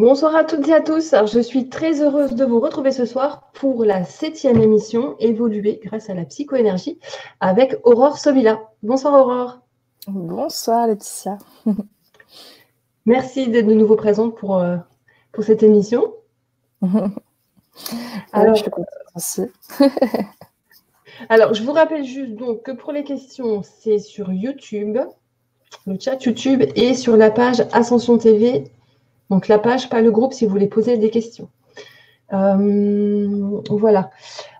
Bonsoir à toutes et à tous. Alors, je suis très heureuse de vous retrouver ce soir pour la septième émission Évoluer grâce à la psychoénergie avec Aurore Sobila. Bonsoir Aurore. Bonsoir Laetitia. Merci d'être de nouveau présente pour, euh, pour cette émission. Alors, je suis contente aussi. alors, je vous rappelle juste donc que pour les questions, c'est sur YouTube, le chat YouTube et sur la page Ascension TV donc la page, pas le groupe, si vous voulez poser des questions. Euh, voilà.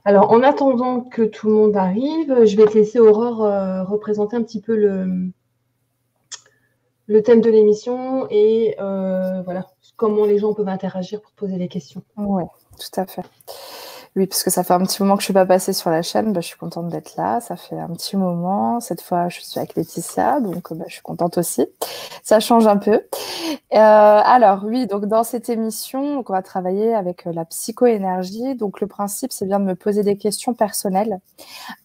Alors, en attendant que tout le monde arrive, je vais te laisser Aurore euh, représenter un petit peu le, thème de l'émission et euh, voilà comment les gens peuvent interagir pour poser des questions. Oui, tout à fait. Oui, parce que ça fait un petit moment que je suis pas passée sur la chaîne. Bah, je suis contente d'être là. Ça fait un petit moment. Cette fois, je suis avec Laetitia, donc bah, je suis contente aussi. Ça change un peu. Euh, alors oui, donc dans cette émission, on va travailler avec euh, la psychoénergie. Donc le principe, c'est bien de me poser des questions personnelles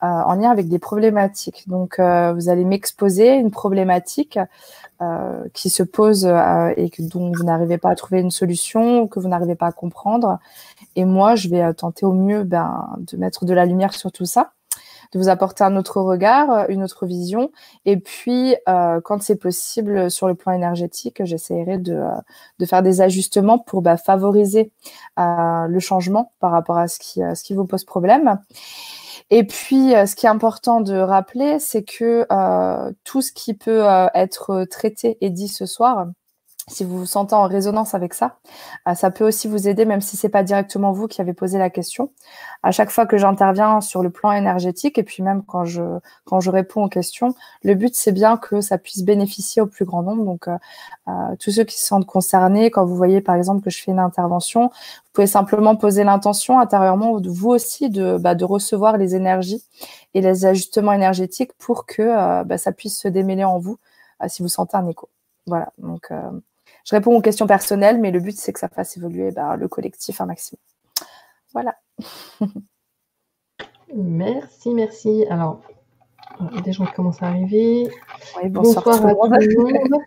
euh, en lien avec des problématiques. Donc vous allez m'exposer une problématique qui se pose et que, dont vous n'arrivez pas à trouver une solution ou que vous n'arrivez pas à comprendre. Et moi, je vais euh, tenter au mieux ben, de mettre de la lumière sur tout ça, de vous apporter un autre regard, euh, une autre vision. Et puis, euh, quand c'est possible, sur le plan énergétique, j'essaierai de, de, faire des ajustements pour ben, favoriser le changement par rapport à ce qui, ce qui vous pose problème. Et puis, ce qui est important de rappeler, c'est que tout ce qui peut être traité et dit ce soir, si vous vous sentez en résonance avec ça, euh, ça peut aussi vous aider, même si c'est pas directement vous qui avez posé la question. À chaque fois que j'interviens sur le plan énergétique, et puis même quand je quand je réponds aux questions, le but c'est bien que ça puisse bénéficier au plus grand nombre. Donc euh, euh, tous ceux qui se sentent concernés, quand vous voyez par exemple que je fais une intervention, vous pouvez simplement poser l'intention intérieurement vous aussi de bah, de recevoir les énergies et les ajustements énergétiques pour que bah, ça puisse se démêler en vous si vous sentez un écho. Voilà. Donc je réponds aux questions personnelles, mais le but, c'est que ça fasse évoluer bah, le collectif un maximum. Voilà. merci, merci. Alors, des gens qui commencent à arriver. bonsoir, à tout le monde.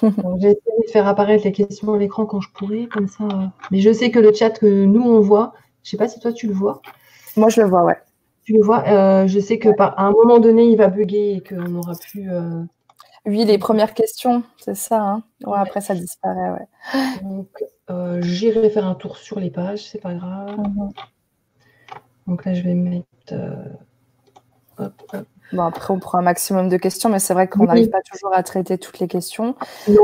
J'ai essayé de faire apparaître les questions à l'écran quand je pourrais, comme ça. Mais je sais que le chat que nous on voit, je ne sais pas si toi tu le vois. Moi je le vois, ouais. Tu le vois. Euh, je sais que à un moment donné, il va bugger et qu'on n'aura plus. Euh, oui, les premières questions, c'est ça. Hein. Après, ça disparaît. Ouais. Donc, euh, j'irai faire un tour sur les pages, c'est pas grave. Mhm. Donc là, je vais mettre. Euh, bon, après, on prend un maximum de questions, mais c'est vrai qu'on n'arrive pas toujours à traiter toutes les questions.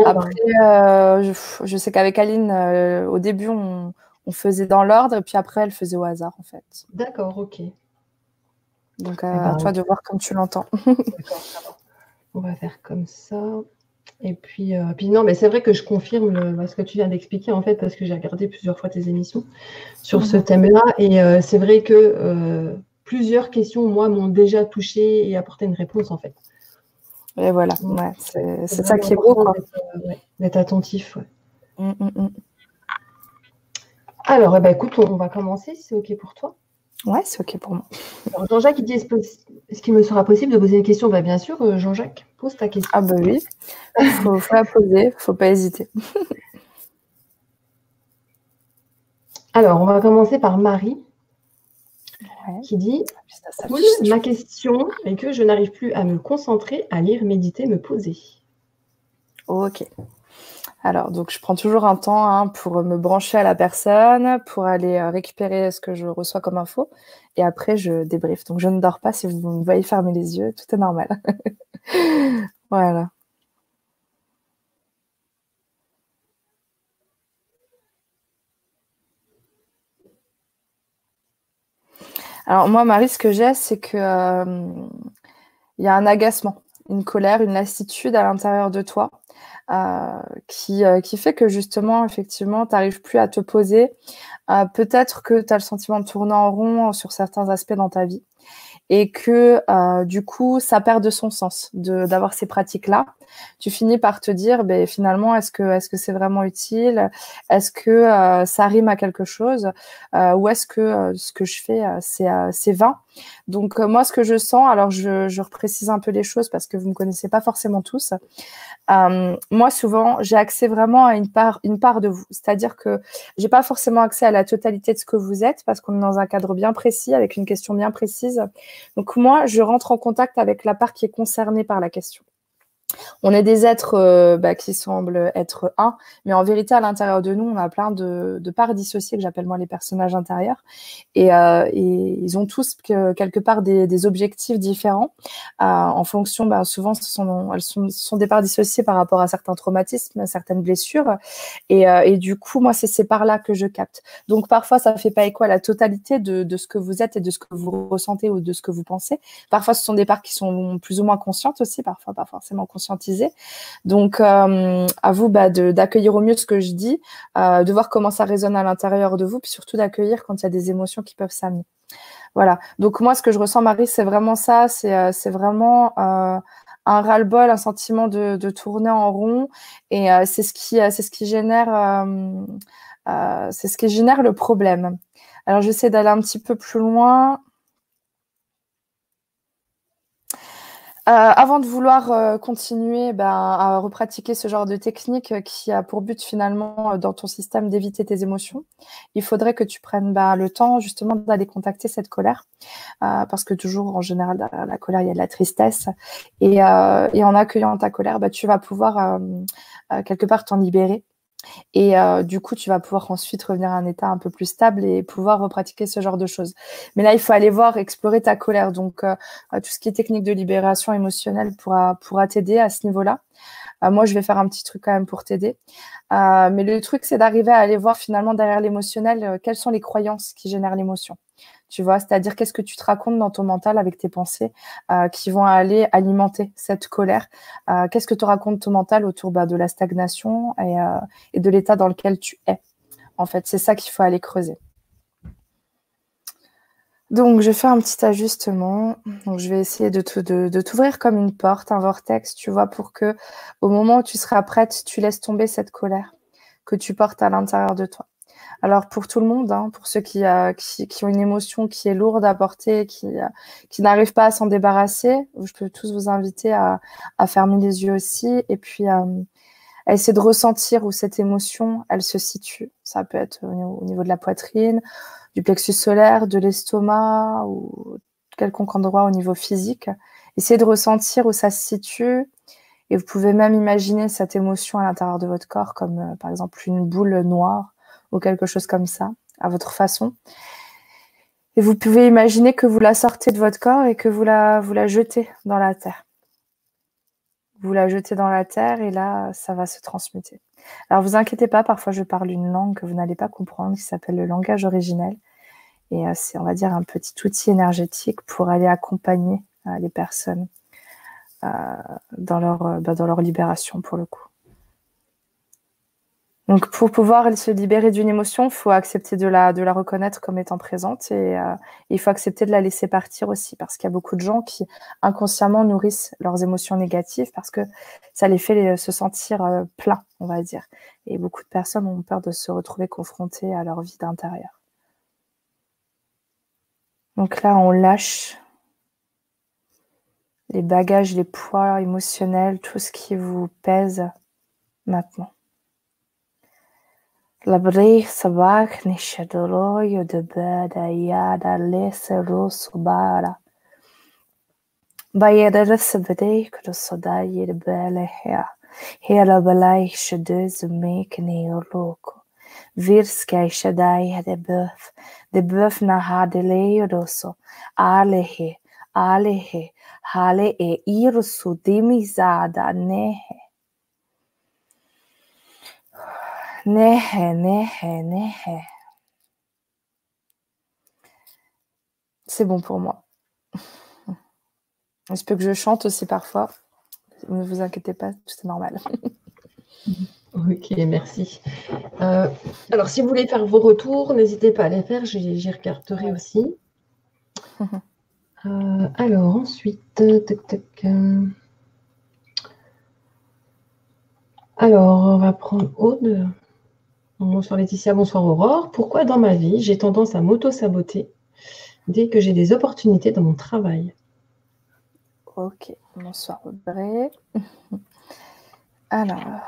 après, euh, je, sais qu'avec Aline, au début, on, faisait dans l'ordre, et puis après, elle faisait au hasard, en fait. D'accord, ok. Donc, eh à ben, toi de voir comme tu l'entends. D'accord, on va faire comme ça. Et puis, euh, puis non, mais c'est vrai que je confirme bah, ce que tu viens d'expliquer en fait, parce que j'ai regardé plusieurs fois tes émissions sur ce mhm. thème-là. Et euh, c'est vrai que euh, plusieurs questions, moi, m'ont déjà touché et apporté une réponse en fait. Et voilà, c'est ça qui est beau. D'être attentif. Mm, mm, mm. Alors, eh ben, écoute, on, va commencer, si c'est OK pour toi. Ouais, c'est OK pour moi. Jean-Jacques, il dit est-ce qu'il me sera possible de poser une question? Bah, Bien sûr, euh, Jean-Jacques, pose ta question. Ah, bah oui, il faut, la poser, il ne faut pas hésiter. Alors, on va commencer par Marie, qui dit Ma question est que je n'arrive plus à me concentrer, à lire, méditer, me poser. Ok. Alors, donc, je prends toujours un temps hein, pour me brancher à la personne, pour aller euh, récupérer ce que je reçois comme info. Et après, je débrief. Donc, je ne dors pas. Si vous me voyez fermer les yeux, tout est normal. voilà. Alors, moi, Marie, ce que j'ai, c'est que euh, il y a un agacement, une colère, une lassitude à l'intérieur de toi euh, qui, euh, qui fait que justement, effectivement, tu n'arrives plus à te poser. Euh, peut-être que tu as le sentiment de tourner en rond sur certains aspects dans ta vie et que du coup, ça perd de son sens d'avoir ces pratiques-là. Tu finis par te dire, ben, finalement, est-ce que est-ce que c'est vraiment utile? Est-ce que ça rime à quelque chose? Ou est-ce que ce que je fais, c'est c'est vain? Donc moi, ce que je sens, alors je, je reprécise un peu les choses parce que vous me connaissez pas forcément tous. moi, souvent, j'ai accès vraiment à une part, une part de vous. C'est-à-dire que j'ai pas forcément accès à la totalité de ce que vous êtes parce qu'on est dans un cadre bien précis avec une question bien précise. Donc moi, je rentre en contact avec la part qui est concernée par la question. On est des êtres euh, bah, qui semblent être un, mais en vérité, à l'intérieur de nous, on a plein de, parts dissociées que j'appelle moi les personnages intérieurs. Et, euh, ils ont tous quelque part des, objectifs différents euh, en fonction, bah, souvent, ce sont, elles sont, sont, des parts dissociées par rapport à certains traumatismes, à certaines blessures. Et, du coup, moi, c'est ces parts-là que je capte. Donc, parfois, ça ne fait pas écho à la totalité de, de, ce que vous êtes et de ce que vous ressentez ou de ce que vous pensez. Parfois, ce sont des parts qui sont plus ou moins conscientes aussi, parfois pas forcément conscientes donc, euh, à vous bah, d'accueillir au mieux ce que je dis, euh, de voir comment ça résonne à l'intérieur de vous, puis surtout d'accueillir quand il y a des émotions qui peuvent s'amener. Voilà. Donc moi, ce que je ressens, Marie, c'est vraiment ça. C'est euh, vraiment un ras-le-bol, un sentiment de, tourner en rond, et c'est ce qui, ce qui génère, c'est ce qui génère le problème. Alors j'essaie d'aller un petit peu plus loin. Avant de vouloir euh, continuer ben, à repratiquer ce genre de technique euh, qui a pour but finalement dans ton système d'éviter tes émotions, il faudrait que tu prennes ben, le temps justement d'aller contacter cette colère, parce que toujours en général derrière la colère il y a de la tristesse, et, et en accueillant ta colère, ben, tu vas pouvoir quelque part t'en libérer et euh, du coup, tu vas pouvoir ensuite revenir à un état un peu plus stable et pouvoir repratiquer ce genre de choses. Mais là, il faut aller voir, explorer ta colère. Donc, euh, tout ce qui est technique de libération émotionnelle pourra, pourra t'aider à ce niveau-là. Euh, moi, je vais faire un petit truc quand même pour t'aider. mais le truc, c'est d'arriver à aller voir finalement derrière l'émotionnel, quelles sont les croyances qui génèrent l'émotion tu vois, c'est-à-dire qu'est-ce que tu te racontes dans ton mental avec tes pensées euh, qui vont aller alimenter cette colère. Euh, qu'est-ce que te raconte ton mental autour bah, de la stagnation euh, et, de l'état dans lequel tu es. En fait, c'est ça qu'il faut aller creuser. Donc, je fais un petit ajustement. Donc, je vais essayer de, de t'ouvrir comme une porte, un vortex, tu vois, pour que au moment où tu seras prête, tu laisses tomber cette colère que tu portes à l'intérieur de toi. Alors pour tout le monde, hein, pour ceux euh, qui, qui, ont une émotion qui est lourde à porter, qui, euh, qui n'arrivent pas à s'en débarrasser, je peux tous vous inviter à, à fermer les yeux aussi et puis euh, à essayer de ressentir où cette émotion, elle se situe. Ça peut être au niveau, de la poitrine, du plexus solaire, de l'estomac ou quelconque endroit au niveau physique. Essayez de ressentir où ça se situe. Et vous pouvez même imaginer cette émotion à l'intérieur de votre corps, comme par exemple une boule noire ou quelque chose comme ça, à votre façon. Et vous pouvez imaginer que vous la sortez de votre corps et que vous la, vous la jetez dans la terre. Vous la jetez dans la terre et là, ça va se transmuter. Alors, vous inquiétez pas, parfois je parle une langue que vous n'allez pas comprendre qui s'appelle le langage originel. Et euh, c'est, on va dire, un petit outil énergétique pour aller accompagner euh, les personnes euh, dans, leur, bah, dans leur libération pour le coup. Donc pour pouvoir se libérer d'une émotion, il faut accepter de la, reconnaître comme étant présente et euh, il faut accepter de la laisser partir aussi parce qu'il y a beaucoup de gens qui inconsciemment nourrissent leurs émotions négatives parce que ça les fait se sentir euh, pleins, on va dire. Et beaucoup de personnes ont peur de se retrouver confrontées à leur vie d'intérieur. Donc là, on lâche les bagages, les poids émotionnels, tout ce qui vous pèse maintenant. لبريح صباح نشدرو يدبادا يادا لسرو صبارا Bayırları sıvıdı krusoda yirbele hea. Hera belay şıdı zümek ne yoruk. Virske şaday de böf. De böf na hadele yoroso. Alehe, alehe, hale e irusu dimizada nehe. C'est bon pour moi. Je peux que je chante aussi parfois. Ne vous inquiétez pas, tout est normal. ok, merci. Euh, alors, si vous voulez faire vos retours, n'hésitez pas à les faire. J'y regarderai aussi. Euh, alors, ensuite, euh. Alors, on va prendre Aude. Bonsoir Laetitia, bonsoir Aurore. Pourquoi dans ma vie j'ai tendance à m'auto-saboter dès que j'ai des opportunités dans mon travail? Ok, bonsoir Audrey. Alors.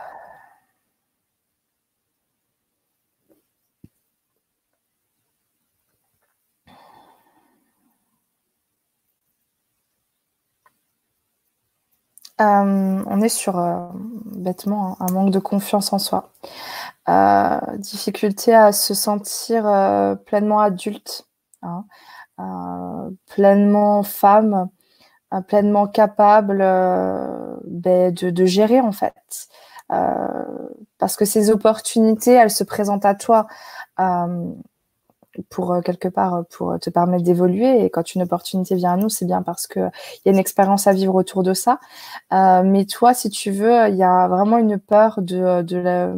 Euh, on est sur euh, bêtement un manque de confiance en soi, difficulté à se sentir pleinement adulte, hein, pleinement femme, pleinement capable ben, de, gérer en fait, parce que ces opportunités, elles se présentent à toi pour euh, quelque part euh, pour te permettre d'évoluer. Et quand une opportunité vient à nous, c'est bien parce que il y a une expérience à vivre autour de ça. Euh, mais toi, si tu veux, il y a vraiment une peur de de,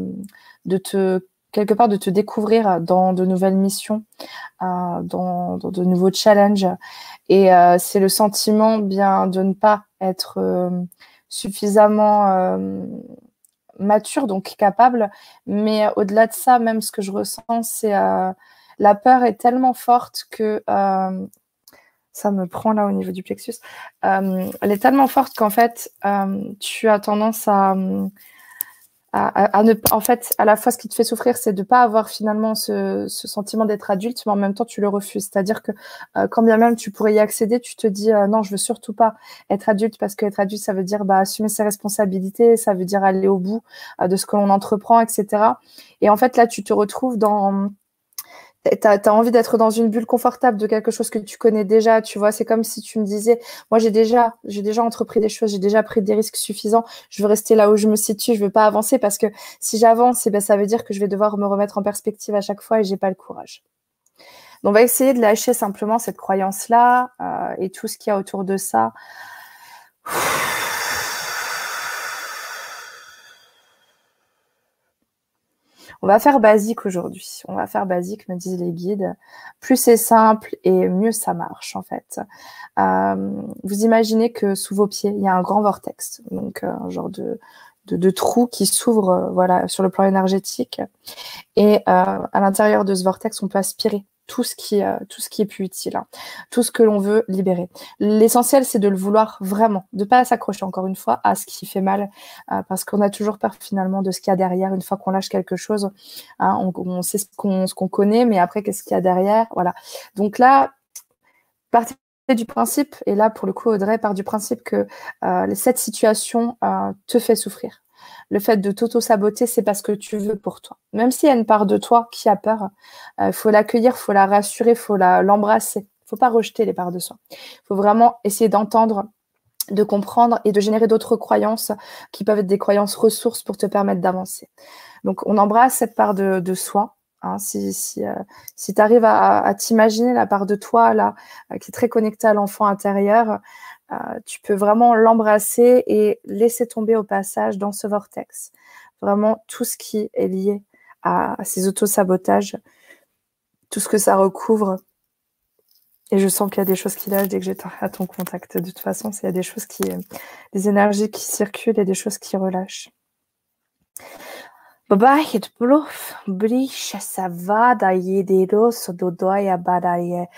de te quelque part de te découvrir dans de nouvelles missions, euh, dans, de nouveaux challenges. Et euh, c'est le sentiment bien de ne pas être euh, suffisamment mature, donc capable. Mais au-delà de ça, même ce que je ressens, c'est la peur est tellement forte que ça me prend là au niveau du plexus. Elle est tellement forte qu'en fait, tu as tendance à, à, en fait, à la fois, ce qui te fait souffrir, c'est de pas avoir finalement ce, sentiment d'être adulte, mais en même temps, tu le refuses. C'est-à-dire que quand bien même tu pourrais y accéder, tu te dis non, je veux surtout pas être adulte parce que être adulte, ça veut dire bah, assumer ses responsabilités, ça veut dire aller au bout de ce que l'on entreprend, etc. Et en fait, là, tu te retrouves dans tu as, envie d'être dans une bulle confortable de quelque chose que tu connais déjà, tu vois, c'est comme si tu me disais, moi j'ai déjà, j'ai déjà entrepris des choses, j'ai déjà pris des risques suffisants, je veux rester là où je me situe, je veux pas avancer parce que si j'avance, eh ben, ça veut dire que je vais devoir me remettre en perspective à chaque fois et j'ai pas le courage. Donc on va essayer de lâcher simplement cette croyance-là euh, et tout ce qu'il y a autour de ça. On va faire basique aujourd'hui. On va faire basique, me disent les guides. Plus c'est simple et mieux ça marche en fait. Euh, vous imaginez que sous vos pieds, il y a un grand vortex, donc euh, un genre de, de, trou qui s'ouvre euh, voilà, sur le plan énergétique. Et à l'intérieur de ce vortex, on peut aspirer tout ce qui, euh, tout ce qui est plus utile, hein. tout ce que l'on veut libérer. L'essentiel, c'est de le vouloir vraiment, de pas s'accrocher encore une fois à ce qui fait mal, euh, parce qu'on a toujours peur finalement de ce qu'il y a derrière. Une fois qu'on lâche quelque chose, hein, on, sait ce qu'on qu'on connaît, mais après, qu'est-ce qu'il y a derrière? Voilà. Donc là, partez du principe, et là pour le coup Audrey part du principe que euh, cette situation te fait souffrir le fait de t'auto-saboter, c'est parce que tu veux pour toi. Même s'il y a une part de toi qui a peur, il euh, faut l'accueillir, faut la rassurer, faut la, l'embrasser. faut pas rejeter les parts de soi. Il faut vraiment essayer d'entendre de comprendre et de générer d'autres croyances qui peuvent être des croyances ressources pour te permettre d'avancer. Donc, on embrasse cette part de, soi. Hein. si si, euh, si tu arrives à, t'imaginer la part de toi euh, qui est très connectée à l'enfant intérieur, euh, tu peux vraiment l'embrasser et laisser tomber au passage dans ce vortex. Vraiment tout ce qui est lié à, ces auto-sabotages, tout ce que ça recouvre. Et je sens qu'il y a des choses qui lâchent dès que j'ai à ton contact. De toute façon, il y a des choses qui, des énergies qui circulent et des choses qui relâchent. Бабахит проф бриша савада едеросо додоя барае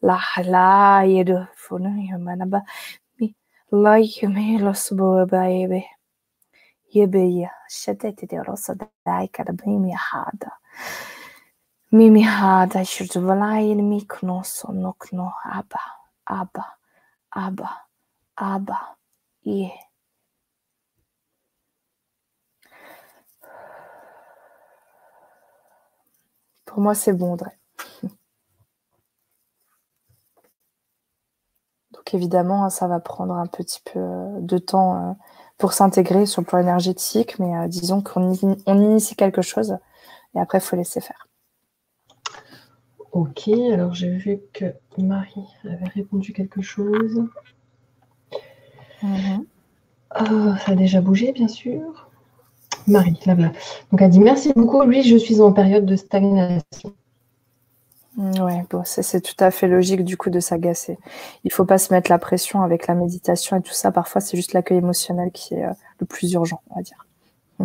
лахла еду фуну юманаба ми лайхюме лосбо баебе ебея шатете деросо дайкара бими хада мими хада шурдвалаин микносо нокно аба аба аба аба е Pour moi, c'est bon, Audrey. Donc évidemment, hein, ça va prendre un petit peu euh, de temps euh, pour s'intégrer sur le plan énergétique, mais euh, disons qu'on initie quelque chose et après, il faut laisser faire. Ok, alors j'ai vu que Marie avait répondu quelque chose. Mm-hmm. ça a déjà bougé, bien sûr. Marie, là, là. Donc elle dit merci beaucoup. Lui, je suis en période de stagnation. Mm, ouais, bon, c'est tout à fait logique du coup de s'agacer. Il faut pas se mettre la pression avec la méditation et tout ça. Parfois, c'est juste l'accueil émotionnel qui est euh, le plus urgent, on va dire. Mm.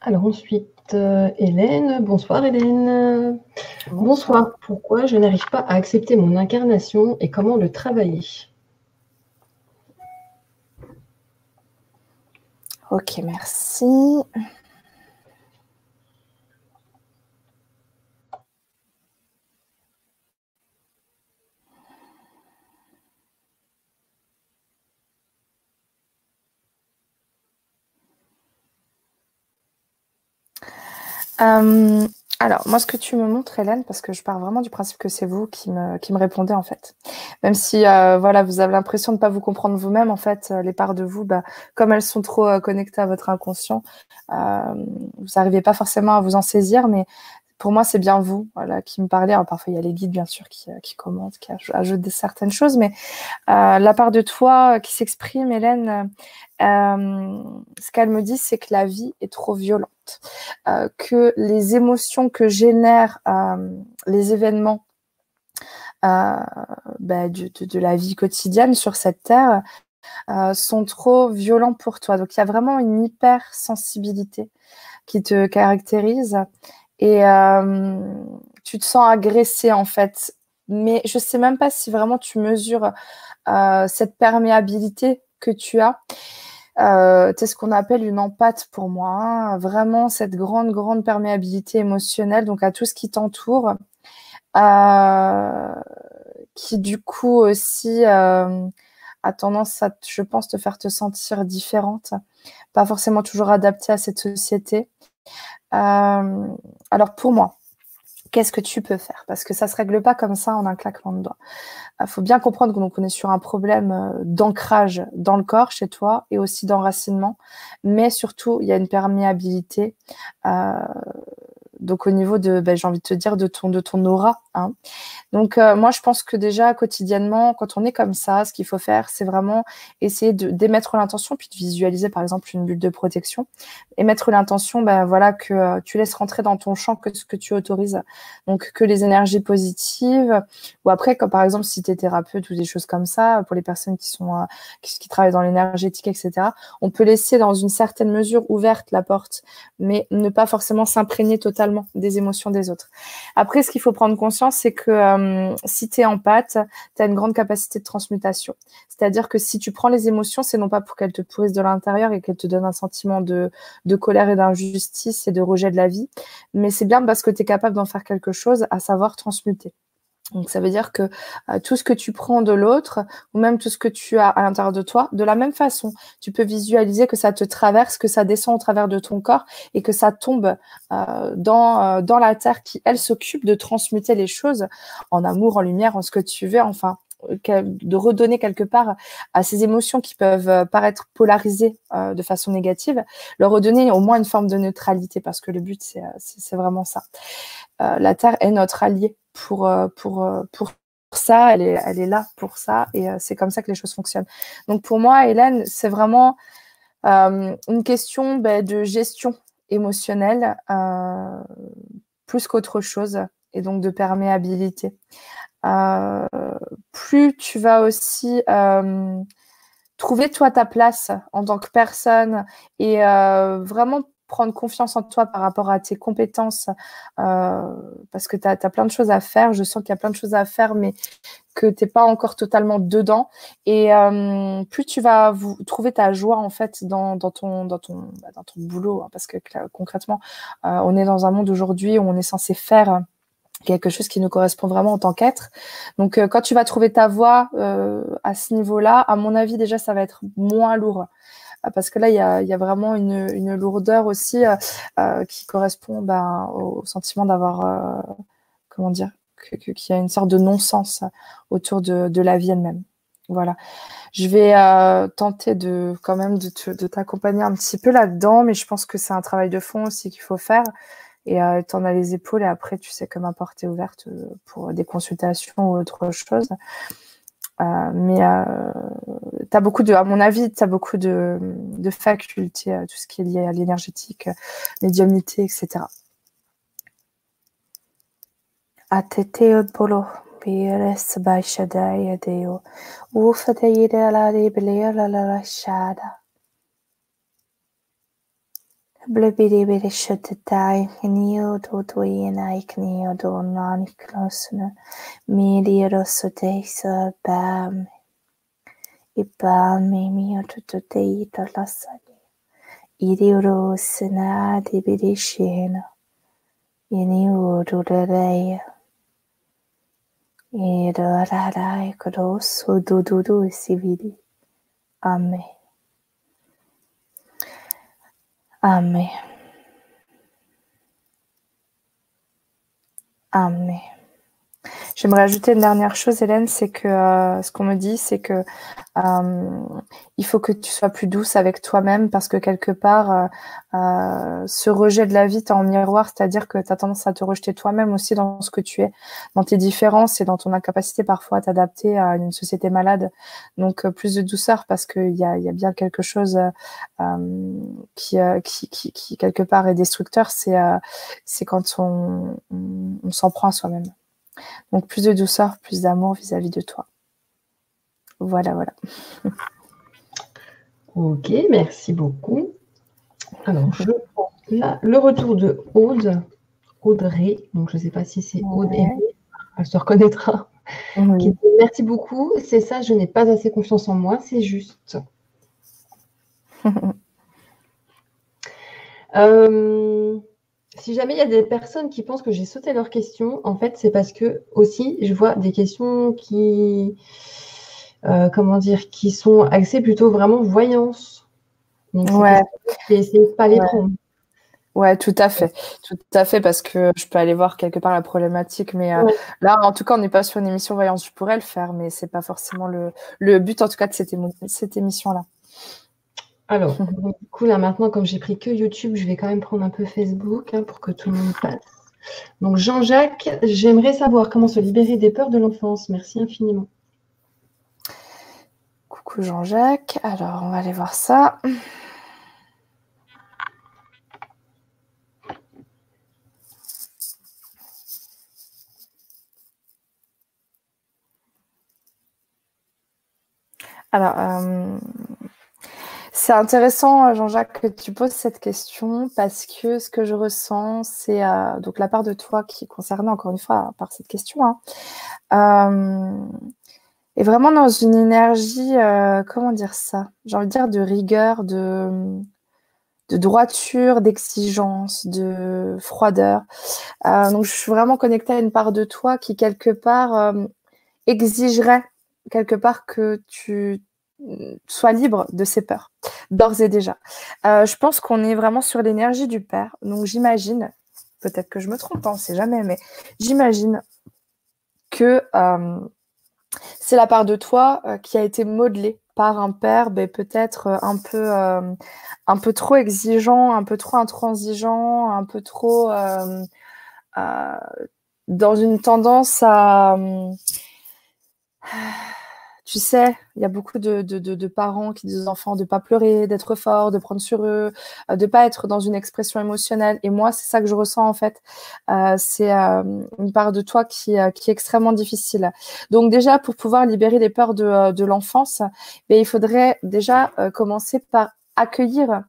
Alors ensuite, euh, Hélène. Bonsoir Hélène. Bonsoir. Pourquoi je n'arrive pas à accepter mon incarnation et comment le travailler? Ok, merci. Euh, alors, moi, ce que tu me montres, Hélène, parce que je pars vraiment du principe que c'est vous qui me, qui me répondez, en fait. Même si, euh, voilà, vous avez l'impression de ne pas vous comprendre vous-même, en fait, euh, les parts de vous, bah, comme elles sont trop connectées à votre inconscient, vous n'arrivez pas forcément à vous en saisir, mais pour moi, c'est bien vous voilà, qui me parlez. Alors, parfois, il y a les guides, bien sûr, qui, qui commentent, qui ajoutent certaines choses, mais la part de toi qui s'exprime, Hélène, ce qu'elle me dit, c'est que la vie est trop violente. Euh, que les émotions que génèrent euh, les événements euh, bah, de, la vie quotidienne sur cette terre sont trop violents pour toi. Donc il y a vraiment une hypersensibilité qui te caractérise et tu te sens agressé en fait. Mais je sais même pas si vraiment tu mesures cette perméabilité que tu as. Euh, c'est ce qu'on appelle une empathe pour moi. Hein. Vraiment cette grande, grande perméabilité émotionnelle, donc à tout ce qui t'entoure, euh, qui du coup aussi euh, a tendance à, je pense, te faire te sentir différente, pas forcément toujours adaptée à cette société. Alors pour moi, qu'est-ce que tu peux faire? Parce que ça se règle pas comme ça en un claquement de doigts. Il faut bien comprendre qu'on est sur un problème euh, d'ancrage dans le corps chez toi et aussi d'enracinement, mais surtout il y a une perméabilité euh, donc au niveau de, ben, j'ai envie de te dire, de ton, de ton aura. Hein. Donc euh, moi, je pense que déjà quotidiennement, quand on est comme ça, ce qu'il faut faire, c'est vraiment essayer de d'émettre l'intention, puis de visualiser par exemple une bulle de protection, et mettre l'intention, ben voilà, que euh, tu laisses rentrer dans ton champ que ce que tu autorises. Donc que les énergies positives, ou après, comme par exemple si tu es thérapeute ou des choses comme ça, pour les personnes qui sont euh, qui, qui, travaillent dans l'énergétique, etc. On peut laisser dans une certaine mesure ouverte la porte, mais ne pas forcément s'imprégner totalement des émotions des autres. Après, ce qu'il faut prendre conscience, c'est que euh, si tu es en pâte, tu as une grande capacité de transmutation. C'est-à-dire que si tu prends les émotions, c'est non pas pour qu'elles te pourrissent de l'intérieur et qu'elles te donnent un sentiment de, de colère et d'injustice et de rejet de la vie, mais c'est bien parce que tu es capable d'en faire quelque chose, à savoir transmuter. Donc ça veut dire que euh, tout ce que tu prends de l'autre, ou même tout ce que tu as à l'intérieur de toi, de la même façon, tu peux visualiser que ça te traverse, que ça descend au travers de ton corps et que ça tombe euh, dans, euh, dans la terre qui, elle, s'occupe de transmuter les choses en amour, en lumière, en ce que tu veux, enfin, de redonner quelque part à ces émotions qui peuvent paraître polarisées de façon négative, leur redonner au moins une forme de neutralité parce que le but, c'est vraiment ça. la Terre est notre allié pour, euh, pour, euh, pour ça, elle est, elle est là pour ça, et euh, c'est comme ça que les choses fonctionnent. Donc pour moi, Hélène, c'est vraiment une question ben, de gestion émotionnelle plus qu'autre chose, et donc de perméabilité. plus tu vas aussi trouver toi ta place en tant que personne et vraiment prendre confiance en toi par rapport à tes compétences, euh, parce que tu as, plein de choses à faire. Je sens qu'il y a plein de choses à faire, mais que tu n'es pas encore totalement dedans. Et euh, plus tu vas trouver ta joie, en fait, dans, bah, ton boulot, hein, parce que concrètement, euh, on est dans un monde aujourd'hui où on est censé faire quelque chose qui nous correspond vraiment en tant qu'être. Donc, quand tu vas trouver ta voie à ce niveau-là, à mon avis, déjà, ça va être moins lourd. Parce que là, il y a, vraiment une, lourdeur aussi euh, euh, qui correspond ben, au sentiment d'avoir, euh, comment dire, qu'il y a une sorte de non-sens autour de, la vie elle-même. Voilà. Je vais tenter de quand même de, t'accompagner un petit peu là-dedans, mais je pense que c'est un travail de fond aussi qu'il faut faire. Et tu en as les épaules et après, tu sais ma porte est ouverte pour des consultations ou autre chose. Euh, mais euh, tu as beaucoup de, à mon avis, tu as beaucoup de, de facultés, euh, tout ce qui est lié à l'énergétique, médiumnité, etc. Blöbiribirishutatai, Knio Dodoienai, Knio Donani Klosna, Miri Rossodesa, Bam, Ibami, Mio Tututei, Talasani, Iriurosena, Dibirishena, Yenio Durereia, Irorarai, Grosso, si vidi. Amen. Amén. Amén. J'aimerais ajouter une dernière chose, Hélène, c'est que euh, ce qu'on me dit, c'est que euh, il faut que tu sois plus douce avec toi-même parce que quelque part, euh, euh ce rejet de la vie, tu en miroir, c'est-à-dire que tu as tendance à te rejeter toi-même aussi dans ce que tu es, dans tes différences et dans ton incapacité parfois à t'adapter à une société malade. Donc, euh, plus de douceur parce qu'il y a, y a bien quelque chose qui, qui, qui, qui, quelque part, est destructeur, c'est quand on s'en prend à soi-même. Donc plus de douceur, plus d'amour vis-à-vis de toi. Voilà, voilà. ok, merci beaucoup. Alors, je là le retour de Aude, Audrey. Donc, je ne sais pas si c'est Aude Elle se reconnaîtra. merci beaucoup. C'est ça, je n'ai pas assez confiance en moi, c'est juste. euh, si jamais il y a des personnes qui pensent que j'ai sauté leurs questions, en fait, c'est parce que aussi, je vois des questions qui, euh, comment dire, qui sont axées plutôt vraiment voyance. Donc, ouais. essayer de pas les prendre. Ouais, tout à fait, tout à fait, parce que je peux aller voir quelque part la problématique, mais euh, là, en tout cas, on n'est pas sur une émission voyance. Je pourrais le faire, mais c'est pas forcément le, le but, en tout cas, de cette, cette émission-là. Alors, du coup, là maintenant, comme j'ai pris que YouTube, je vais quand même prendre un peu Facebook hein, pour que tout le monde passe. Donc, Jean-Jacques, j'aimerais savoir comment se libérer des peurs de l'enfance. Merci infiniment. Coucou Jean-Jacques. Alors, on va aller voir ça. Alors, euh, c'est intéressant, euh, Jean-Jacques, que tu poses cette question parce que ce que je ressens, c'est euh, donc la part de toi qui est concernée, encore une fois, par cette question, hein, euh, est vraiment dans une énergie, comment dire ça? J'ai envie de dire de rigueur, de, de droiture, d'exigence, de froideur. donc, je suis vraiment connectée à une part de toi qui, quelque part, exigerait quelque part que tu sois libre de ses peurs, d'ores et déjà. Euh, je pense qu'on est vraiment sur l'énergie du père. Donc j'imagine, peut-être que je me trompe, on ne sait jamais, mais j'imagine que euh, c'est la part de toi euh, qui a été modelée par un père, ben, peut-être un peu, un peu trop exigeant, un peu trop intransigeant, un peu trop dans une tendance à tu sais, il y a beaucoup de, parents qui disent aux enfants de pas pleurer, d'être fort, de prendre sur eux, euh, de pas être dans une expression émotionnelle. Et moi, c'est ça que je ressens en fait. Euh, c'est euh, une part de toi qui, est extrêmement difficile. Donc déjà, pour pouvoir libérer les peurs de, de l'enfance, ben, il faudrait déjà commencer par accueillir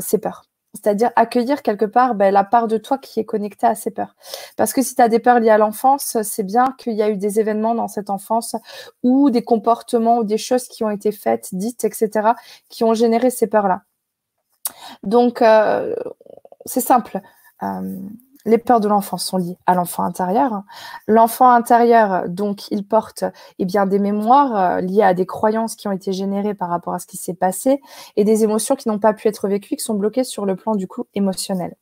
ces peurs c'est-à-dire accueillir quelque part ben, la part de toi qui est connectée à ces peurs. Parce que si tu as des peurs liées à l'enfance, c'est bien qu'il y a eu des événements dans cette enfance ou des comportements ou des choses qui ont été faites, dites, etc., qui ont généré ces peurs-là. Donc, euh, c'est simple. Euh, les peurs de l'enfant sont liées à l'enfant intérieur. L'enfant intérieur, donc, il porte eh bien, des mémoires euh, liées à des croyances qui ont été générées par rapport à ce qui s'est passé et des émotions qui n'ont pas pu être vécues, qui sont bloquées sur le plan du coup émotionnel.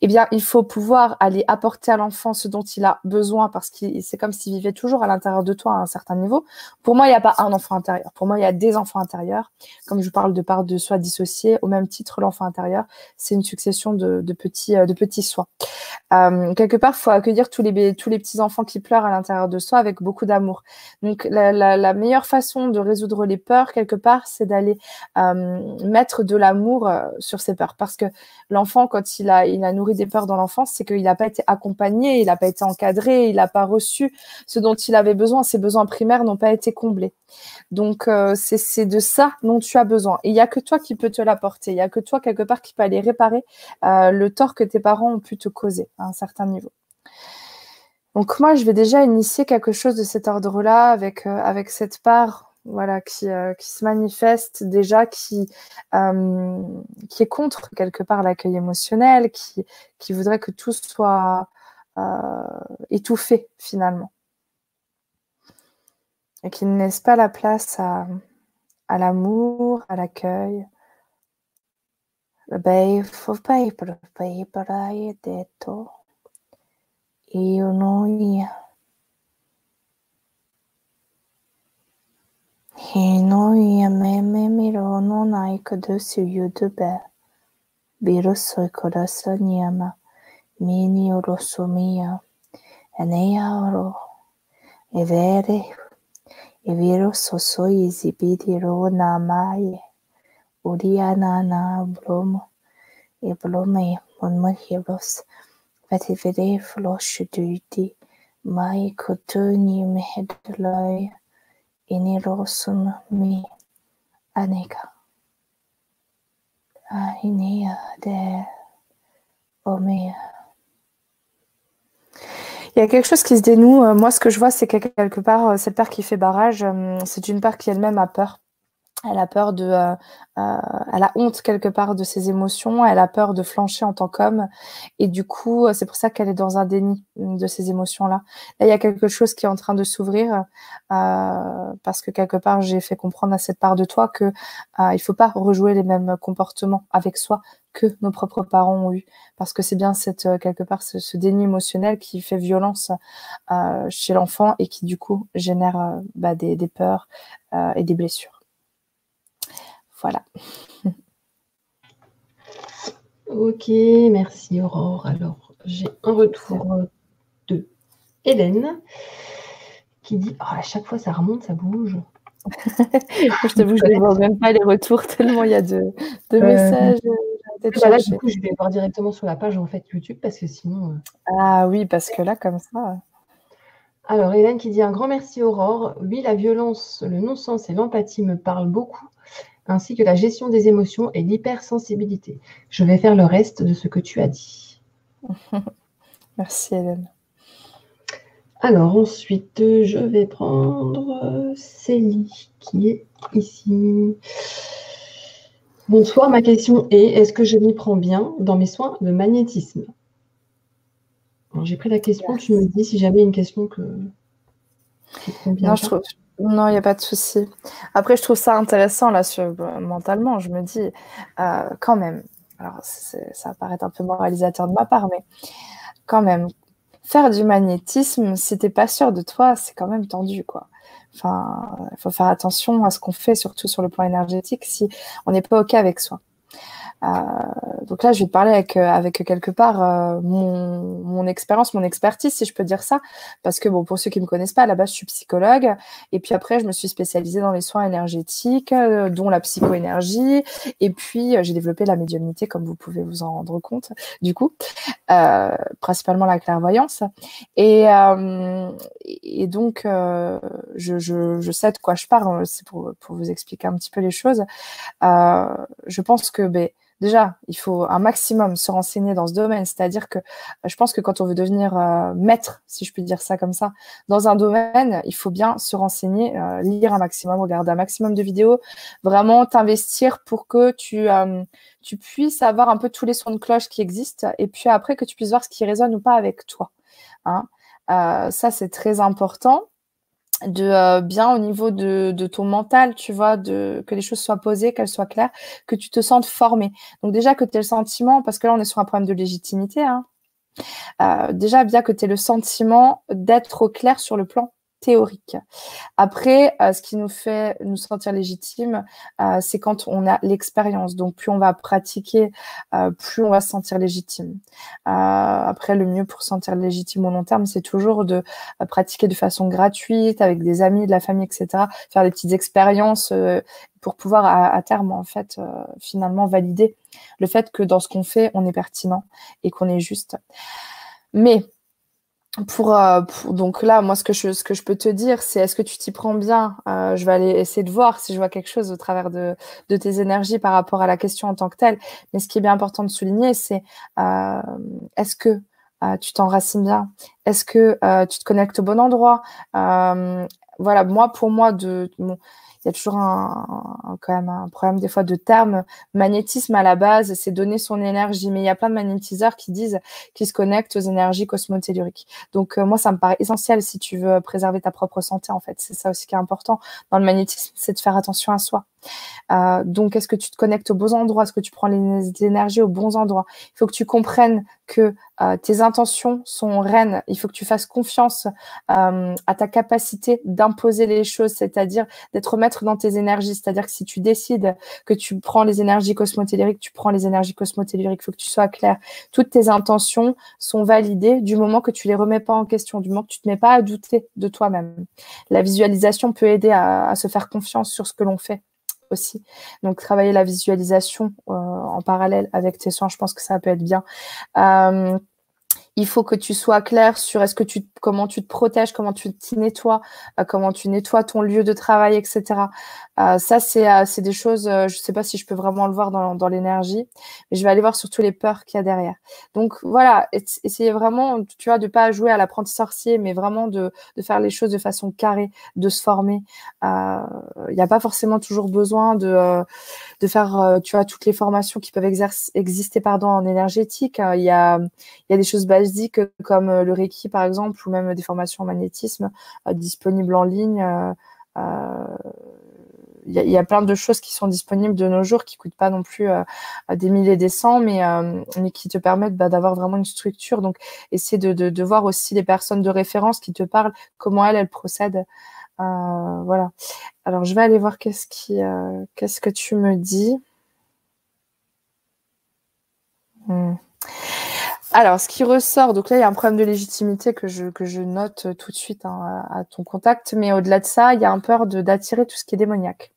Eh bien, il faut pouvoir aller apporter à l'enfant ce dont il a besoin parce que c'est comme s'il vivait toujours à l'intérieur de toi à un certain niveau. Pour moi, il n'y a pas un enfant intérieur. Pour moi, il y a des enfants intérieurs. Comme je parle de part de soi dissociés, au même titre, l'enfant intérieur, c'est une succession de, euh, petits soi. Euh, quelque part, il faut accueillir tous les, tous les petits enfants qui pleurent à l'intérieur de soi avec beaucoup d'amour. Donc, la, meilleure façon de résoudre les peurs, quelque part, c'est d'aller euh, mettre de l'amour sur ses peurs. Parce que l'enfant, quand il a il a nourri des peurs dans l'enfance, c'est qu'il n'a pas été accompagné, il n'a pas été encadré, il n'a pas reçu ce dont il avait besoin. Ses besoins primaires n'ont pas été comblés. Donc, euh, c'est de ça dont tu as besoin. Il n'y a que toi qui peux te l'apporter. Il n'y a que toi, quelque part, qui peut aller réparer euh, le tort que tes parents ont pu te causer à un certain niveau. Donc moi, je vais déjà initier quelque chose de cet ordre-là avec, euh, avec cette part voilà, qui, euh, qui se manifeste déjà, qui, euh, qui est contre quelque part l'accueil émotionnel, qui, voudrait que tout soit étouffé finalement. Et qui ne laisse pas la place à, à l'amour, à l'accueil. 日の山々の中すゆべ、Viro soy corazón y ama, mini orosomía, en ella oro, e vere, e viro soy exhibidiro namaye, ro na bromo, e blome Vati vetivere flosh duiti, mai cotuni mehedloye, Il y a quelque chose qui se dénoue. Euh, moi, ce que je vois, c'est que quelque part, euh, cette part qui fait barrage, euh, c'est une part qui elle-même a peur elle a peur de, euh, euh, elle a honte quelque part de ses émotions, elle a peur de flancher en tant qu'homme, et du coup, c'est pour ça qu'elle est dans un déni de ces émotions-là. Là, il y a quelque chose qui est en train de s'ouvrir, euh, parce que quelque part, j'ai fait comprendre à cette part de toi que euh, il faut pas rejouer les mêmes comportements avec soi que nos propres parents ont eu, parce que c'est bien cette euh, quelque part ce, déni émotionnel qui fait violence euh, chez l'enfant et qui du coup génère bah, des, peurs et des blessures. Voilà. Ok, merci Aurore. Alors, j'ai un retour de Hélène qui dit oh, à chaque fois ça remonte, ça bouge. je t'avoue, je ne vois même pas les retours tellement il y a de, de euh, messages. Bah du coup, je vais voir directement sur la page en fait YouTube parce que sinon. Euh, ah oui, parce que là, comme ça. Alors, Hélène qui dit un grand merci Aurore. Oui, la violence, le non-sens et l'empathie me parlent beaucoup ainsi que la gestion des émotions et l'hypersensibilité. Je vais faire le reste de ce que tu as dit. Merci Hélène. Alors ensuite, je vais prendre Célie qui est ici. Bonsoir, ma question est, est-ce que je m'y prends bien dans mes soins de magnétisme? J'ai pris la question, tu me dis si j'avais une question que... Non, je trouve, non, il n'y a pas de souci. Après, je trouve ça intéressant, là, sur, euh, mentalement. Je me dis, euh, quand même, alors ça va paraître un peu moralisateur de ma part, mais quand même, faire du magnétisme, si t'es pas sûr de toi, c'est quand même tendu, quoi. Enfin, il faut faire attention à ce qu'on fait, surtout sur le plan énergétique, si on n'est pas OK avec soi. Euh, donc là, je vais te parler avec, euh, avec quelque part euh, mon, mon expérience, mon expertise, si je peux dire ça. Parce que, bon, pour ceux qui ne me connaissent pas, à la base, je suis psychologue. Et puis après, je me suis spécialisée dans les soins énergétiques, dont la psychoénergie. Et puis, j'ai développé la médiumnité, comme vous pouvez vous en rendre compte, du coup. Euh, principalement la clairvoyance. Et, et donc, je, je, je, sais de quoi je parle, c'est pour, pour vous expliquer un petit peu les choses. je pense que, ben, déjà, il faut un maximum se renseigner dans ce domaine. C'est-à-dire que je pense que quand on veut devenir euh, maître, si je puis dire ça comme ça, dans un domaine, il faut bien se renseigner, euh, lire un maximum, regarder un maximum de vidéos, vraiment t'investir pour que tu, euh, tu puisses avoir un peu tous les sons de cloche qui existent et puis après que tu puisses voir ce qui résonne ou pas avec toi. Hein. ça, c'est très important de euh, bien au niveau de, de, ton mental, tu vois, de que les choses soient posées, qu'elles soient claires, que tu te sentes formé. Donc déjà que tu aies le sentiment, parce que là on est sur un problème de légitimité, hein, euh, déjà bien que tu aies le sentiment d'être au clair sur le plan théorique. Après, euh, ce qui nous fait nous sentir légitimes, euh, c'est quand on a l'expérience. Donc, plus on va pratiquer, euh, plus on va se sentir légitime. après, le mieux pour se sentir légitime au long terme, c'est toujours de pratiquer de façon gratuite avec des amis, de la famille, etc. Faire des petites expériences pour pouvoir à, terme, en fait, finalement valider le fait que dans ce qu'on fait, on est pertinent et qu'on est juste. Mais euh, pour, donc là, moi, ce que je, peux te dire, c'est est-ce que tu t'y prends bien? Euh, Je vais aller essayer de voir si je vois quelque chose au travers de, tes énergies par rapport à la question en tant que telle. Mais ce qui est bien important de souligner, c'est euh, est-ce que tu t'enracines bien? Est-ce que tu te connectes au bon endroit? Voilà, moi, pour moi, de, y a toujours un, quand même un problème des fois de terme. Magnétisme à la base, c'est donner son énergie, mais il y a plein de magnétiseurs qui disent qu'ils se connectent aux énergies cosmotelluriques. Donc euh, moi, ça me paraît essentiel si tu veux préserver ta propre santé. En fait, c'est ça aussi qui est important dans le magnétisme, c'est de faire attention à soi. Euh, donc, est-ce que tu te connectes aux bons endroits? Est-ce que tu prends les énergies aux bons endroits? Il faut que tu comprennes que euh, tes intentions sont reines. Il faut que tu fasses confiance euh, à ta capacité d'imposer les choses, c'est-à-dire d'être maître dans tes énergies. C'est-à-dire que si tu décides que tu prends les énergies cosmotelluriques, tu prends les énergies cosmotelluriques. Il faut que tu sois clair. Toutes tes intentions sont validées du moment que tu les remets pas en question, du moment que tu te mets pas à douter de toi-même. La visualisation peut aider à se faire confiance sur ce que l'on fait aussi. Donc travailler la visualisation euh, en parallèle avec tes soins, je pense que ça peut être bien. Il faut que tu sois clair sur est-ce que tu comment tu te protèges, comment tu t'y nettoies, euh, comment tu nettoies ton lieu de travail, etc. Euh, ça c'est euh, c'est des choses. je sais pas si je peux vraiment le voir dans, dans l'énergie, mais je vais aller voir surtout les peurs qu'il y a derrière. Donc voilà, essayez vraiment, tu vois, de pas jouer à l'apprenti sorcier, mais vraiment de de faire les choses de façon carrée, de se former. Il n'y a pas forcément toujours besoin de de faire, tu vois, toutes les formations qui peuvent exister pardon en énergétique. Il y a y a des choses basiques comme euh, le Reiki par exemple ou même des formations en magnétisme euh, disponibles en ligne. Euh, il y, a plein de choses qui sont disponibles de nos jours qui coûtent pas non plus des milliers des cents, mais, mais qui te permettent bah, d'avoir vraiment une structure. Donc, essayer de, de, voir aussi les personnes de référence qui te parlent, comment elles, elles procèdent. voilà. Alors, je vais aller voir qu'est-ce qui, qu'est-ce que tu me dis. Hmm. Alors, ce qui ressort, donc là, il y a un problème de légitimité que je, que je note euh, tout de suite hein, à, ton contact, mais au-delà de ça, il y a un peur d'attirer tout ce qui est démoniaque.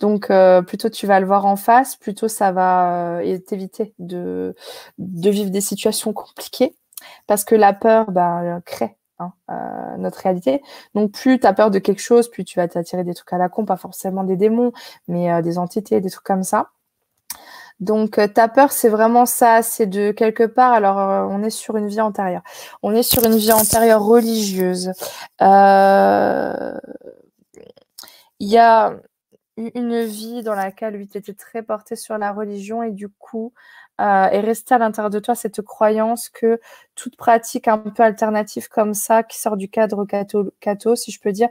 Donc, euh, plutôt tu vas le voir en face, plutôt ça va euh, t'éviter de, de vivre des situations compliquées, parce que la peur bah, crée hein, notre réalité. Donc, plus tu as peur de quelque chose, plus tu vas t'attirer des trucs à la con, pas forcément des démons, mais des entités, des trucs comme ça. Donc euh, ta peur, c'est vraiment ça, c'est de quelque part. Alors euh, on est sur une vie antérieure. On est sur une vie antérieure religieuse. Euh, il y a une vie dans laquelle lui était très porté sur la religion et du coup euh, est restée à l'intérieur de toi cette croyance que toute pratique un peu alternative comme ça, qui sort du cadre catho, si je peux dire,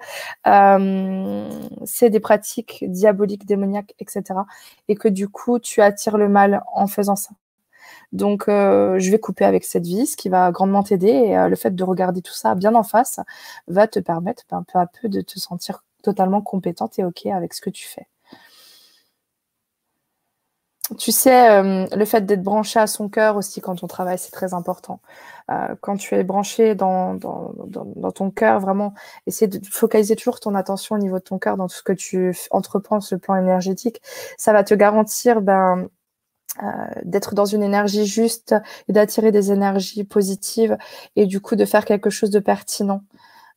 euh, c'est des pratiques diaboliques, démoniaques, etc. Et que du coup, tu attires le mal en faisant ça. Donc, euh, je vais couper avec cette ce qui va grandement t'aider. Et le fait de regarder tout ça bien en face va te permettre ben, peu à peu de te sentir totalement compétente et OK avec ce que tu fais tu sais, euh, le fait d'être branché à son cœur aussi quand on travaille, c'est très important. Euh, quand tu es branché dans, dans, dans, ton cœur, vraiment, essayer de focaliser toujours ton attention au niveau de ton cœur dans tout ce que tu entreprends sur le plan énergétique. Ça va te garantir ben, euh, d'être dans une énergie juste et d'attirer des énergies positives et du coup de faire quelque chose de pertinent.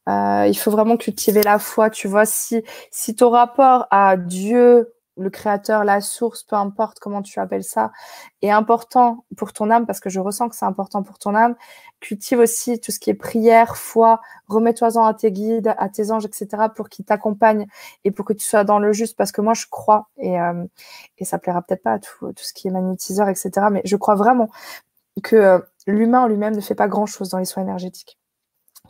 il faut vraiment cultiver la foi, tu vois, si, si ton rapport à Dieu le créateur, la source, peu importe comment tu appelles ça, est important pour ton âme, parce que je ressens que c'est important pour ton âme, cultive aussi tout ce qui est prière, foi, remets-toi-en à tes guides, à tes anges, etc., pour qu'ils t'accompagnent et pour que tu sois dans le juste, parce que moi, je crois, et, euh, et ça plaira peut-être pas à tout, tout ce qui est magnétiseur, etc., mais je crois vraiment que euh, l'humain lui-même ne fait pas grand-chose dans les soins énergétiques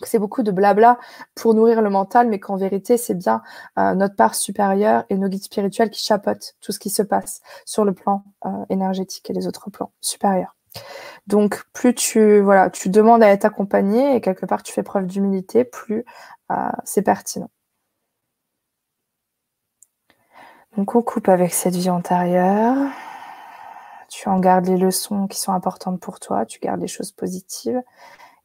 c'est beaucoup de blabla pour nourrir le mental, mais qu'en vérité, c'est bien euh, notre part supérieure et nos guides spirituels qui chapotent tout ce qui se passe sur le plan euh, énergétique et les autres plans supérieurs. Donc, plus tu voilà, tu demandes à être accompagné et quelque part tu fais preuve d'humilité, plus c'est pertinent. Donc on coupe avec cette vie antérieure. Tu en gardes les leçons qui sont importantes pour toi, tu gardes les choses positives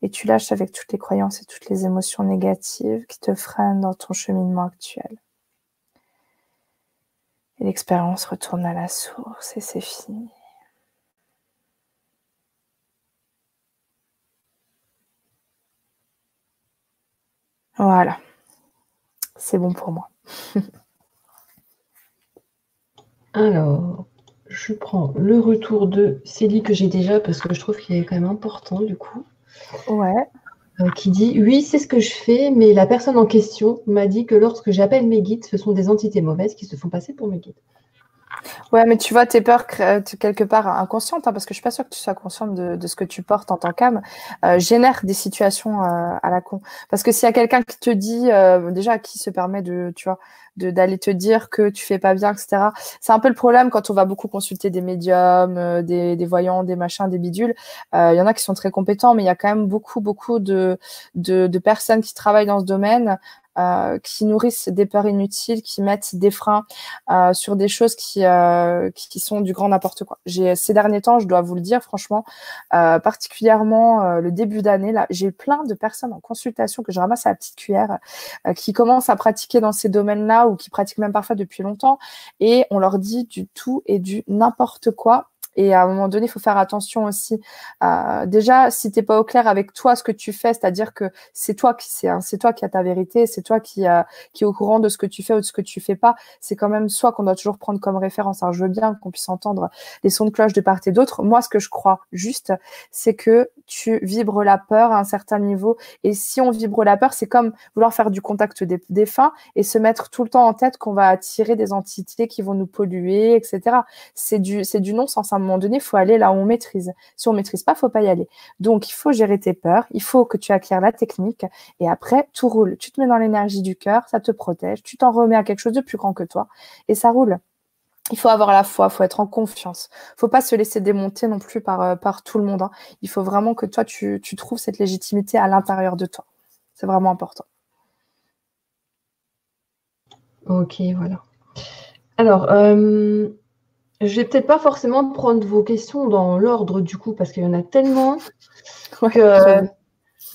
et tu lâches avec toutes les croyances et toutes les émotions négatives qui te freinent dans ton cheminement actuel. Et l'expérience retourne à la source et c'est fini. Voilà. C'est bon pour moi. Alors, je prends le retour de Célie que j'ai déjà parce que je trouve qu'il est quand même important du coup. Ouais. Euh, qui dit Oui, c'est ce que je fais, mais la personne en question m'a dit que lorsque j'appelle mes guides, ce sont des entités mauvaises qui se font passer pour mes guides. Ouais, mais tu vois, tes peurs quelque part inconscientes, hein, parce que je suis pas sûre que tu sois consciente de, ce que tu portes en tant qu'âme, euh, génèrent des situations euh, à la con. Parce que s'il y a quelqu'un qui te dit, euh, déjà, qui se permet de, tu vois, d'aller te dire que tu fais pas bien, etc. C'est un peu le problème quand on va beaucoup consulter des médiums, des, des, voyants, des machins, des bidules. Il y en a qui sont très compétents, mais il y a quand même beaucoup, beaucoup de personnes qui travaillent dans ce domaine euh, qui nourrissent des peurs inutiles, qui mettent des freins euh, sur des choses qui, euh, qui sont du grand n'importe quoi. J'ai ces derniers temps, je dois vous le dire franchement, particulièrement le début d'année là, j'ai plein de personnes en consultation que je ramasse à la petite cuillère qui commencent à pratiquer dans ces domaines-là ou qui pratiquent même parfois depuis longtemps et on leur dit du tout et du n'importe quoi et à un moment donné, il faut faire attention aussi. Euh, déjà, si tu n'es pas au clair avec toi, ce que tu fais, c'est-à-dire que c'est toi qui c'est, hein, c'est toi qui as ta vérité, c'est toi qui, euh, qui est au courant de ce que tu fais ou de ce que tu fais pas. C'est quand même soi qu'on doit toujours prendre comme référence. Alors, je veux bien qu'on puisse entendre les sons de cloche de part et d'autre. Moi, ce que je crois juste, c'est que tu vibres la peur à un certain niveau. Et si on vibre la peur, c'est comme vouloir faire du contact des défunts et se mettre tout le temps en tête qu'on va attirer des entités qui vont nous polluer, etc. C'est du, c'est du non-sens. Un moment donné, il faut aller là où on maîtrise. Si on maîtrise pas, faut pas y aller. Donc, il faut gérer tes peurs. Il faut que tu acquières la technique. Et après, tout roule. Tu te mets dans l'énergie du cœur, ça te protège. Tu t'en remets à quelque chose de plus grand que toi et ça roule il faut avoir la foi, il faut être en confiance. Il faut pas se laisser démonter non plus par, euh, tout le monde. Hein. Il faut vraiment que toi, tu, trouves cette légitimité à l'intérieur de toi. C'est vraiment important. Ok, voilà. Alors, euh, je vais peut-être pas forcément prendre vos questions dans l'ordre du coup, parce qu'il y en a tellement que...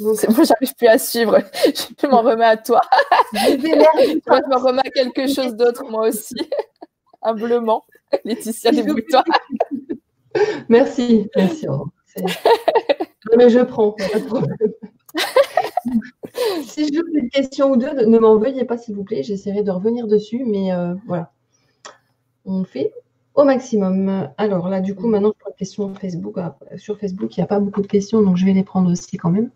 Moi, j'arrive plus à suivre. Je m'en remets à toi. je me remets à quelque chose d'autre, moi aussi humblement. Laetitia, débrouille-toi. merci, merci. mais je prends, si je vous une question ou deux, ne m'en veuillez pas, s'il vous plaît. J'essaierai de revenir dessus, mais euh, voilà. On fait au maximum. Alors là, du coup, maintenant, je prends question Facebook. Ah, sur Facebook, il n'y a pas beaucoup de questions, donc je vais les prendre aussi quand même.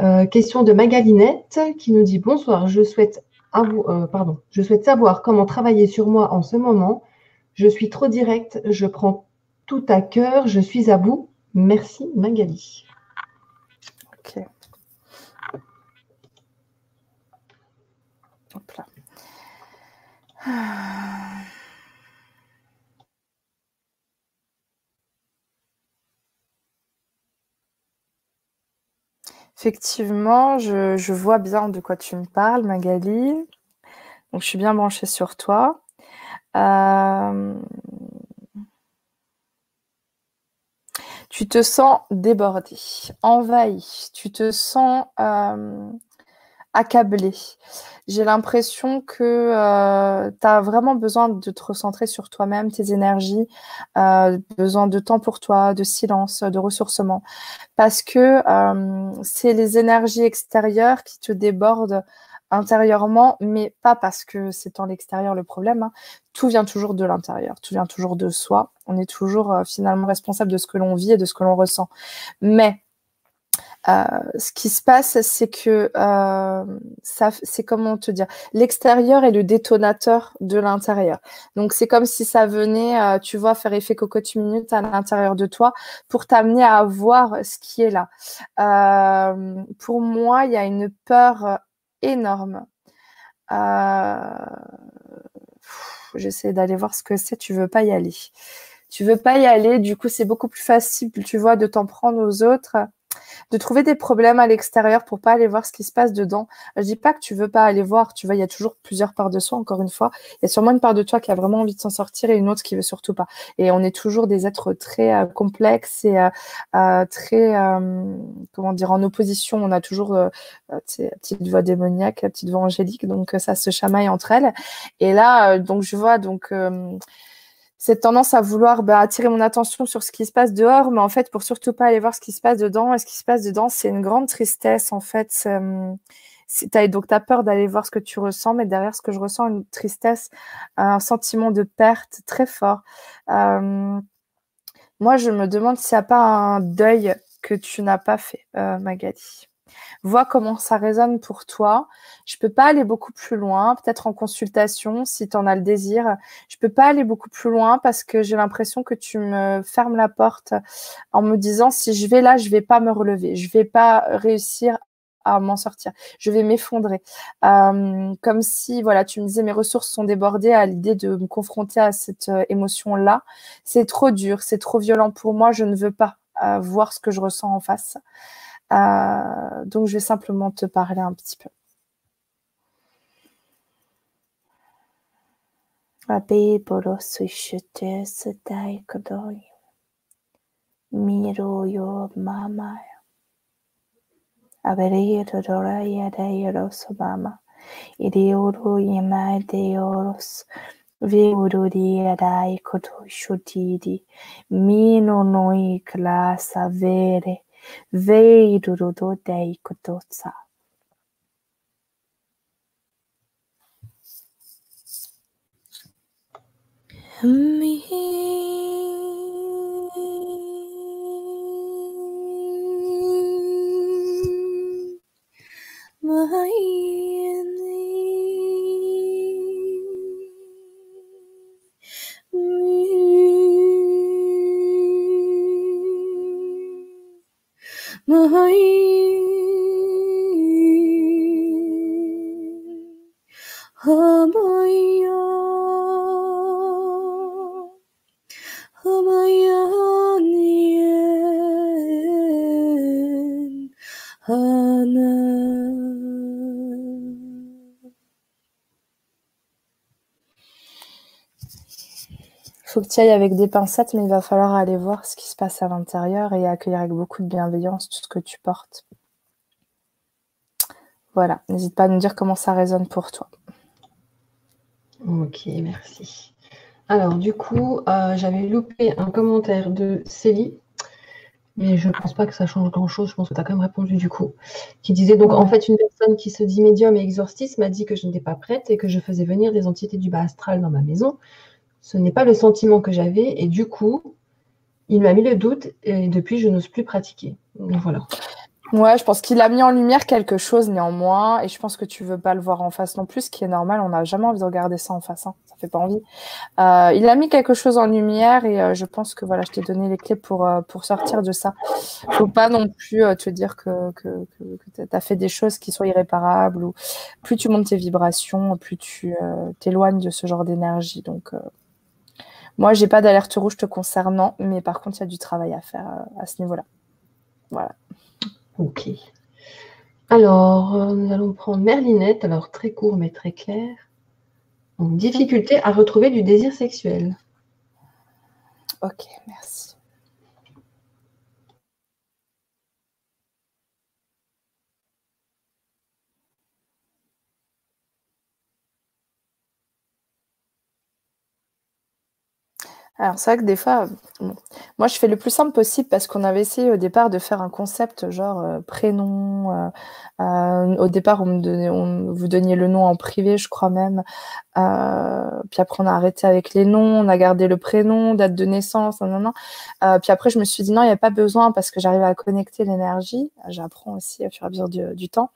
Euh, question de Magalinette qui nous dit Bonsoir, je souhaite euh, pardon, je souhaite savoir comment travailler sur moi en ce moment. Je suis trop directe, je prends tout à cœur, je suis à vous. Merci Magali. Ok. Là. Effectivement, je, vois bien de quoi tu me parles, Magali. Donc, je suis bien branchée sur toi. Euh, tu te sens débordée, envahie, tu te sens euh, accablée. J'ai l'impression que euh, tu as vraiment besoin de te recentrer sur toi-même, tes énergies, euh, besoin de temps pour toi, de silence, de ressourcement, parce que euh, c'est les énergies extérieures qui te débordent intérieurement, mais pas parce que c'est en l'extérieur le problème. Hein. Tout vient toujours de l'intérieur, tout vient toujours de soi. On est toujours finalement responsable de ce que l'on vit et de ce que l'on ressent. Mais euh, ce qui se passe, c'est que euh, ça, c'est comment te dire, l'extérieur est le détonateur de l'intérieur. Donc c'est comme si ça venait, euh, tu vois, faire effet cocotte minute à l'intérieur de toi pour t'amener à voir ce qui est là. pour moi, il y a une peur énorme. J'essaie d'aller voir ce que c'est. Tu veux pas y aller. Tu veux pas y aller. Du coup, c'est beaucoup plus facile, tu vois, de t'en prendre aux autres de trouver des problèmes à l'extérieur pour pas aller voir ce qui se passe dedans. Je dis pas que tu veux pas aller voir, tu vois, il y a toujours plusieurs parts de soi, encore une fois. Il y a sûrement une part de toi qui a vraiment envie de s'en sortir et une autre qui veut surtout pas. Et on est toujours des êtres très euh, complexes et euh, euh, très, comment dire, en opposition. On a toujours la petite voix démoniaque, la petite voix angélique, donc ça se chamaille entre elles. Et là, donc je vois donc cette tendance à vouloir bah, attirer mon attention sur ce qui se passe dehors, mais en fait, pour surtout pas aller voir ce qui se passe dedans. Et ce qui se passe dedans, c'est une grande tristesse, en fait. Euh, donc, tu peur d'aller voir ce que tu ressens, mais derrière ce que je ressens, une tristesse, un sentiment de perte très fort. Euh, moi, je me demande s'il n'y a pas un deuil que tu n'as pas fait, euh, Magali vois comment ça résonne pour toi. Je peux pas aller beaucoup plus loin, peut-être en consultation si tu en as le désir. Je peux pas aller beaucoup plus loin parce que j'ai l'impression que tu me fermes la porte en me disant si je vais là, je vais pas me relever, je vais pas réussir à m'en sortir. Je vais m'effondrer. Comme si, voilà, tu me disais, mes ressources sont débordées à l'idée de me confronter à cette euh, émotion-là. C'est trop dur, c'est trop violent pour moi. Je ne veux pas euh, voir ce que je ressens en face. Euh, donc, je vais simplement te parler un petit peu. Abe borosu shute sedai kodoi. Miro yo mama. Abere dodora yada yorosu mama. Iri uru yama de yoros. Ve uru di adai koto shutidi. Mino noi klasa vere. Veirurudo dei kototsa. Me. faut que avec des pincettes, mais il va falloir aller voir ce qui se passe à l'intérieur et accueillir avec beaucoup de bienveillance tout ce que tu portes. Voilà, n'hésite pas à nous dire comment ça résonne pour toi. Ok, merci. Alors, du coup, euh, j'avais loupé un commentaire de Célie, mais je ne pense pas que ça change grand-chose. Je pense que tu as quand même répondu du coup. Qui disait donc, en fait, une personne qui se dit médium et exorciste m'a dit que je n'étais pas prête et que je faisais venir des entités du bas astral dans ma maison ce n'est pas le sentiment que j'avais. Et du coup, il m'a mis le doute et depuis, je n'ose plus pratiquer. voilà. Ouais, je pense qu'il a mis en lumière quelque chose néanmoins, et je pense que tu veux pas le voir en face non plus, ce qui est normal. On n'a jamais envie de regarder ça en face, hein. ça fait pas envie. Euh, il a mis quelque chose en lumière, et euh, je pense que voilà, je t'ai donné les clés pour euh, sortir de ça. Faut pas non plus te dire que que, que, tu as fait des choses qui sont irréparables, ou plus tu montes tes vibrations, plus tu t'éloignes de ce genre d'énergie. Donc moi, j'ai pas d'alerte rouge te concernant, mais par contre, il y a du travail à faire euh, à ce niveau-là. Voilà. Ok. Alors, euh, nous allons prendre Merlinette, alors très court mais très clair. difficulté à retrouver du désir sexuel. Ok, merci. Alors c'est vrai que des fois, moi je fais le plus simple possible parce qu'on avait essayé au départ de faire un concept genre euh, prénom. Euh, euh, au départ, on me donnait, on, vous donniez le nom en privé, je crois même. puis après, on a arrêté avec les noms, on a gardé le prénom, date de naissance, non, non. puis après, je me suis dit non, il n'y a pas besoin parce que j'arrive à connecter l'énergie. J'apprends aussi au fur et à mesure du, temps.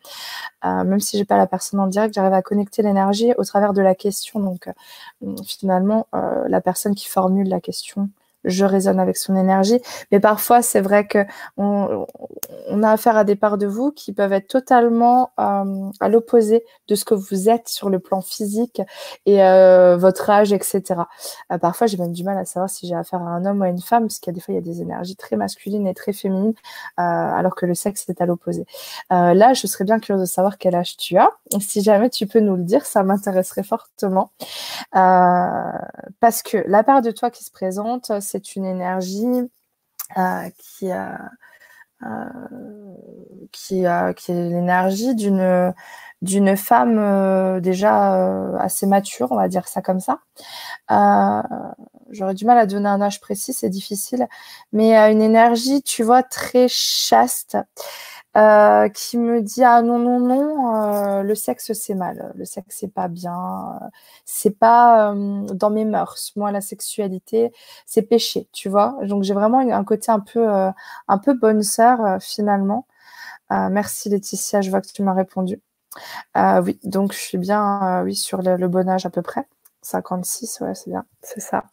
même si j'ai pas la personne en direct, j'arrive à connecter l'énergie au travers de la question. Donc finalement, la personne qui formule la question je résonne avec son énergie. Mais parfois, c'est vrai que on, a affaire à des parts de vous qui peuvent être totalement euh, à l'opposé de ce que vous êtes sur le plan physique et euh, votre âge, etc. Euh, parfois, j'ai même du mal à savoir si j'ai affaire à un homme ou à une femme, parce qu'il y a des fois, il y a des énergies très masculines et très féminines, alors que le sexe est à l'opposé. là, je serais bien curieuse de savoir quel âge tu as. Si jamais tu peux nous le dire, ça m'intéresserait fortement. parce que la part de toi qui se présente, c'est une énergie euh, qui, a, euh, qui, est l'énergie d'une d'une femme euh, déjà assez mature, on va dire ça comme ça. J'aurais du mal à donner un âge précis, c'est difficile, mais une énergie, tu vois, très chaste. Euh, qui me dit ah non non non euh, le sexe c'est mal. Le sexe c'est pas bien. C'est pas euh, dans mes mœurs. Moi la sexualité c'est péché tu vois. Donc j'ai vraiment un côté un peu un peu bonne sœur finalement. Merci Laetitia je vois que tu m'as répondu. Oui donc je suis bien oui sur le, le, bon âge à peu près. 56 ouais c'est bien c'est ça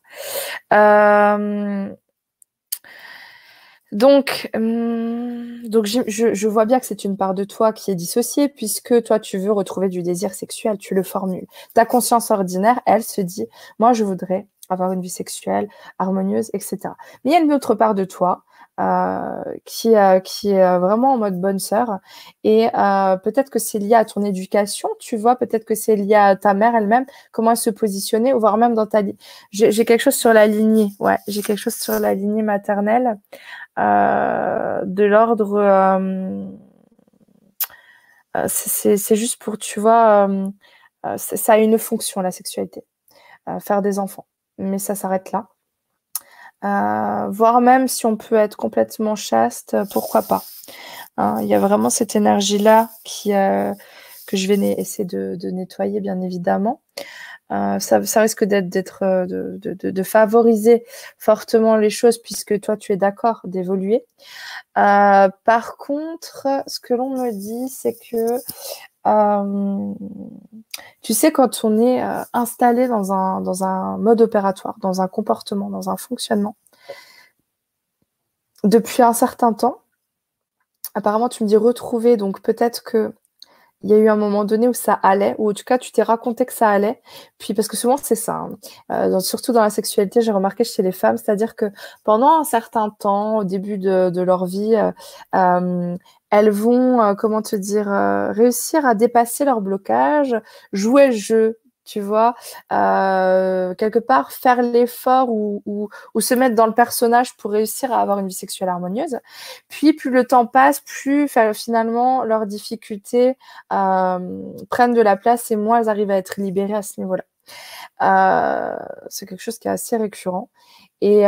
donc, hum, donc je, vois bien que c'est une part de toi qui est dissociée, puisque toi, tu veux retrouver du désir sexuel, tu le formules. Ta conscience ordinaire, elle se dit, moi, je voudrais avoir une vie sexuelle harmonieuse, etc. Mais il y a une autre part de toi euh, qui, euh, qui est vraiment en mode bonne sœur. Et euh, peut-être que c'est lié à ton éducation, tu vois, peut-être que c'est lié à ta mère elle-même, comment elle se positionnait, voire même dans ta... J'ai quelque chose sur la lignée, ouais, j'ai quelque chose sur la lignée maternelle. Euh, de l'ordre. Euh, euh, c'est juste pour, tu vois, ça a une fonction, la sexualité. faire des enfants. Mais ça s'arrête là. Euh, voire même si on peut être complètement chaste, pourquoi pas. Hein, il y a vraiment cette énergie-là que je vais essayer de, nettoyer, bien évidemment. Euh, ça, risque d'être euh, de, favoriser fortement les choses puisque toi tu es d'accord d'évoluer. Euh, par contre, ce que l'on me dit, c'est que tu sais, quand on est installé dans un, dans un mode opératoire, dans un comportement, dans un fonctionnement, depuis un certain temps, apparemment tu me dis retrouver, donc peut-être que il y a eu un moment donné où ça allait, ou en tout cas tu t'es raconté que ça allait. Puis parce que souvent c'est ça, hein. euh, surtout dans la sexualité, j'ai remarqué chez les femmes, c'est-à-dire que pendant un certain temps, au début de, leur vie, euh, euh elles vont, comment te dire, réussir à dépasser leur blocage, jouer le jeu, tu vois, euh, quelque part faire l'effort ou, se mettre dans le personnage pour réussir à avoir une vie sexuelle harmonieuse. Puis plus le temps passe, plus finalement leurs difficultés euh, prennent de la place et moins elles arrivent à être libérées à ce niveau-là. Euh, c'est quelque chose qui est assez récurrent. Et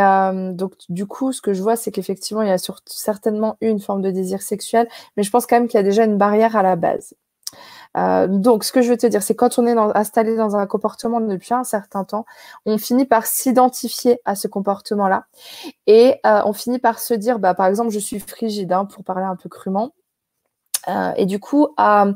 donc, du coup, ce que je vois, c'est qu'effectivement, il y a certainement eu une forme de désir sexuel, mais je pense quand même qu'il y a déjà une barrière à la base. Euh, donc, ce que je veux te dire, c'est quand on est installé dans un comportement depuis un certain temps, on finit par s'identifier à ce comportement-là et euh, on finit par se dire, bah, par exemple, je suis frigide, hein, pour parler un peu crûment. Euh, et du coup, à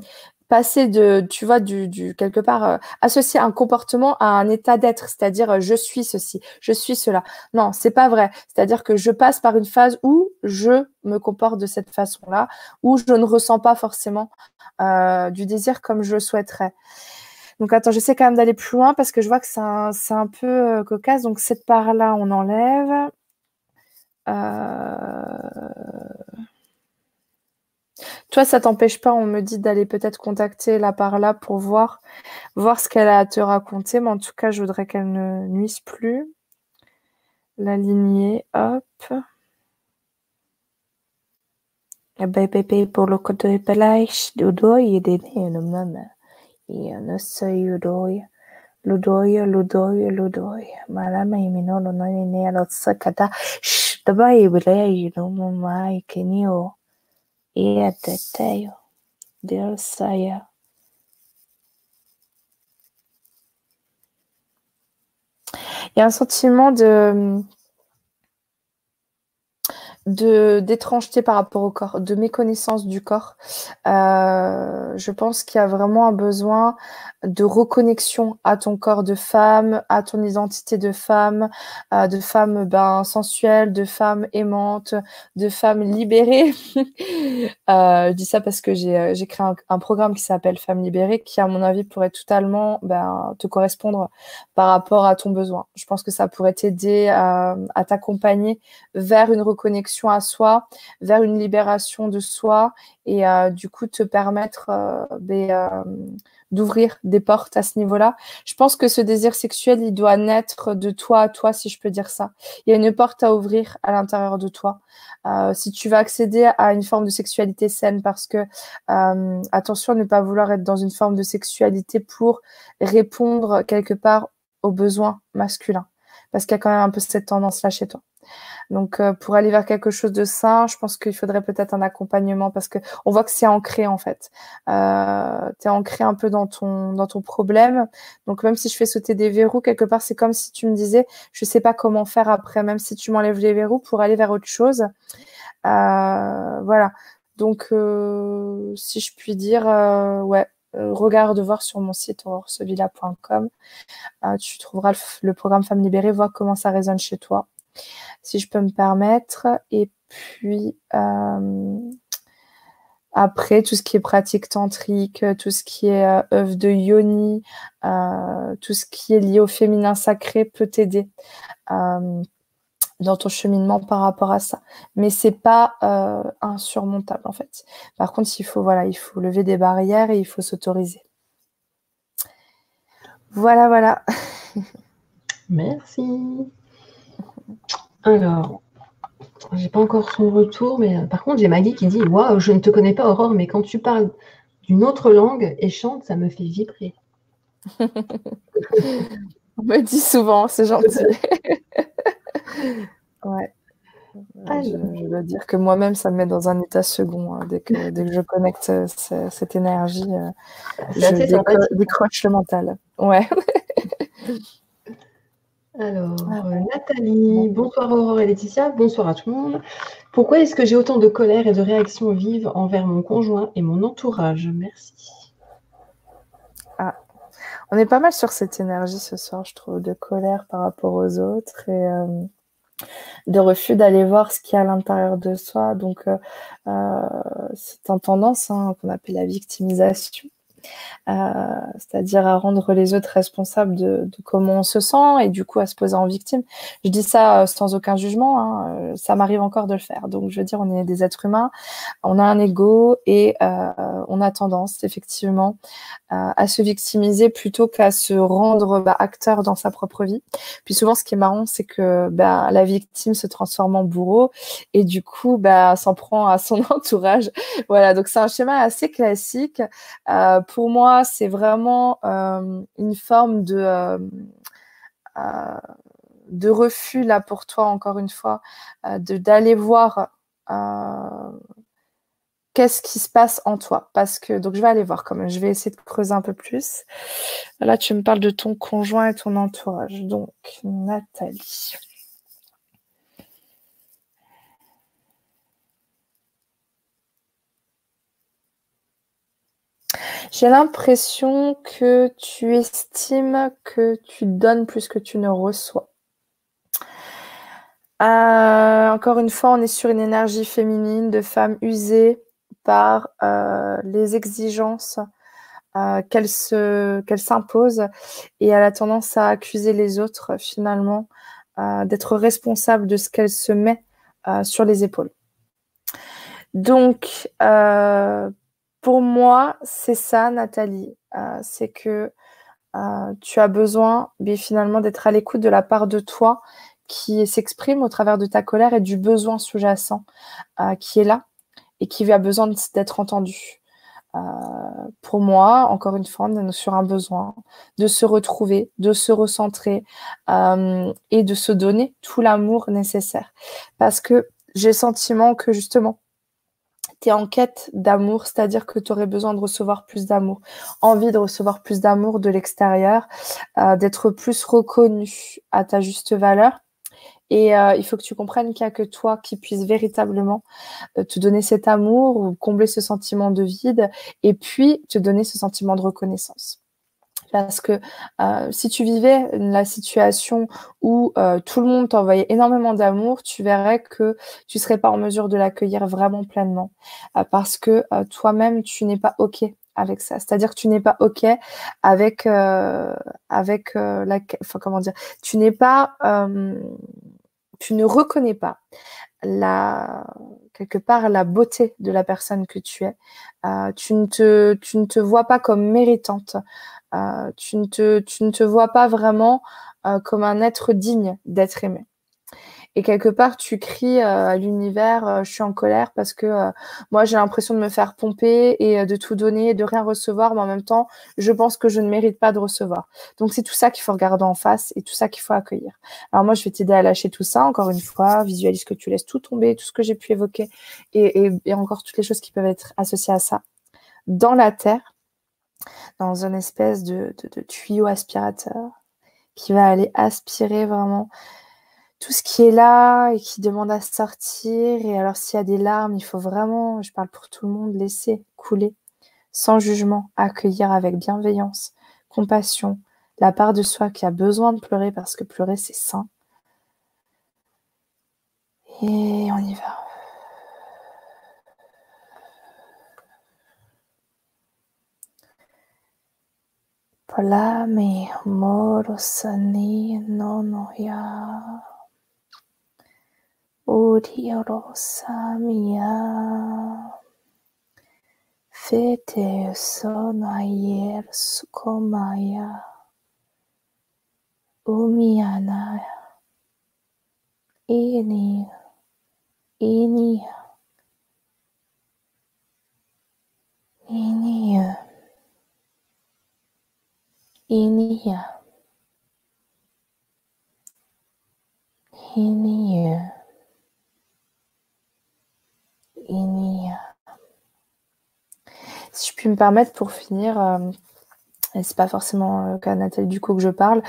passer de, tu vois, du, du quelque part, euh, associer un comportement à un état d'être, c'est-à-dire euh, je suis ceci, je suis cela. Non, c'est pas vrai. C'est-à-dire que je passe par une phase où je me comporte de cette façon-là, où je ne ressens pas forcément euh, du désir comme je souhaiterais. Donc attends, j'essaie quand même d'aller plus loin parce que je vois que c'est un, un, peu cocasse. Donc cette part-là, on enlève. Toi, ça t'empêche pas, on me dit d'aller peut-être contacter la par là pour voir, voir ce qu'elle a à te raconter, mais en tout cas, je voudrais qu'elle ne nuise plus. La lignée, hop. Bebe pour le côté. Malama et Teteio del Saya. Il y a un sentiment de de d'étrangeté par rapport au corps, de méconnaissance du corps. Euh, je pense qu'il y a vraiment un besoin de reconnexion à ton corps de femme, à ton identité de femme, euh, de femme ben, sensuelle, de femme aimante, de femme libérée. euh, je dis ça parce que j'ai euh, créé un, programme qui s'appelle Femme libérée, qui à mon avis pourrait totalement ben, te correspondre par rapport à ton besoin. Je pense que ça pourrait t'aider à t'accompagner vers une reconnexion à soi, vers une libération de soi et euh, du coup te permettre euh, euh, d'ouvrir des portes à ce niveau-là. Je pense que ce désir sexuel, il doit naître de toi à toi, si je peux dire ça. Il y a une porte à ouvrir à l'intérieur de toi. si tu vas accéder à une forme de sexualité saine, parce que attention à ne pas vouloir être dans une forme de sexualité pour répondre quelque part aux besoins masculins, parce qu'il y a quand même un peu cette tendance-là chez toi. Donc, euh, pour aller vers quelque chose de sain, je pense qu'il faudrait peut-être un accompagnement parce que on voit que c'est ancré en fait. Euh, tu es ancré un peu dans ton problème. Donc, même si je fais sauter des verrous quelque part, c'est comme si tu me disais, je sais pas comment faire après, même si tu m'enlèves les verrous pour aller vers autre chose. Euh, voilà. Donc, euh, si je puis dire, ouais, regarde voir sur mon site aurorsevilla.com. tu trouveras le, le, programme Femmes libérées, voir comment ça résonne chez toi si je peux me permettre. Et puis, euh, après, tout ce qui est pratique tantrique, tout ce qui est euh, œuvre de yoni, euh, tout ce qui est lié au féminin sacré peut t'aider dans ton cheminement par rapport à ça. Mais c'est pas insurmontable en fait. Par contre, il faut voilà, il faut lever des barrières et il faut s'autoriser. Voilà, voilà. Merci. Alors, j'ai pas encore son retour, mais euh, par contre, j'ai Maggie qui dit Waouh, je ne te connais pas, Aurore, mais quand tu parles d'une autre langue et chantes, ça me fait vibrer. On me dit souvent, c'est gentil. ouais. Je, dois dire que moi-même, ça me met dans un état second. Hein, dès, que, je connecte euh, cette énergie, euh, je décroche le mental. Ouais. Alors, ah euh, Nathalie, bonsoir Aurore et Laetitia, bonsoir à tout le monde. Pourquoi est-ce que j'ai autant de colère et de réactions vives envers mon conjoint et mon entourage? Merci. Ah, on est pas mal sur cette énergie ce soir, je trouve, de colère par rapport aux autres et euh, de refus d'aller voir ce qu'il y a à l'intérieur de soi. Donc, euh, c'est en tendance hein, qu'on appelle la victimisation. Euh, c'est-à-dire à rendre les autres responsables de, comment on se sent et du coup à se poser en victime. Je dis ça euh, sans aucun jugement, hein, euh, ça m'arrive encore de le faire. Donc je veux dire, on est des êtres humains, on a un ego et on a tendance effectivement à se victimiser plutôt qu'à se rendre bah, acteur dans sa propre vie. Puis souvent, ce qui est marrant, c'est que bah, la victime se transforme en bourreau et du coup, bah, s'en prend à son entourage. Voilà, donc c'est un schéma assez classique. Euh, pour moi, c'est vraiment euh, une forme de, euh, euh, de refus là pour toi, encore une fois, d'aller voir qu'est-ce qui se passe en toi. Parce que, donc je vais aller voir quand même, je vais essayer de creuser un peu plus. Là, tu me parles de ton conjoint et ton entourage. Donc, Nathalie. J'ai l'impression que tu estimes que tu donnes plus que tu ne reçois. Euh, encore une fois, on est sur une énergie féminine de femme usée par euh, les exigences euh, qu'elle s'impose et elle a tendance à accuser les autres finalement d'être responsable de ce qu'elle se met sur les épaules. Donc, pour moi, c'est ça, Nathalie. Euh, c'est que euh, tu as besoin mais finalement d'être à l'écoute de la part de toi qui s'exprime au travers de ta colère et du besoin sous-jacent euh, qui est là et qui a besoin d'être entendu. pour moi, encore une fois, on est sur un besoin de se retrouver, de se recentrer et de se donner tout l'amour nécessaire. Parce que j'ai le sentiment que justement, tu es en quête d'amour, c'est-à-dire que tu aurais besoin de recevoir plus d'amour, envie de recevoir plus d'amour de l'extérieur, euh, d'être plus reconnu à ta juste valeur. Et euh, il faut que tu comprennes qu'il n'y a que toi qui puisse véritablement euh, te donner cet amour ou combler ce sentiment de vide et puis te donner ce sentiment de reconnaissance. Parce que euh, si tu vivais la situation où tout le monde t'envoyait énormément d'amour, tu verrais que tu serais pas en mesure de l'accueillir vraiment pleinement. parce que toi-même, tu n'es pas OK avec ça. C'est-à-dire que tu n'es pas OK avec, avec la... Comment dire Tu n'es pas tu ne reconnais pas la, quelque part la beauté de la personne que tu es. Euh, tu, ne te, tu ne te vois pas comme méritante. Euh, tu, ne te, vois pas vraiment euh, comme un être digne d'être aimé. Et quelque part, tu cries euh, à l'univers, je suis en colère parce que moi, j'ai l'impression de me faire pomper et de tout donner, de rien recevoir, mais en même temps, je pense que je ne mérite pas de recevoir. Donc, c'est tout ça qu'il faut regarder en face et tout ça qu'il faut accueillir. Alors, moi, je vais t'aider à lâcher tout ça, encore une fois, visualise que tu laisses tout tomber, tout ce que j'ai pu évoquer et, et, et encore toutes les choses qui peuvent être associées à ça. Dans la terre, dans une espèce de, tuyau aspirateur qui va aller aspirer vraiment tout ce qui est là et qui demande à sortir. Et alors, s'il y a des larmes, il faut vraiment, je parle pour tout le monde, laisser couler sans jugement, accueillir avec bienveillance, compassion, la part de soi qui a besoin de pleurer parce que pleurer, c'est sain. Et on y va. Polami moro sani no ya. Uri orosamiya. Fete sono ayer sukomaya. Umiana. Ini. Ini. Ini. Ini ini si je puis me permettre pour finir, euh, et c'est pas forcément le cas Nathalie du coup que je parle,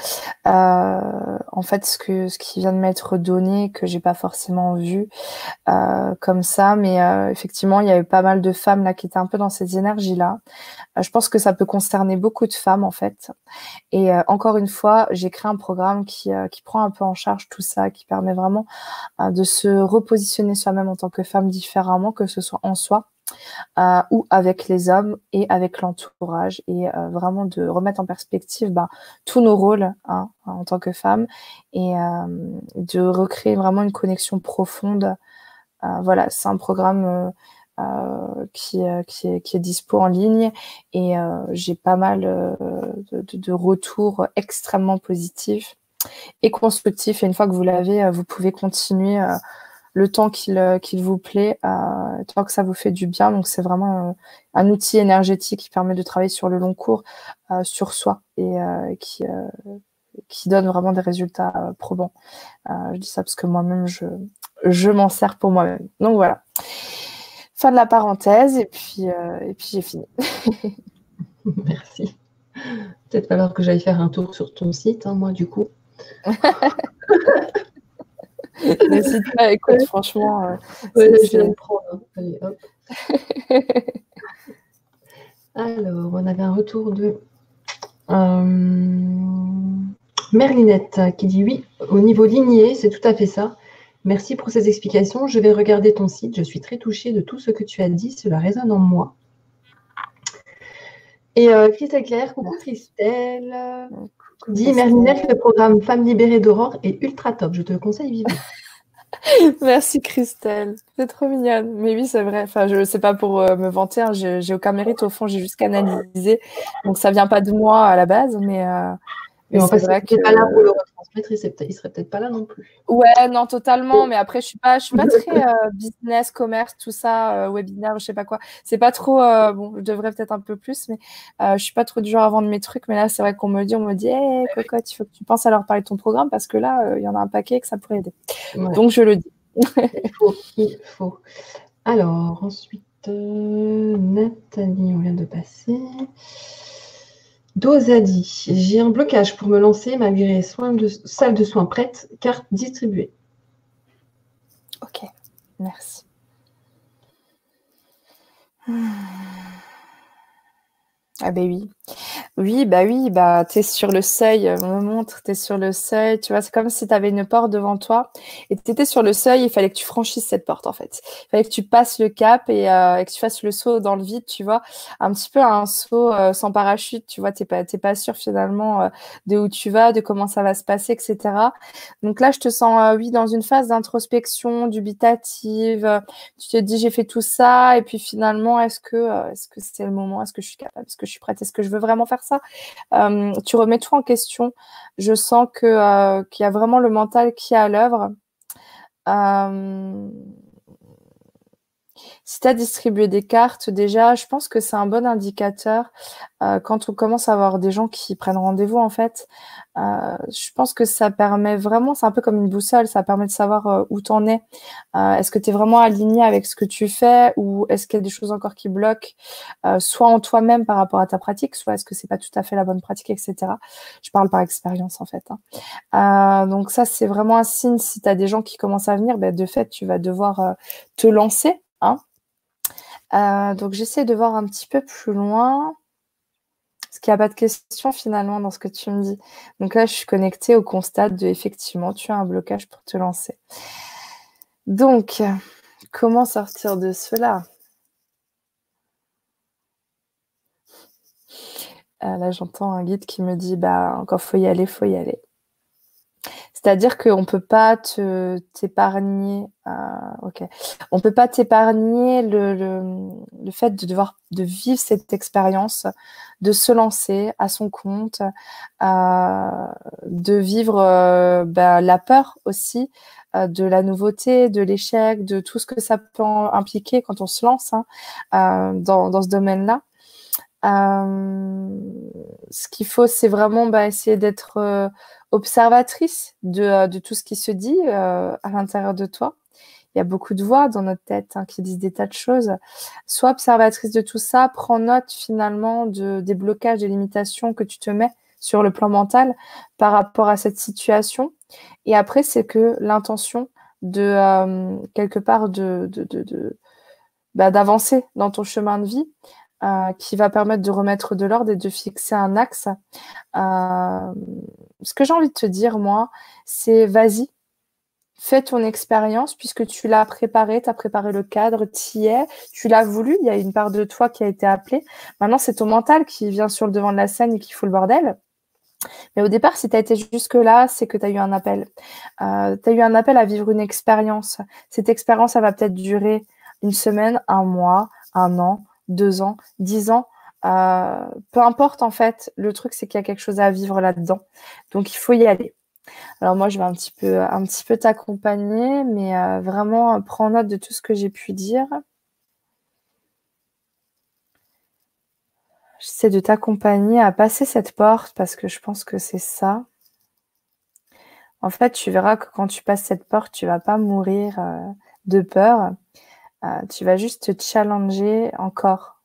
euh, en fait ce que ce qui vient de m'être donné que j'ai pas forcément vu euh, comme ça, mais effectivement il y avait pas mal de femmes là qui étaient un peu dans ces énergies là. je pense que ça peut concerner beaucoup de femmes en fait. Et encore une fois, j'ai créé un programme qui qui prend un peu en charge tout ça, qui permet vraiment de se repositionner soi-même en tant que femme différemment, que ce soit en soi euh, ou avec les hommes et avec l'entourage et euh, vraiment de remettre en perspective ben, tous nos rôles hein, en tant que femmes et euh, de recréer vraiment une connexion profonde. voilà, c'est un programme qui, qui, est, qui est dispo en ligne et j'ai pas mal de, de, retours extrêmement positifs et constructifs. Et une fois que vous l'avez, vous pouvez continuer le temps qu'il euh, vous plaît, euh, tant que ça vous fait du bien. Donc c'est vraiment euh, un outil énergétique qui permet de travailler sur le long cours, sur soi et qui qui donne vraiment des résultats probants. je dis ça parce que moi-même je je m'en sers pour moi-même. Donc voilà. Fin de la parenthèse et puis et puis j'ai fini. Merci. Peut-être falloir que j'aille faire un tour sur ton site, hein, moi du coup. N'hésite pas, écoute, franchement. Euh, je vais le prendre. Hein. Allez, hop. Alors, on avait un retour de euh, Merlinette qui dit oui, au niveau ligné, c'est tout à fait ça. Merci pour ces explications. Je vais regarder ton site. Je suis très touchée de tout ce que tu as dit. Cela résonne en moi. Et euh, Christelle Claire, coucou Christelle. Dis Merlinette, le programme Femmes libérées d'Aurore est ultra top. Je te le conseille vivement. Merci Christelle, c'est trop mignonne. Mais oui, c'est vrai. Enfin, je sais pas pour euh, me vanter, hein. j'ai aucun mérite au fond, j'ai juste canalisé. Donc ça vient pas de moi à la base, mais, euh, mais en fait, vrai que... pas là pour le retransmettre, il, serait, serait peut-être pas là non plus. Ouais, non, totalement. Mais après, je suis pas, je suis pas très euh, business, commerce, tout ça, euh, webinaire, je sais pas quoi. C'est pas trop. Euh, bon, je devrais peut-être un peu plus, mais je suis pas trop du genre à vendre mes trucs. Mais là, c'est vrai qu'on me dit, on me dit, hé, cocotte, il faut que tu penses à leur parler de ton programme parce que là, il y en a un paquet que ça pourrait aider. Donc, je le dis. il faut, il faut. Alors, ensuite, Nathalie, on vient de passer. D'os a dit. j'ai un blocage pour me lancer malgré les soins de, soins prêtes, Carte distribuée. Ok, merci. Ah ben oui, oui, bah oui, bah tu es sur le seuil, on me montre, tu es sur le seuil, tu vois, c'est comme si tu avais une porte devant toi et tu étais sur le seuil, il fallait que tu franchisses cette porte en fait. Il fallait que tu passes le cap et, euh, que tu fasses le saut dans le vide, tu vois, un petit peu un saut euh, sans parachute, tu vois, tu pas, pas sûr finalement euh, de où tu vas, de comment ça va se passer, etc. Donc là, je te sens, oui, dans une phase d'introspection, dubitative, tu te dis j'ai fait tout ça et puis finalement, est-ce que est-ce que c'est le moment, est-ce que je suis capable, est-ce que je suis prête, est-ce que je veux vraiment faire ça euh, Tu remets tout en question. Je sens que euh, qu'il y a vraiment le mental qui est à l'œuvre. Euh, si tu as distribué des cartes, déjà, je pense que c'est un bon indicateur euh, quand on commence à avoir des gens qui prennent rendez-vous, en fait. Euh, je pense que ça permet vraiment, c'est un peu comme une boussole, ça permet de savoir euh, où t'en es. est-ce que tu es vraiment aligné avec ce que tu fais ou est-ce qu'il y a des choses encore qui bloquent, soit en toi-même par rapport à ta pratique, soit est-ce que c'est pas tout à fait la bonne pratique, etc. Je parle par expérience, en fait. Hein. donc ça, c'est vraiment un signe. Si tu as des gens qui commencent à venir, ben, de fait, tu vas devoir te lancer. Hein euh, donc j'essaie de voir un petit peu plus loin. Parce qu'il n'y a pas de question finalement dans ce que tu me dis. Donc là, je suis connectée au constat de effectivement, tu as un blocage pour te lancer. Donc, comment sortir de cela? Euh, Là, j'entends un guide qui me dit bah encore faut y aller, faut y aller. C'est-à-dire qu'on ne peut pas te, t'épargner. Euh. On peut pas t'épargner le, le, fait de devoir de vivre cette expérience, de se lancer à son compte, euh, de vivre euh, bah, la peur aussi de la nouveauté, de l'échec, de tout ce que ça peut impliquer quand on se lance hein, dans, dans ce domaine-là. Ce qu'il faut, c'est vraiment bah, essayer d'être observatrice euh, de, tout ce qui se dit euh, à l'intérieur de toi. Il y a beaucoup de voix dans notre tête hein, qui disent des tas de choses. Sois observatrice de tout ça, prends note finalement de, des blocages, des limitations que tu te mets sur le plan mental par rapport à cette situation. Et après, c'est que l'intention de euh, quelque part de, de, bah, d'avancer dans ton chemin de vie euh, qui va permettre de remettre de l'ordre et de fixer un axe. Euh, ce que j'ai envie de te dire, moi, c'est vas-y, fais ton expérience puisque tu l'as préparé, tu as préparé le cadre, tu y es, tu l'as voulu, il y a une part de toi qui a été appelée. Maintenant, c'est ton mental qui vient sur le devant de la scène et qui fout le bordel. Mais au départ, si tu as été jusque-là, c'est que tu as eu un appel. Euh, tu as eu un appel à vivre une expérience. Cette expérience, elle va peut-être durer une semaine, un mois, un an, deux ans, dix ans. Euh, peu importe en fait, le truc c'est qu'il y a quelque chose à vivre là-dedans. Donc il faut y aller. Alors moi je vais un petit peu, un petit peu t'accompagner, mais euh, vraiment prends note de tout ce que j'ai pu dire. J'essaie de t'accompagner à passer cette porte parce que je pense que c'est ça. En fait, tu verras que quand tu passes cette porte, tu vas pas mourir euh, de peur. Euh, tu vas juste te challenger encore.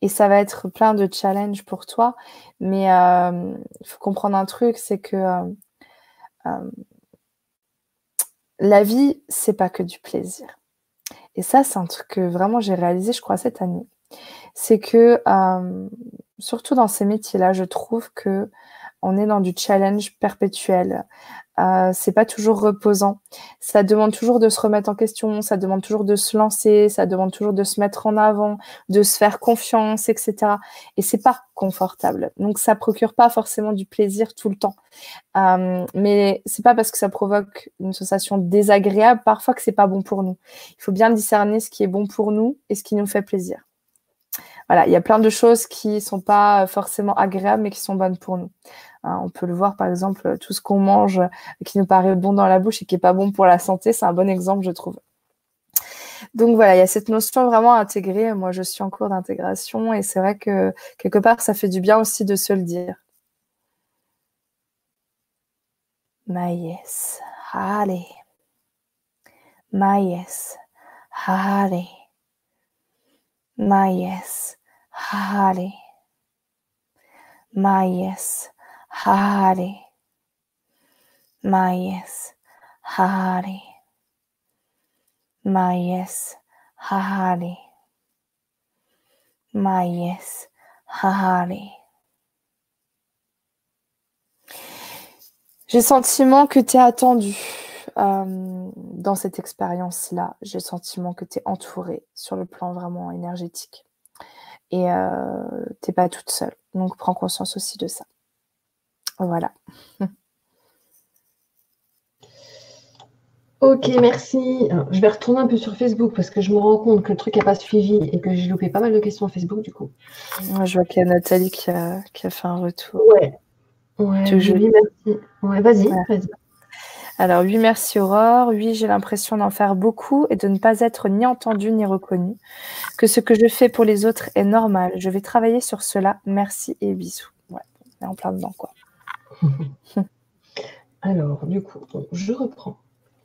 Et ça va être plein de challenges pour toi. Mais il euh, faut comprendre un truc, c'est que euh, la vie, c'est pas que du plaisir. Et ça, c'est un truc que vraiment j'ai réalisé, je crois, cette année. C'est que, surtout dans ces métiers-là, je trouve que on est dans du challenge perpétuel. Euh, c'est pas toujours reposant. Ça demande toujours de se remettre en question, ça demande toujours de se lancer, ça demande toujours de se mettre en avant, de se faire confiance, etc. Et c'est pas confortable. Donc ça procure pas forcément du plaisir tout le temps. Euh, mais c'est pas parce que ça provoque une sensation désagréable parfois que c'est pas bon pour nous. Il faut bien discerner ce qui est bon pour nous et ce qui nous fait plaisir. Voilà, il y a plein de choses qui sont pas forcément agréables mais qui sont bonnes pour nous. Hein, on peut le voir, par exemple, tout ce qu'on mange qui nous paraît bon dans la bouche et qui n'est pas bon pour la santé, c'est un bon exemple, je trouve. Donc voilà, il y a cette notion vraiment intégrée. Moi, je suis en cours d'intégration et c'est vrai que quelque part, ça fait du bien aussi de se le dire. Maïs, allez. Maïs, allez. Maïs, allez. Maïs, Hari. Mayes. Hari. Mayes Hahari. Mayes Hahari. J'ai sentiment que tu es attendu euh, dans cette expérience-là. J'ai le sentiment que tu es entouré sur le plan vraiment énergétique. Et euh, tu n'es pas toute seule. Donc prends conscience aussi de ça. Voilà. Ok, merci. je vais retourner un peu sur Facebook parce que je me rends compte que le truc n'a pas suivi et que j'ai loupé pas mal de questions sur Facebook du coup. je vois qu'il y a Nathalie qui a, fait un retour. Ouais. Ouais, merci. Ouais, vas-y, vas-y. Alors, oui, merci Aurore. Oui, j'ai l'impression d'en faire beaucoup et de ne pas être ni entendu ni reconnu. Que ce que je fais pour les autres est normal. Je vais travailler sur cela. Merci et bisous. Ouais, on est en plein dedans, quoi. Alors, du coup, je reprends.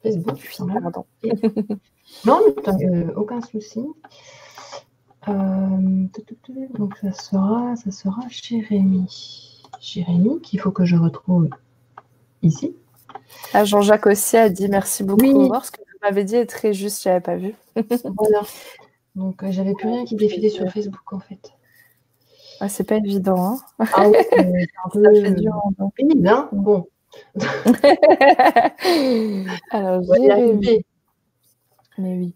Facebook, Pardon. non, euh, aucun souci. Euh, donc ça sera, ça sera Jérémy. Jérémy, qu'il faut que je retrouve ici. Ah, Jean-Jacques aussi a dit merci beaucoup. Oui. Ce que vous m'avez dit est très juste, je n'avais pas vu. voilà. Donc euh, j'avais plus rien qui défilait sur Facebook en fait. Ah, c'est pas évident. Hein ah, oui, un peu... Dur. Pénible, hein Bon. Alors, Mais oui.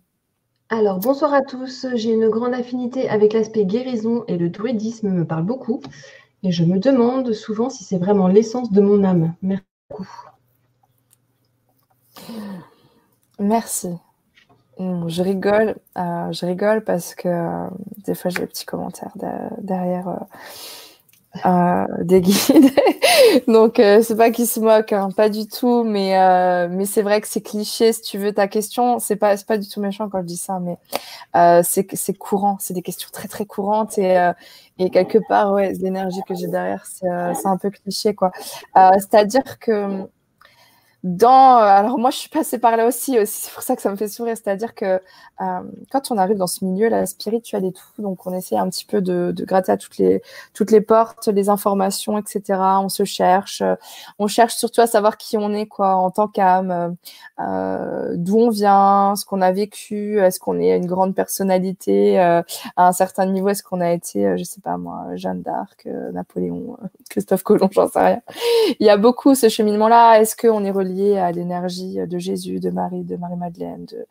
Alors, bonsoir à tous. J'ai une grande affinité avec l'aspect guérison et le druidisme me parle beaucoup. Et je me demande souvent si c'est vraiment l'essence de mon âme. Merci beaucoup. Merci. Je rigole, euh, je rigole parce que euh, des fois j'ai des petits commentaires derrière euh, des guides. Donc, c'est pas qu'ils se moquent, hein, pas du tout. Mais, mais c'est vrai que c'est cliché. Si tu veux ta question, c'est pas, pas du tout méchant quand je dis ça, mais c'est, c'est courant. C'est des questions très, très courantes. Et, et quelque part, ouais, l'énergie que j'ai derrière, c'est, c'est un peu cliché, quoi. c'est-à-dire que dans. Euh, alors, moi, je suis passée par là aussi, aussi c'est pour ça que ça me fait sourire. C'est-à-dire que euh, quand on arrive dans ce milieu, la spirituelle et tout, donc on essaie un petit peu de, de, gratter à toutes les, toutes les portes, les informations, etc. On se cherche. On cherche surtout à savoir qui on est, quoi, en tant qu'âme, euh, d'où on vient, ce qu'on a vécu, est-ce qu'on est une grande personnalité euh, à un certain niveau, est-ce qu'on a été, euh, je sais pas moi, Jeanne d'Arc, Napoléon, Christophe Colomb, j'en sais rien. Il y a beaucoup ce cheminement-là. Est-ce qu'on est relié à l'énergie de Jésus, de Marie, de Marie-Madeleine de...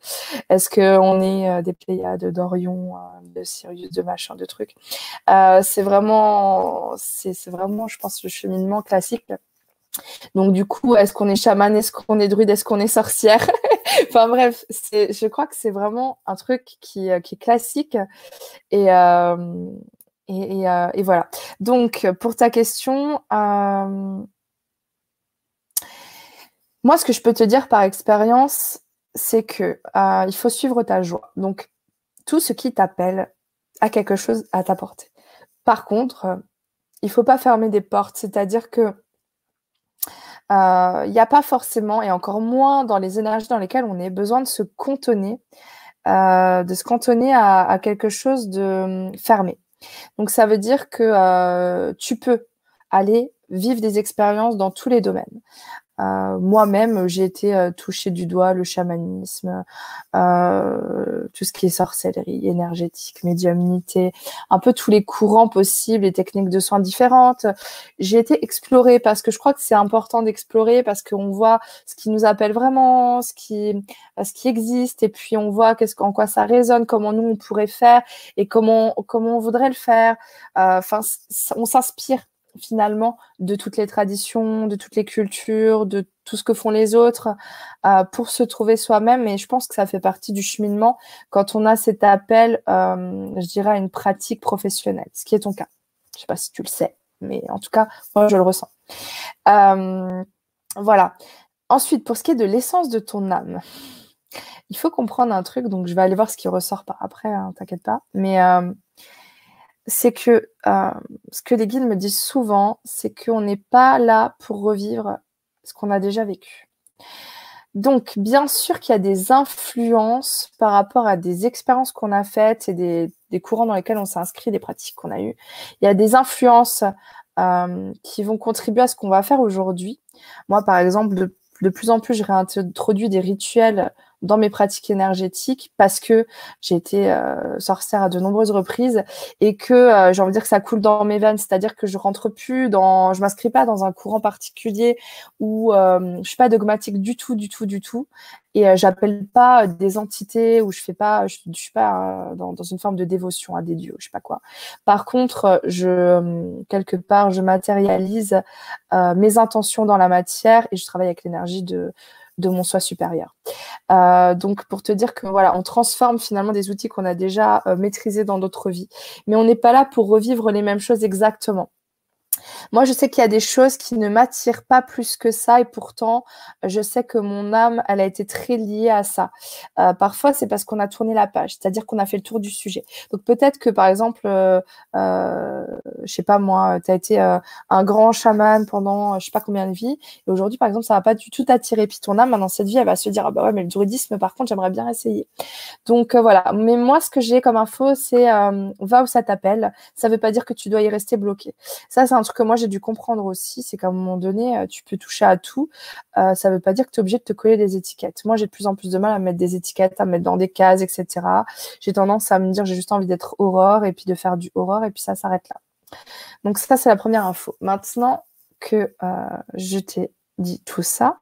Est-ce qu'on est euh, des Pléiades d'Orion, euh, de Sirius, de machin, de trucs euh, C'est vraiment, vraiment, je pense, le cheminement classique. Donc du coup, est-ce qu'on est chaman, est-ce qu'on est druide, est-ce qu'on est sorcière? Enfin bref, je crois que c'est vraiment un truc qui, est classique et, voilà. Donc pour ta question, moi, ce que je peux te dire par expérience, c'est que euh, il faut suivre ta joie. Donc, tout ce qui t'appelle a quelque chose à t'apporter. Par contre, euh, il faut pas fermer des portes, c'est-à-dire que euh, il n'y a pas forcément, et encore moins dans les énergies dans lesquelles on est, besoin de se cantonner, de se cantonner à, à, quelque chose de hum, fermé. Donc ça veut dire que tu peux aller vivre des expériences dans tous les domaines. Euh, moi-même, j'ai été euh, touchée du doigt le chamanisme, euh, tout ce qui est sorcellerie, énergétique, médiumnité, un peu tous les courants possibles, les techniques de soins différentes. J'ai été explorée parce que je crois que c'est important d'explorer parce qu'on voit ce qui nous appelle vraiment, ce qui, ce qui existe, et puis on voit qu'est-ce en quoi ça résonne, comment nous on pourrait faire et comment comment on voudrait le faire. Enfin, on s'inspire finalement de toutes les traditions, de toutes les cultures, de tout ce que font les autres euh, pour se trouver soi-même. Et je pense que ça fait partie du cheminement quand on a cet appel, euh, je dirais, à une pratique professionnelle, ce qui est ton cas. Je sais pas si tu le sais, mais en tout cas, moi, je le ressens. Euh, voilà. Ensuite, pour ce qui est de l'essence de ton âme, il faut comprendre un truc, donc je vais aller voir ce qui ressort par après, hein, t'inquiète pas. Mais c'est que euh, ce que les guides me disent souvent, c'est qu'on n'est pas là pour revivre ce qu'on a déjà vécu. Donc, bien sûr qu'il y a des influences par rapport à des expériences qu'on a faites et des, courants dans lesquels on s'est inscrit, des pratiques qu'on a eues. Il y a des influences euh, qui vont contribuer à ce qu'on va faire aujourd'hui. Moi, par exemple, de, de plus en plus, je réintroduis des rituels dans mes pratiques énergétiques parce que j'ai été euh, sorcière à de nombreuses reprises et que euh, j'ai envie de dire que ça coule dans mes veines, c'est-à-dire que je rentre plus dans, je m'inscris pas dans un courant particulier où euh, je suis pas dogmatique du tout, du tout, du tout et euh, j'appelle pas des entités ou je fais pas, je, suis pas euh, dans, dans, une forme de dévotion à des dieux, je sais pas quoi. Par contre, je quelque part, je matérialise mes intentions dans la matière et je travaille avec l'énergie de de mon soi supérieur. Euh, donc pour te dire que voilà, on transforme finalement des outils qu'on a déjà euh, maîtrisés dans d'autres vies, mais on n'est pas là pour revivre les mêmes choses exactement. Moi, je sais qu'il y a des choses qui ne m'attirent pas plus que ça et pourtant, je sais que mon âme, elle a été très liée à ça. Euh, parfois, c'est parce qu'on a tourné la page, c'est-à-dire qu'on a fait le tour du sujet. Donc peut-être que, par exemple, euh, euh, je sais pas moi, tu as été euh, un grand chaman pendant je sais pas combien de vies et aujourd'hui, par exemple, ça va pas du tout t'attirer. Puis ton âme, dans cette vie, elle va se dire, ah bah ouais, mais le druidisme, par contre, j'aimerais bien essayer. Donc euh, voilà. Mais moi, ce que j'ai comme info, c'est va où ça t'appelle. Ça veut pas dire que tu dois y rester bloqué. Ça, c'est un truc que moi j'ai dû comprendre aussi, c'est qu'à un moment donné, euh, tu peux toucher à tout. Euh, ça ne veut pas dire que tu es obligé de te coller des étiquettes. Moi, j'ai de plus en plus de mal à mettre des étiquettes, à mettre dans des cases, etc. J'ai tendance à me dire j'ai juste envie d'être aurore et puis de faire du aurore et puis ça s'arrête là. Donc ça, c'est la première info. Maintenant que euh, je t'ai dit tout ça,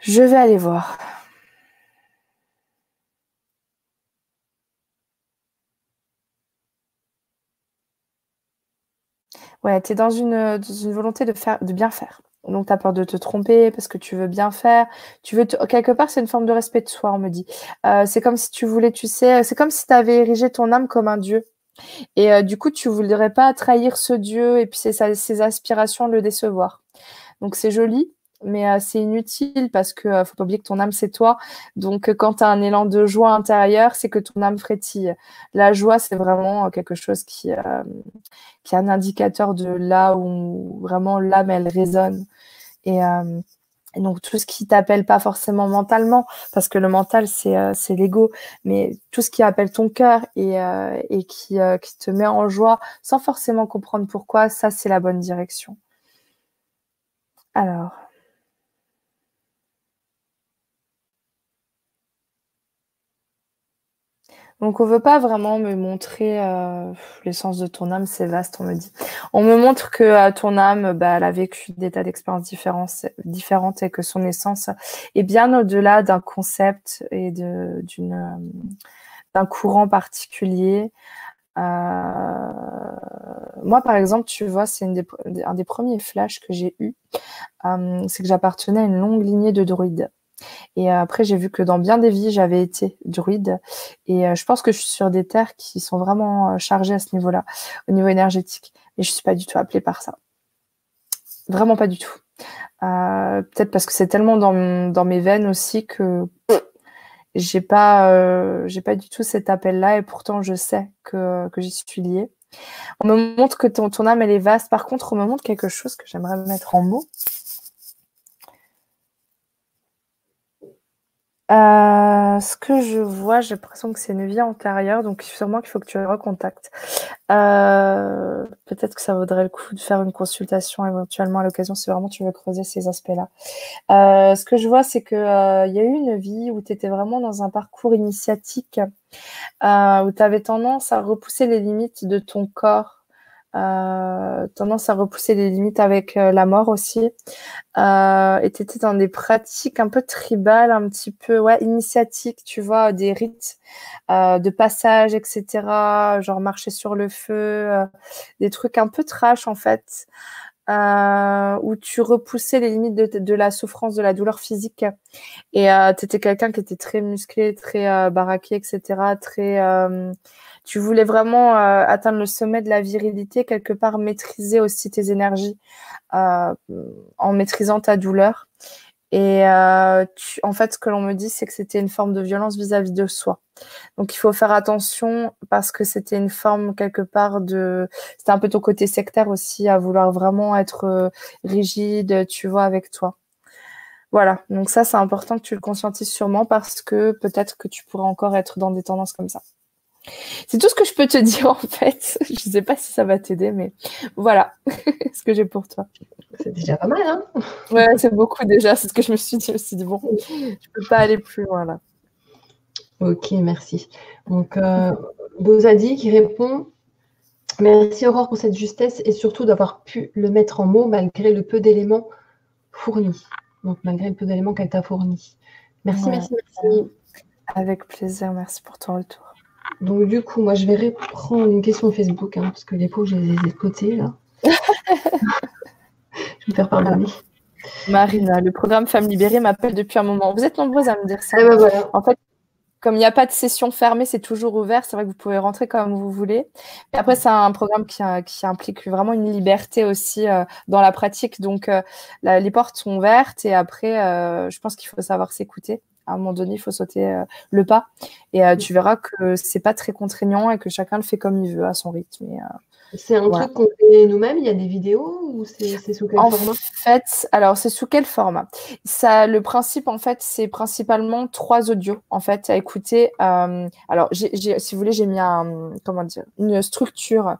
je vais aller voir Ouais, tu es dans une, volonté de, faire, de bien faire. Donc, tu as peur de te tromper parce que tu veux bien faire. Tu veux Quelque part, c'est une forme de respect de soi, on me dit. Euh, c'est comme si tu voulais, tu sais, c'est comme si tu avais érigé ton âme comme un dieu. Et euh, du coup, tu voudrais pas trahir ce dieu et puis ses, ses aspirations le décevoir. Donc, c'est joli, mais euh, c'est inutile parce que euh, faut pas oublier que ton âme c'est toi. Donc euh, quand tu as un élan de joie intérieure, c'est que ton âme frétille. La joie, c'est vraiment quelque chose qui qui est un indicateur de là où vraiment l'âme elle résonne et, donc tout ce qui t'appelle pas forcément mentalement parce que le mental c'est c'est l'ego, mais tout ce qui appelle ton cœur et et qui qui te met en joie sans forcément comprendre pourquoi, ça c'est la bonne direction. Alors Donc, on veut pas vraiment me montrer euh, l'essence de ton âme, c'est vaste, on me dit. On me montre que euh, ton âme, bah, elle a vécu des tas d'expériences différentes, et que son essence est bien au-delà d'un concept et d'une, euh, d'un courant particulier. Moi, par exemple, tu vois, c'est un des premiers flashs que j'ai eu, c'est que j'appartenais à une longue lignée de druides. Et euh, après, j'ai vu que dans bien des vies, j'avais été druide. Et euh, je pense que je suis sur des terres qui sont vraiment euh, chargées à ce niveau-là, au niveau énergétique. Mais je suis pas du tout appelée par ça. Vraiment pas du tout. Peut-être parce que c'est tellement dans, mes veines aussi que j'ai pas, pas du tout cet appel-là. Et pourtant, je sais que, que j'y suis liée. On me montre que ton, ton âme, elle est vaste. Par contre, on me montre quelque chose que j'aimerais mettre en mots. Euh, ce que je vois, j'ai l'impression que c'est une vie antérieure, donc sûrement qu'il faut que tu recontactes. Euh, peut-être que ça vaudrait le coup de faire une consultation éventuellement à l'occasion si vraiment tu veux creuser ces aspects-là. Euh, ce que je vois, c'est que il y a eu une vie où tu étais vraiment dans un parcours initiatique, où tu avais tendance à repousser les limites de ton corps tendance à repousser les limites avec euh, la mort aussi. Euh, et tu étais dans des pratiques un peu tribales, un petit peu ouais, initiatiques, tu vois, des rites euh, de passage, etc. Genre marcher sur le feu, des trucs un peu trash en fait. Euh, où tu repoussais les limites de, de, la souffrance, de la douleur physique. Et euh, tu étais quelqu'un qui était très musclé, très euh, baraqué, etc. Très, tu voulais vraiment atteindre le sommet de la virilité, quelque part maîtriser aussi tes énergies en maîtrisant ta douleur. Et euh, en fait, ce que l'on me dit, c'est que c'était une forme de violence vis-à-vis de soi. Donc, il faut faire attention parce que c'était une forme quelque part de. C'était un peu ton côté sectaire aussi, à vouloir vraiment être euh, rigide, tu vois, avec toi. Voilà. Donc, ça, c'est important que tu le conscientises sûrement parce que peut-être que tu pourrais encore être dans des tendances comme ça. C'est tout ce que je peux te dire en fait. Je ne sais pas si ça va t'aider, mais voilà ce que j'ai pour toi. C'est déjà pas mal, hein Ouais, c'est beaucoup déjà. C'est ce que je me suis dit. Je me suis dit, bon, je peux pas aller plus loin là. Ok, merci. Donc, euh, Bozadi qui répond Merci Aurore pour cette justesse et surtout d'avoir pu le mettre en mots malgré le peu d'éléments fournis. Donc, malgré le peu d'éléments qu'elle t'a fournis. Merci, merci, merci. Avec plaisir, merci pour ton retour. Donc, du coup, moi, je vais reprendre une question Facebook, hein, parce que les pauvres, je les ai de côté, là. je vais me faire pardonner. Marina, le programme Femme Libérée m'appelle depuis un moment. Vous êtes nombreuses à me dire ça. Bah voilà. En fait, comme il n'y a pas de session fermée, c'est toujours ouvert. C'est vrai que vous pouvez rentrer comme vous voulez. Et après, c'est un programme qui, qui, implique vraiment une liberté aussi euh, dans la pratique. Donc, euh, les portes sont ouvertes. Et après, euh, je pense qu'il faut savoir s'écouter à un moment donné, il faut sauter le pas. Et tu verras que c'est pas très contraignant et que chacun le fait comme il veut à son rythme. C'est un truc qu'on fait nous-mêmes Il y a des vidéos ou c'est sous quel format? En fait, alors c'est sous quel format? Ça, le principe en fait, c'est principalement trois audios en fait à écouter. Euh, alors, si vous voulez, j'ai mis un, comment dire, une structure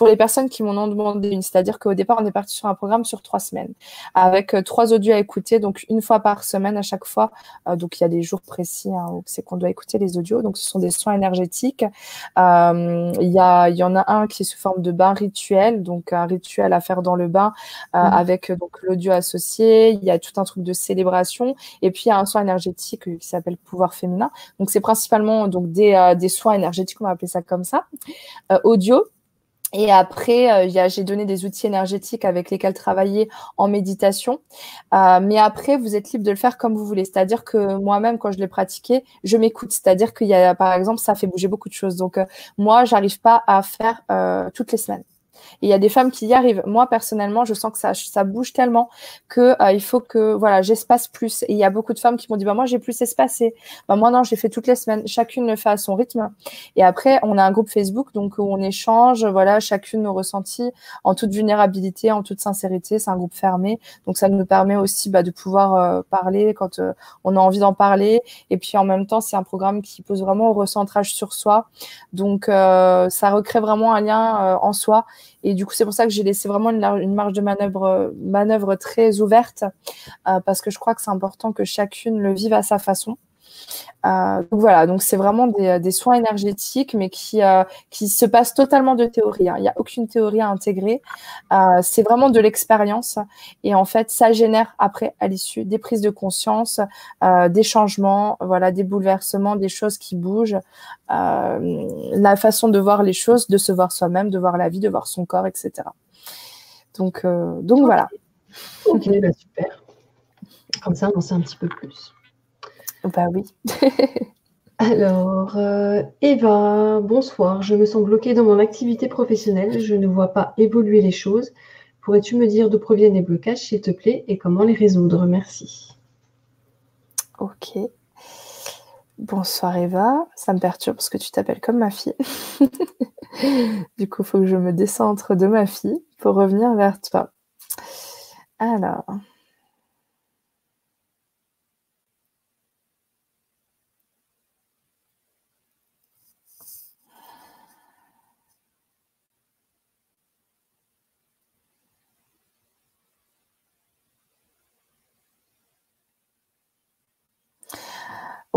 pour les personnes qui m'en ont demandé une. C'est-à-dire qu'au départ, on est parti sur un programme sur trois semaines avec euh, trois audios à écouter, donc une fois par semaine à chaque fois. Euh, donc il y a des jours précis hein, où c'est qu'on doit écouter les audios. Donc ce sont des soins énergétiques. Euh, il y, a, y en a un qui est sous forme de bain rituel, donc un rituel à faire dans le bain mmh. avec donc l'audio associé. Il y a tout un truc de célébration et puis il y a un soin énergétique qui s'appelle pouvoir féminin. Donc c'est principalement donc des, des soins énergétiques, on va appeler ça comme ça, audio. Et après, euh, j'ai donné des outils énergétiques avec lesquels travailler en méditation. Euh, mais après, vous êtes libre de le faire comme vous voulez. C'est-à-dire que moi-même, quand je l'ai pratiqué, je m'écoute. C'est-à-dire qu'il y a, par exemple, ça fait bouger beaucoup de choses. Donc, euh, moi, j'arrive pas à faire euh, toutes les semaines. Et il y a des femmes qui y arrivent. Moi, personnellement, je sens que ça, ça bouge tellement que euh, il faut que voilà, j'espace plus. Et il y a beaucoup de femmes qui m'ont dit bah moi j'ai plus espacé. Bah moi non, j'ai fait toutes les semaines. Chacune le fait à son rythme. Et après, on a un groupe Facebook donc où on échange, voilà, chacune nos ressentis en toute vulnérabilité, en toute sincérité. C'est un groupe fermé, donc ça nous permet aussi bah, de pouvoir euh, parler quand euh, on a envie d'en parler. Et puis en même temps, c'est un programme qui pose vraiment au recentrage sur soi. Donc ça recrée vraiment un lien en soi et du coup, c'est pour ça que j'ai laissé vraiment une, marge de manœuvre, manœuvre très ouverte, euh, parce que je crois que c'est important que chacune le vive à sa façon. Euh, donc voilà, donc c'est vraiment des, des, soins énergétiques, mais qui, euh, qui se passent totalement de théorie. Hein. Il n'y a aucune théorie à intégrer. Euh, c'est vraiment de l'expérience. Et en fait, ça génère après, à l'issue, des prises de conscience, euh, des changements, voilà, des bouleversements, des choses qui bougent, euh, la façon de voir les choses, de se voir soi-même, de voir la vie, de voir son corps, etc. Donc, donc voilà. Ok, bah super. Comme ça, on en sait un petit peu plus. Bah oui. Alors, euh, Eva, bonsoir. Je me sens bloquée dans mon activité professionnelle. Je ne vois pas évoluer les choses. Pourrais-tu me dire d'où proviennent les blocages, s'il te plaît, et comment les résoudre? Merci. Ok. Bonsoir Eva. Ça me perturbe parce que tu t'appelles comme ma fille. du coup, il faut que je me décentre de ma fille pour revenir vers toi. Alors.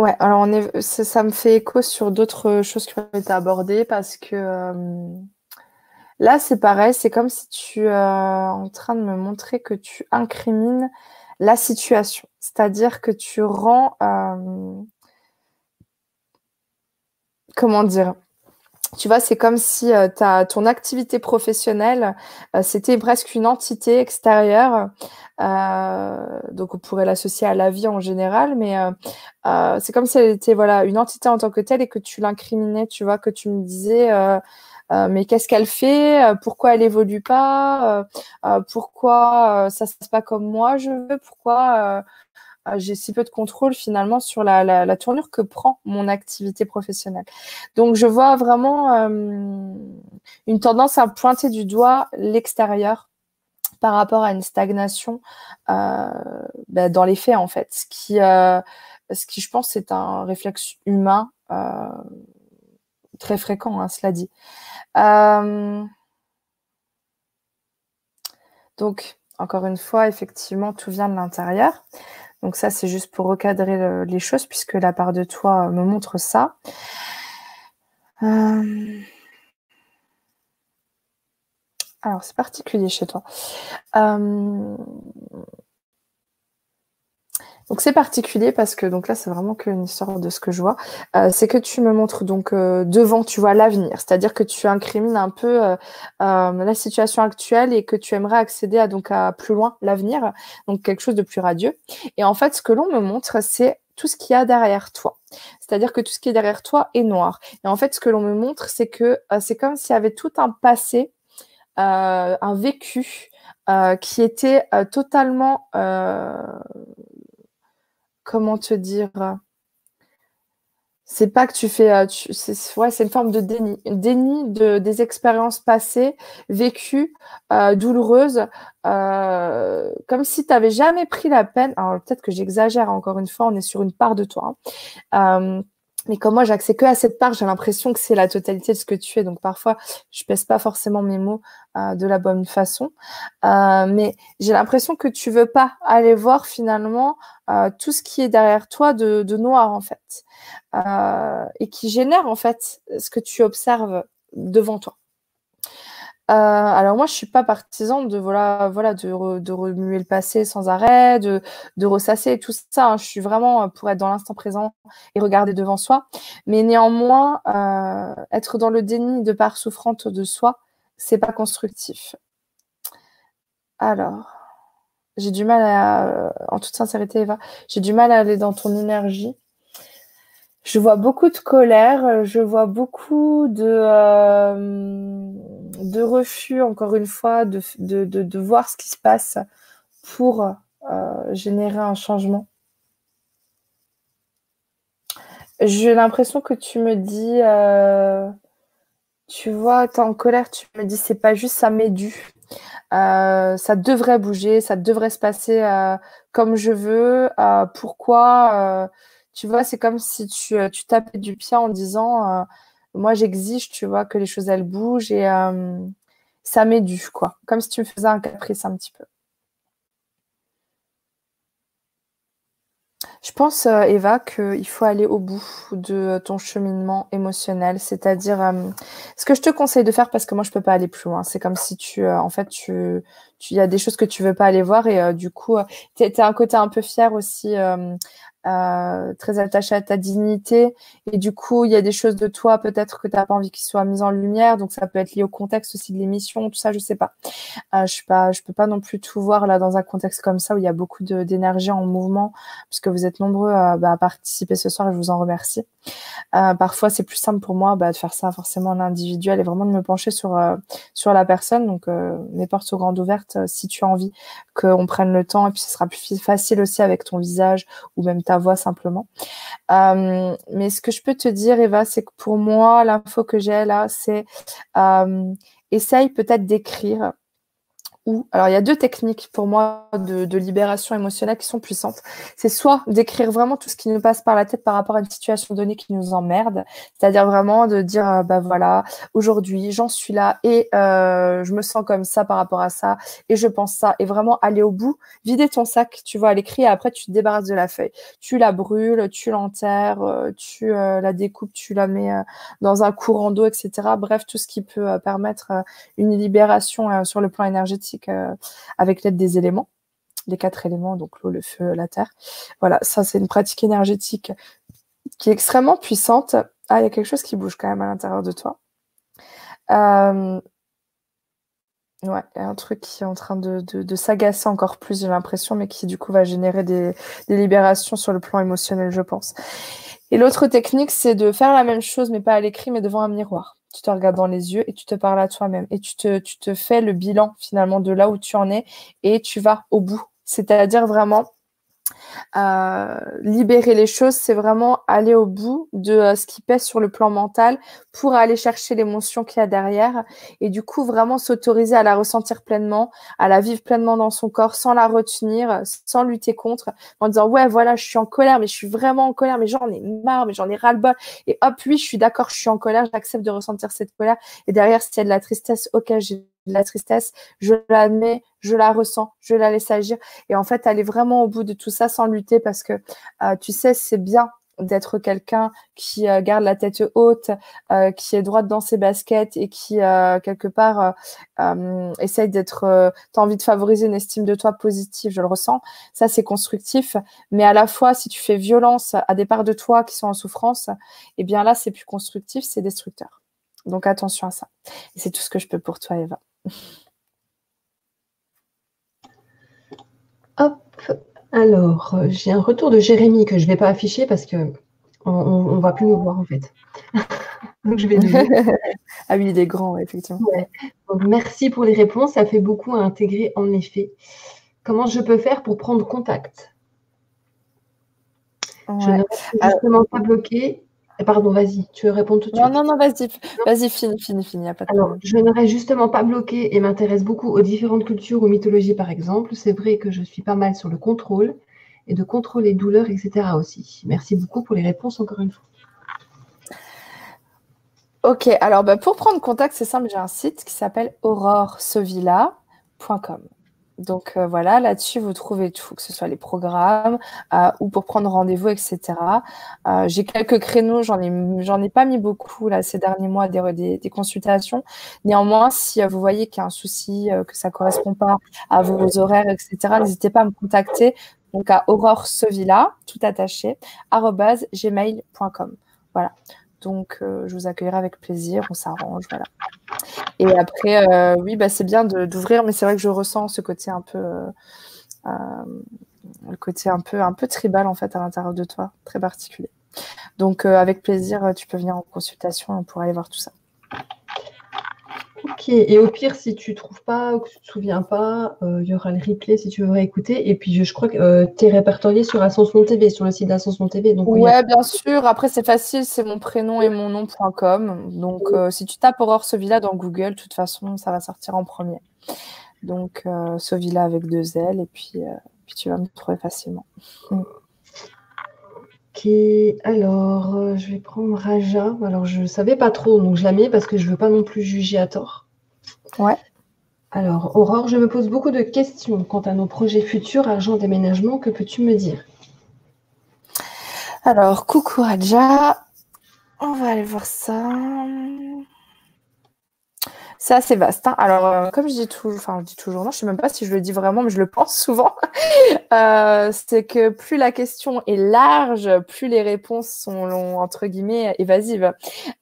Ouais, alors ça, me fait écho sur d'autres choses qui ont été abordées parce que euh, là, c'est pareil, c'est comme si tu es euh, en train de me montrer que tu incrimines la situation. C'est-à-dire que tu rends, euh, comment dire, tu vois, c'est comme si euh, ton activité professionnelle, euh, c'était presque une entité extérieure. Euh, donc, on pourrait l'associer à la vie en général, mais euh, c'est comme si elle était voilà une entité en tant que telle et que tu l'incriminais. Tu vois, que tu me disais. mais qu'est-ce qu'elle fait? Pourquoi elle évolue pas? Pourquoi ça se passe pas comme moi je veux? Pourquoi j'ai si peu de contrôle finalement sur la, la, tournure que prend mon activité professionnelle. Donc je vois vraiment euh, une tendance à pointer du doigt l'extérieur par rapport à une stagnation euh, ben, dans les faits en fait, ce qui, euh, ce qui je pense c'est un réflexe humain très fréquent, hein, cela dit. Donc, encore une fois, effectivement, tout vient de l'intérieur. Donc ça, c'est juste pour recadrer les choses, puisque la part de toi me montre ça. Euh, alors, c'est particulier chez toi. Euh, donc c'est particulier parce que donc là c'est vraiment qu'une histoire de ce que je vois. Euh, c'est que tu me montres donc euh, devant, tu vois l'avenir, c'est-à-dire que tu incrimines un peu euh, la situation actuelle et que tu aimerais accéder à donc à plus loin l'avenir, donc quelque chose de plus radieux. Et en fait, ce que l'on me montre, c'est tout ce qu'il y a derrière toi. C'est-à-dire que tout ce qui est derrière toi est noir. Et en fait, ce que l'on me montre, c'est que c'est comme s'il y avait tout un passé, un vécu qui était totalement comment te dire c'est pas que tu fais euh, ouais, c'est une forme de déni déni de des expériences passées vécues euh, douloureuses euh, comme si tu n'avais jamais pris la peine alors peut-être que j'exagère encore une fois on est sur une part de toi hein. Mais comme moi, j'accède que à cette part, j'ai l'impression que c'est la totalité de ce que tu es. Donc parfois, je pèse pas forcément mes mots euh, de la bonne façon. Euh, mais j'ai l'impression que tu veux pas aller voir finalement euh, tout ce qui est derrière toi de, de noir en fait, et qui génère en fait ce que tu observes devant toi. Euh, alors moi, je suis pas partisan de voilà, voilà, de, de remuer le passé sans arrêt, de, de ressasser tout ça. Hein. Je suis vraiment pour être dans l'instant présent et regarder devant soi. Mais néanmoins, euh, être dans le déni de part souffrante de soi, c'est pas constructif. Alors, j'ai du mal à, en toute sincérité, Eva, j'ai du mal à aller dans ton énergie. Je vois beaucoup de colère, je vois beaucoup de, euh, de refus, encore une fois, de, de, de, voir ce qui se passe pour euh, générer un changement. J'ai l'impression que tu me dis, euh, tu vois, tu en colère, tu me dis, c'est pas juste, ça m'est dû. ça devrait bouger, ça devrait se passer comme je veux. pourquoi tu vois, c'est comme si tu, euh, tu tapais du pied en disant euh, Moi, j'exige, tu vois, que les choses elles bougent et euh, ça m'est quoi. Comme si tu me faisais un caprice un petit peu. Je pense, Eva, qu'il faut aller au bout de ton cheminement émotionnel. C'est-à-dire, ce que je te conseille de faire, parce que moi, je peux pas aller plus loin. C'est comme si tu, en fait, tu, il y a des choses que tu veux pas aller voir et du coup, tu as un côté un peu fier aussi euh, très attaché à ta dignité. Et du coup il y a des choses de toi peut-être que tu n'as pas envie qu'ils soient mises en lumière. Donc ça peut être lié au contexte aussi de l'émission tout ça je sais pas. Euh, je je peux pas non plus tout voir là dans un contexte comme ça où il y a beaucoup d'énergie en mouvement puisque vous êtes nombreux à, bah, participer ce soir. Et je vous en remercie. Euh, parfois c'est plus simple pour moi bah, de faire ça forcément en individuel et vraiment de me pencher sur euh, sur la personne. Donc euh, mes portes sont grandes ouvertes si tu as envie qu'on prenne le temps. Et puis ce sera plus facile aussi avec ton visage ou même ta voix simplement. Euh, mais ce que je peux te dire, Eva, c'est que pour moi, l'info que j'ai là, c'est euh, essaye peut-être d'écrire alors il y a deux techniques pour moi de, libération émotionnelle qui sont puissantes. C'est soit d'écrire vraiment tout ce qui nous passe par la tête par rapport à une situation donnée qui nous emmerde, c'est-à-dire vraiment de dire euh, bah voilà aujourd'hui j'en suis là et euh, je me sens comme ça par rapport à ça et je pense ça et vraiment aller au bout, vider ton sac, tu vois à l'écrit et après tu te débarrasses de la feuille, tu la brûles, tu l'enterres, euh, tu la découpes, tu la mets dans un courant d'eau, etc. Bref tout ce qui peut permettre une libération sur le plan énergétique avec l'aide des éléments, les quatre éléments, donc l'eau, le feu, la terre. Voilà, ça c'est une pratique énergétique qui est extrêmement puissante. Ah, il y a quelque chose qui bouge quand même à l'intérieur de toi. Euh, ouais, il y a un truc qui est en train de, s'agacer encore plus, j'ai l'impression, mais qui du coup va générer des, libérations sur le plan émotionnel, je pense. Et l'autre technique, c'est de faire la même chose, mais pas à l'écrit, mais devant un miroir tu te regardes dans les yeux et tu te parles à toi-même et tu te, tu te fais le bilan finalement de là où tu en es et tu vas au bout. C'est-à-dire vraiment euh, libérer les choses, c'est vraiment aller au bout de euh, ce qui pèse sur le plan mental pour aller chercher l'émotion qu'il y a derrière et du coup vraiment s'autoriser à la ressentir pleinement, à la vivre pleinement dans son corps sans la retenir, sans lutter contre, en disant ouais voilà je suis en colère mais je suis vraiment en colère mais j'en ai marre mais j'en ai ras le bol et hop oui je suis d'accord je suis en colère j'accepte de ressentir cette colère. Et derrière s'il y a de la tristesse ok de la tristesse, je l'admets, je la ressens, je la laisse agir. Et en fait, aller vraiment au bout de tout ça sans lutter parce que, euh, tu sais, c'est bien d'être quelqu'un qui euh, garde la tête haute, euh, qui est droite dans ses baskets et qui, quelque part, essaye d'être... tu as envie de favoriser une estime de toi positive, je le ressens. Ça, c'est constructif. Mais à la fois, si tu fais violence à des parts de toi qui sont en souffrance, eh bien là, c'est plus constructif, c'est destructeur. Donc attention à ça. Et c'est tout ce que je peux pour toi, Eva. Hop, alors j'ai un retour de Jérémy que je ne vais pas afficher parce que on ne va plus nous voir en fait. Donc je vais ah oui, il est grand, effectivement. merci pour les réponses, ça fait beaucoup à intégrer en effet. Comment je peux faire pour prendre contact? Je ne justement pas bloqué eh, pardon, vas-y, tu veux répondre tout de suite. Non, non, non, vas-y, vas-y, fini, fini, fini, a pas de Alors, je n'aurais justement pas bloqué et m'intéresse beaucoup aux différentes cultures ou mythologies, par exemple. C'est vrai que je suis pas mal sur le contrôle et de contrôler les douleurs, etc. aussi. Merci beaucoup pour les réponses, encore une fois. Ok, alors bah, pour prendre contact, c'est simple, j'ai un site qui s'appelle auroresevilla.com. Donc euh, voilà, là-dessus, vous trouvez tout, que ce soit les programmes euh, ou pour prendre rendez-vous, etc. Euh, j'ai quelques créneaux, j'en ai, ai pas mis beaucoup là ces derniers mois des, des, consultations. Néanmoins, si vous voyez qu'il y a un souci, que ça correspond pas à vos horaires, etc., n'hésitez pas à me contacter. Donc à Aurore Sevilla, tout attaché, gmail.com. Voilà. Donc, euh, je vous accueillerai avec plaisir, on s'arrange, voilà. Et après, euh, oui, bah, c'est bien d'ouvrir, mais c'est vrai que je ressens ce côté un peu, euh, le côté un peu, un peu tribal en fait à l'intérieur de toi, très particulier. Donc, avec plaisir, tu peux venir en consultation pour aller voir tout ça. Ok, et au pire, si tu ne trouves pas ou que tu ne te souviens pas, euh, il y aura le replay si tu veux réécouter. Et puis, je, crois que euh, tu es répertorié sur Ascension TV, sur le site d'Ascension TV. Donc, ouais, bien sûr. Après, c'est facile, c'est mon prénom et mon nom.com. Donc, euh, si tu tapes Aurore Sovilla dans Google, de toute façon, ça va sortir en premier. Donc, Sovilla avec deux L, et puis, puis tu vas me trouver facilement. Ok, alors euh, je vais prendre Raja. Alors je ne savais pas trop, donc je la mets parce que je ne veux pas non plus juger à tort. Ouais. Alors Aurore, je me pose beaucoup de questions quant à nos projets futurs, argent, déménagement. Que peux-tu me dire? Alors, coucou Raja. On va aller voir ça. C'est assez vaste. Hein. Alors, euh, comme je dis toujours, enfin, je dis toujours, non, je sais même pas si je le dis vraiment, mais je le pense souvent. euh, c'est que plus la question est large, plus les réponses sont entre guillemets évasives.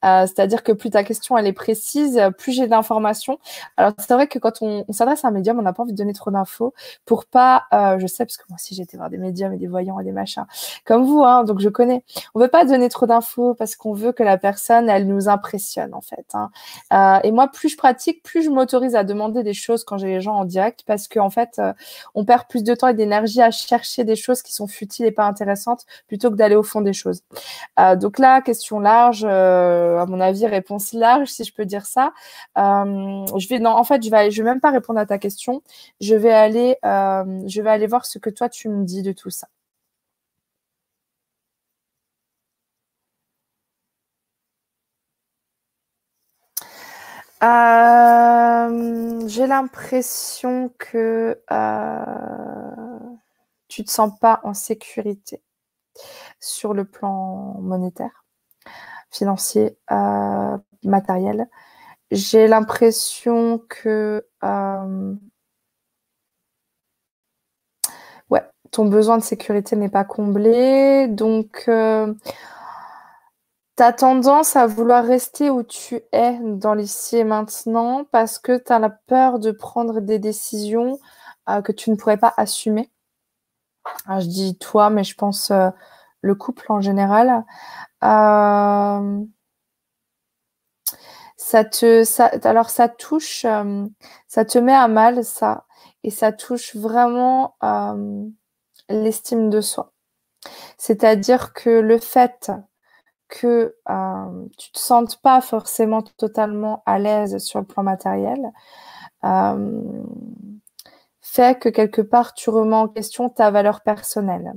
Euh, C'est-à-dire que plus ta question elle est précise, plus j'ai d'informations. Alors, c'est vrai que quand on, s'adresse à un médium, on n'a pas envie de donner trop d'infos pour pas. Je sais parce que moi aussi j'ai été voir des médiums et des voyants et des machins comme vous, hein, donc je connais. On veut pas donner trop d'infos parce qu'on veut que la personne elle nous impressionne en fait. Hein. Et moi, plus je pratique plus je m'autorise à demander des choses quand j'ai les gens en direct parce qu'en en fait, euh, on perd plus de temps et d'énergie à chercher des choses qui sont futiles et pas intéressantes plutôt que d'aller au fond des choses. Euh, donc là, question large, euh, à mon avis, réponse large, si je peux dire ça. je vais, non, en fait, je vais, je vais même pas répondre à ta question. Je vais aller, je vais aller voir ce que toi tu me dis de tout ça. Euh, j'ai l'impression que euh, tu te sens pas en sécurité sur le plan monétaire, financier, euh, matériel. J'ai l'impression que ouais, ton besoin de sécurité n'est pas comblé, donc tendance à vouloir rester où tu es dans l'ici et maintenant parce que tu as la peur de prendre des décisions euh, que tu ne pourrais pas assumer? je dis toi, mais je pense euh, le couple en général. Euh, ça te, ça, alors ça touche, ça te met à mal ça, et ça touche vraiment l'estime de soi. C'est-à-dire que le fait que euh, tu te sentes pas forcément totalement à l'aise sur le plan matériel euh, fait que quelque part tu remets en question ta valeur personnelle.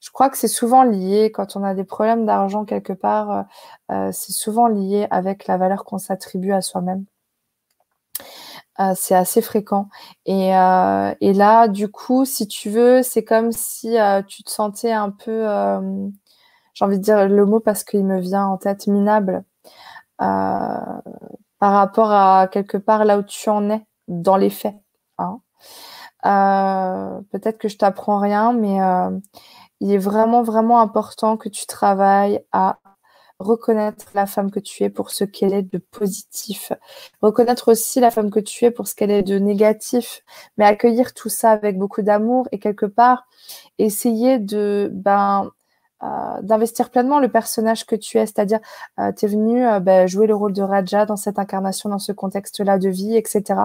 Je crois que c'est souvent lié, quand on a des problèmes d'argent quelque part, euh, c'est souvent lié avec la valeur qu'on s'attribue à soi-même. c'est assez fréquent. Et, et, là, du coup, si tu veux, c'est comme si tu te sentais un peu j'ai envie de dire le mot parce qu'il me vient en tête minable euh, par rapport à quelque part là où tu en es dans les faits. Hein. Euh, peut-être que je t'apprends rien, mais euh, il est vraiment vraiment important que tu travailles à reconnaître la femme que tu es pour ce qu'elle est de positif, reconnaître aussi la femme que tu es pour ce qu'elle est de négatif, mais accueillir tout ça avec beaucoup d'amour et quelque part essayer de ben d'investir pleinement le personnage que tu es, c'est-à-dire euh, tu es venu euh, ben, jouer le rôle de Raja dans cette incarnation, dans ce contexte-là de vie, etc.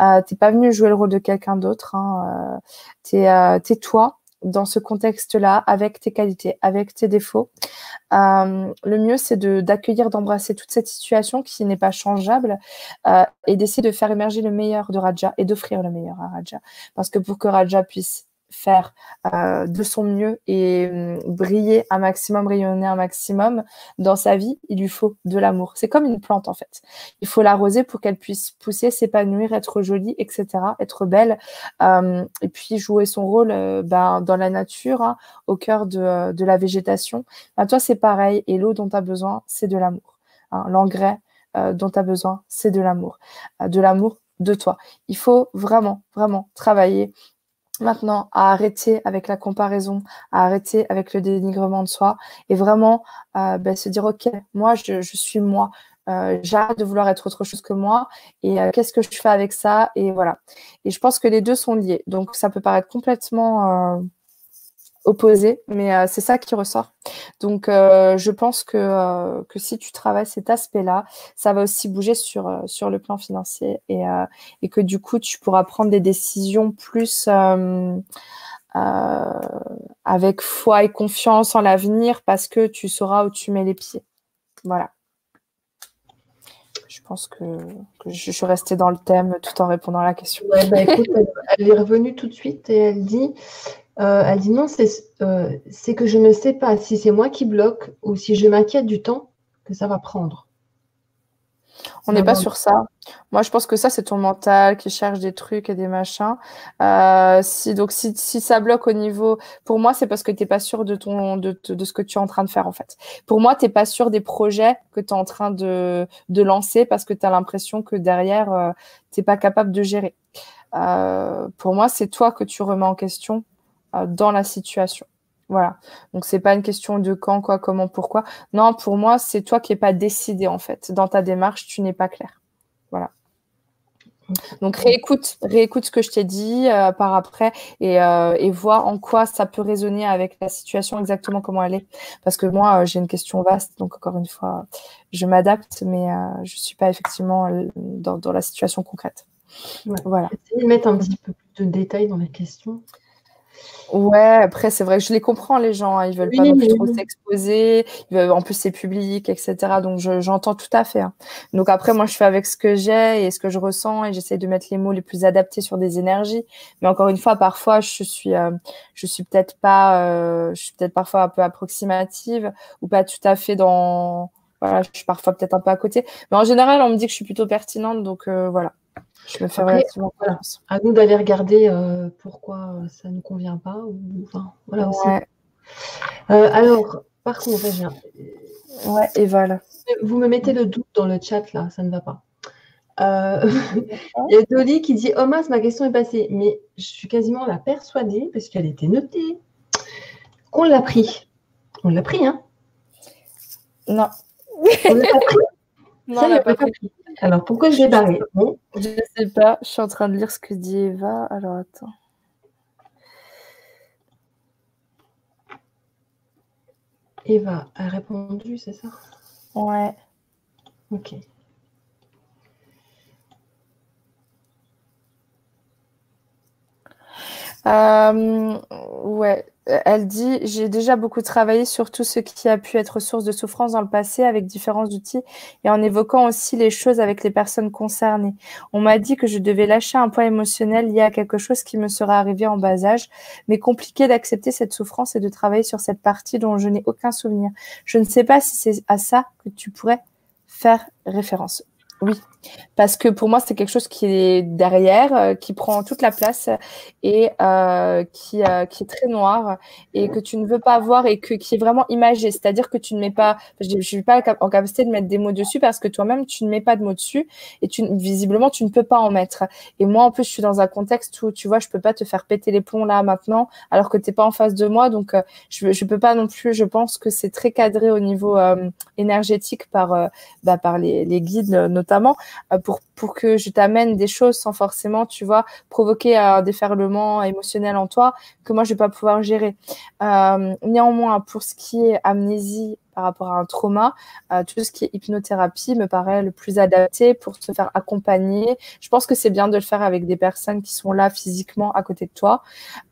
Euh, t'es pas venu jouer le rôle de quelqu'un d'autre, hein, tu es, toi dans ce contexte-là, avec tes qualités, avec tes défauts. le mieux, c'est d'accueillir, d'embrasser toute cette situation qui n'est pas changeable et d'essayer de faire émerger le meilleur de Raja et d'offrir le meilleur à Raja. Parce que pour que Raja puisse faire euh, de son mieux et hum, briller un maximum, rayonner un maximum dans sa vie, il lui faut de l'amour. C'est comme une plante en fait. Il faut l'arroser pour qu'elle puisse pousser, s'épanouir, être jolie, etc., être belle, hum, et puis jouer son rôle euh, ben, dans la nature, hein, au cœur de, de la végétation. Ben, toi, c'est pareil, et l'eau dont tu as besoin, c'est de l'amour. Hein. L'engrais euh, dont tu as besoin, c'est de l'amour. de l'amour de toi. Il faut vraiment, vraiment travailler maintenant à arrêter avec la comparaison, à arrêter avec le dénigrement de soi et vraiment euh, ben, se dire ok, moi je, suis moi, euh, j'arrête de vouloir être autre chose que moi et euh, qu'est-ce que je fais avec ça et voilà. Et je pense que les deux sont liés, donc ça peut paraître complètement opposé, mais euh, c'est ça qui ressort. Donc, euh, je pense que, euh, que si tu travailles cet aspect-là, ça va aussi bouger sur, sur le plan financier et, et que du coup, tu pourras prendre des décisions plus avec foi et confiance en l'avenir parce que tu sauras où tu mets les pieds. Voilà. Je pense que, je suis restée dans le thème tout en répondant à la question. Bah, écoute, elle est revenue tout de suite et elle dit euh, elle dit non, euh, c'est que je ne sais pas si c'est moi qui bloque ou si je m'inquiète du temps que ça va prendre. On n'est pas sur ça. Moi, je pense que ça, c'est ton mental qui cherche des trucs et des machins. Euh, si, donc, si, ça bloque au niveau. Pour moi, c'est parce que tu n'es pas sûr de, ton, de, ce que tu es en train de faire, en fait. Pour moi, tu n'es pas sûr des projets que tu es en train de, lancer parce que tu as l'impression que derrière, tu n'es pas capable de gérer. pour moi, c'est toi que tu remets en question euh, dans la situation. Voilà. Donc c'est pas une question de quand, quoi, comment, pourquoi. Non, pour moi, c'est toi qui n'es pas décidé en fait. Dans ta démarche, tu n'es pas clair. Voilà. Donc réécoute, réécoute ce que je t'ai dit euh, par après et, euh, et vois en quoi ça peut résonner avec la situation exactement comment elle est. Parce que moi, j'ai une question vaste, donc encore une fois, je m'adapte, mais je suis pas effectivement dans, dans la situation concrète. Voilà. Essayer de mettre un petit peu plus de détails dans les questions. Ouais, après, c'est vrai que je les comprends, les gens. Hein. Ils veulent pas non plus trop s'exposer. En plus, c'est public, etc. Donc, j'entends tout à fait. Hein. Donc, après, moi, je fais avec ce que j'ai et ce que je ressens et j'essaie de mettre les mots les plus adaptés sur des énergies. Mais encore une fois, parfois, je suis, euh, je suis peut-être pas, euh, je suis peut-être parfois un peu approximative ou pas tout à fait dans, voilà, je suis parfois peut-être un peu à côté. Mais en général, on me dit que je suis plutôt pertinente. Donc, euh, voilà. Je me fais relativement À nous d'aller regarder euh, pourquoi ça ne convient pas. Ou, enfin, voilà aussi. Euh, alors, par contre, Ouais, et voilà. Vous me mettez le doute dans le chat là, ça ne va pas. Euh, il y a Dolly qui dit Oh mince, ma question est passée. Mais je suis quasiment la persuadée, parce qu'elle était notée, qu'on l'a pris. On l'a pris, hein? Non. On l'a pas pris? Non, on l'a pas pris. Alors, pourquoi je l'ai barré Je ne sais pas. Je suis en train de lire ce que dit Eva. Alors, attends. Eva a répondu, c'est ça? Ouais. Ok. Euh, ouais, elle dit J'ai déjà beaucoup travaillé sur tout ce qui a pu être source de souffrance dans le passé avec différents outils et en évoquant aussi les choses avec les personnes concernées. On m'a dit que je devais lâcher un poids émotionnel lié à quelque chose qui me serait arrivé en bas âge, mais compliqué d'accepter cette souffrance et de travailler sur cette partie dont je n'ai aucun souvenir. Je ne sais pas si c'est à ça que tu pourrais faire référence. Oui, parce que pour moi, c'est quelque chose qui est derrière, euh, qui prend toute la place et euh, qui, euh, qui est très noir et que tu ne veux pas voir et que, qui est vraiment imagé. C'est-à-dire que tu ne mets pas, je ne suis pas en capacité de mettre des mots dessus parce que toi-même, tu ne mets pas de mots dessus et tu, visiblement, tu ne peux pas en mettre. Et moi, en plus, je suis dans un contexte où, tu vois, je peux pas te faire péter les plombs là maintenant alors que tu n'es pas en face de moi. Donc, je ne peux pas non plus, je pense que c'est très cadré au niveau énergétique par, bah, par les, les guides notamment pour, pour que je t'amène des choses sans forcément, tu vois, provoquer un déferlement émotionnel en toi que moi, je vais pas pouvoir gérer. Euh, néanmoins, pour ce qui est amnésie par rapport à un trauma, euh, tout ce qui est hypnothérapie me paraît le plus adapté pour se faire accompagner. Je pense que c'est bien de le faire avec des personnes qui sont là physiquement à côté de toi.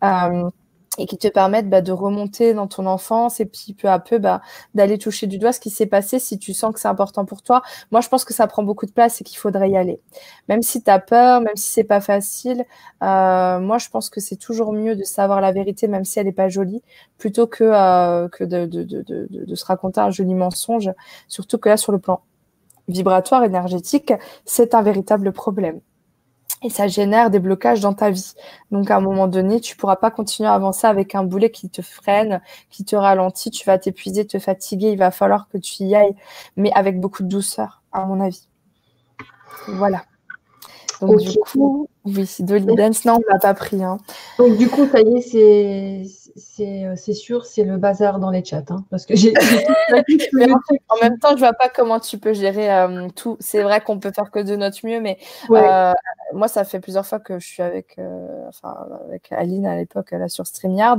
Euh, et qui te permettent bah, de remonter dans ton enfance et puis peu à peu bah, d'aller toucher du doigt ce qui s'est passé si tu sens que c'est important pour toi. Moi, je pense que ça prend beaucoup de place et qu'il faudrait y aller. Même si tu as peur, même si c'est pas facile, euh, moi, je pense que c'est toujours mieux de savoir la vérité, même si elle n'est pas jolie, plutôt que, euh, de, se raconter un joli mensonge. Surtout que là, sur le plan vibratoire, énergétique, c'est un véritable problème et ça génère des blocages dans ta vie. Donc à un moment donné, tu pourras pas continuer à avancer avec un boulet qui te freine, qui te ralentit, tu vas t'épuiser, te fatiguer, il va falloir que tu y ailles, mais avec beaucoup de douceur, à mon avis. Voilà. Donc du coup, oui, Dolly Dance, non, on l'a pas pris. Hein. Donc du coup, ça y est, c'est c'est sûr, c'est le bazar dans les chats. Hein, parce que j'ai. en même temps, je vois pas comment tu peux gérer euh, tout. C'est vrai qu'on peut faire que de notre mieux, mais euh, moi, ça fait plusieurs fois que je suis avec, enfin, avec Aline à l'époque là sur Streamyard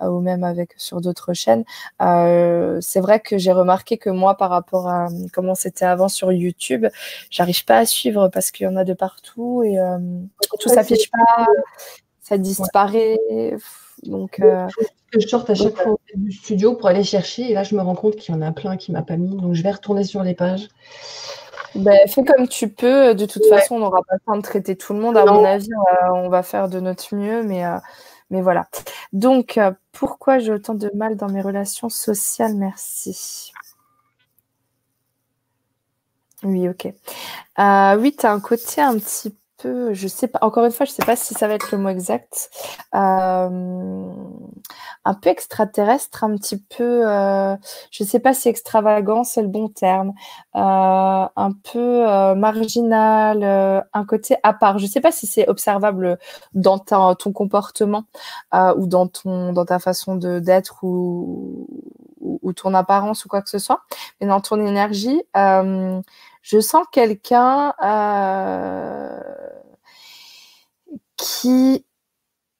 ou même avec sur d'autres chaînes. c'est vrai que j'ai remarqué que moi, par rapport à comment c'était avant sur YouTube, j'arrive pas à suivre parce qu'il y en a de partout et tout s'affiche pas, ça disparaît. Donc, euh... je sorte à chaque fois du studio pour aller chercher. Et là, je me rends compte qu'il y en a plein qui m'a pas mis. Donc, je vais retourner sur les pages. Ben, fais comme tu peux. De toute façon, on n'aura pas le temps de traiter tout le monde. À mon avis, on va, faire de notre mieux. Mais, euh, mais voilà. Donc, euh, pourquoi j'ai autant de mal dans mes relations sociales? Merci. Oui, ok. Euh, oui, tu as un côté un petit peu je sais pas, encore une fois, je sais pas si ça va être le mot exact, euh, un peu extraterrestre, un petit peu, euh, je sais pas si extravagant c'est le bon terme, euh, un peu marginal, un côté à part. Je sais pas si c'est observable dans ton comportement ou dans ton, dans ta façon de d'être ou, ou, ton apparence ou quoi que ce soit, mais dans ton énergie je sens quelqu'un euh, qui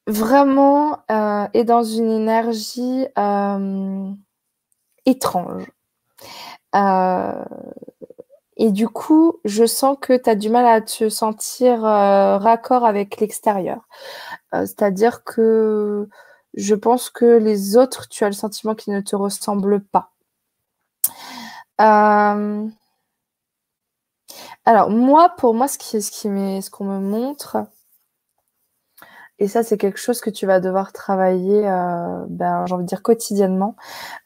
vraiment euh, est dans une énergie euh, étrange. et du coup, je sens que tu as du mal à te sentir raccord avec l'extérieur. C'est-à-dire que je pense que les autres, tu as le sentiment qu'ils ne te ressemblent pas. Alors moi, pour moi, ce ce qu'on me montre, et ça, c'est quelque chose que tu vas devoir travailler, euh, ben, j'ai envie de dire quotidiennement.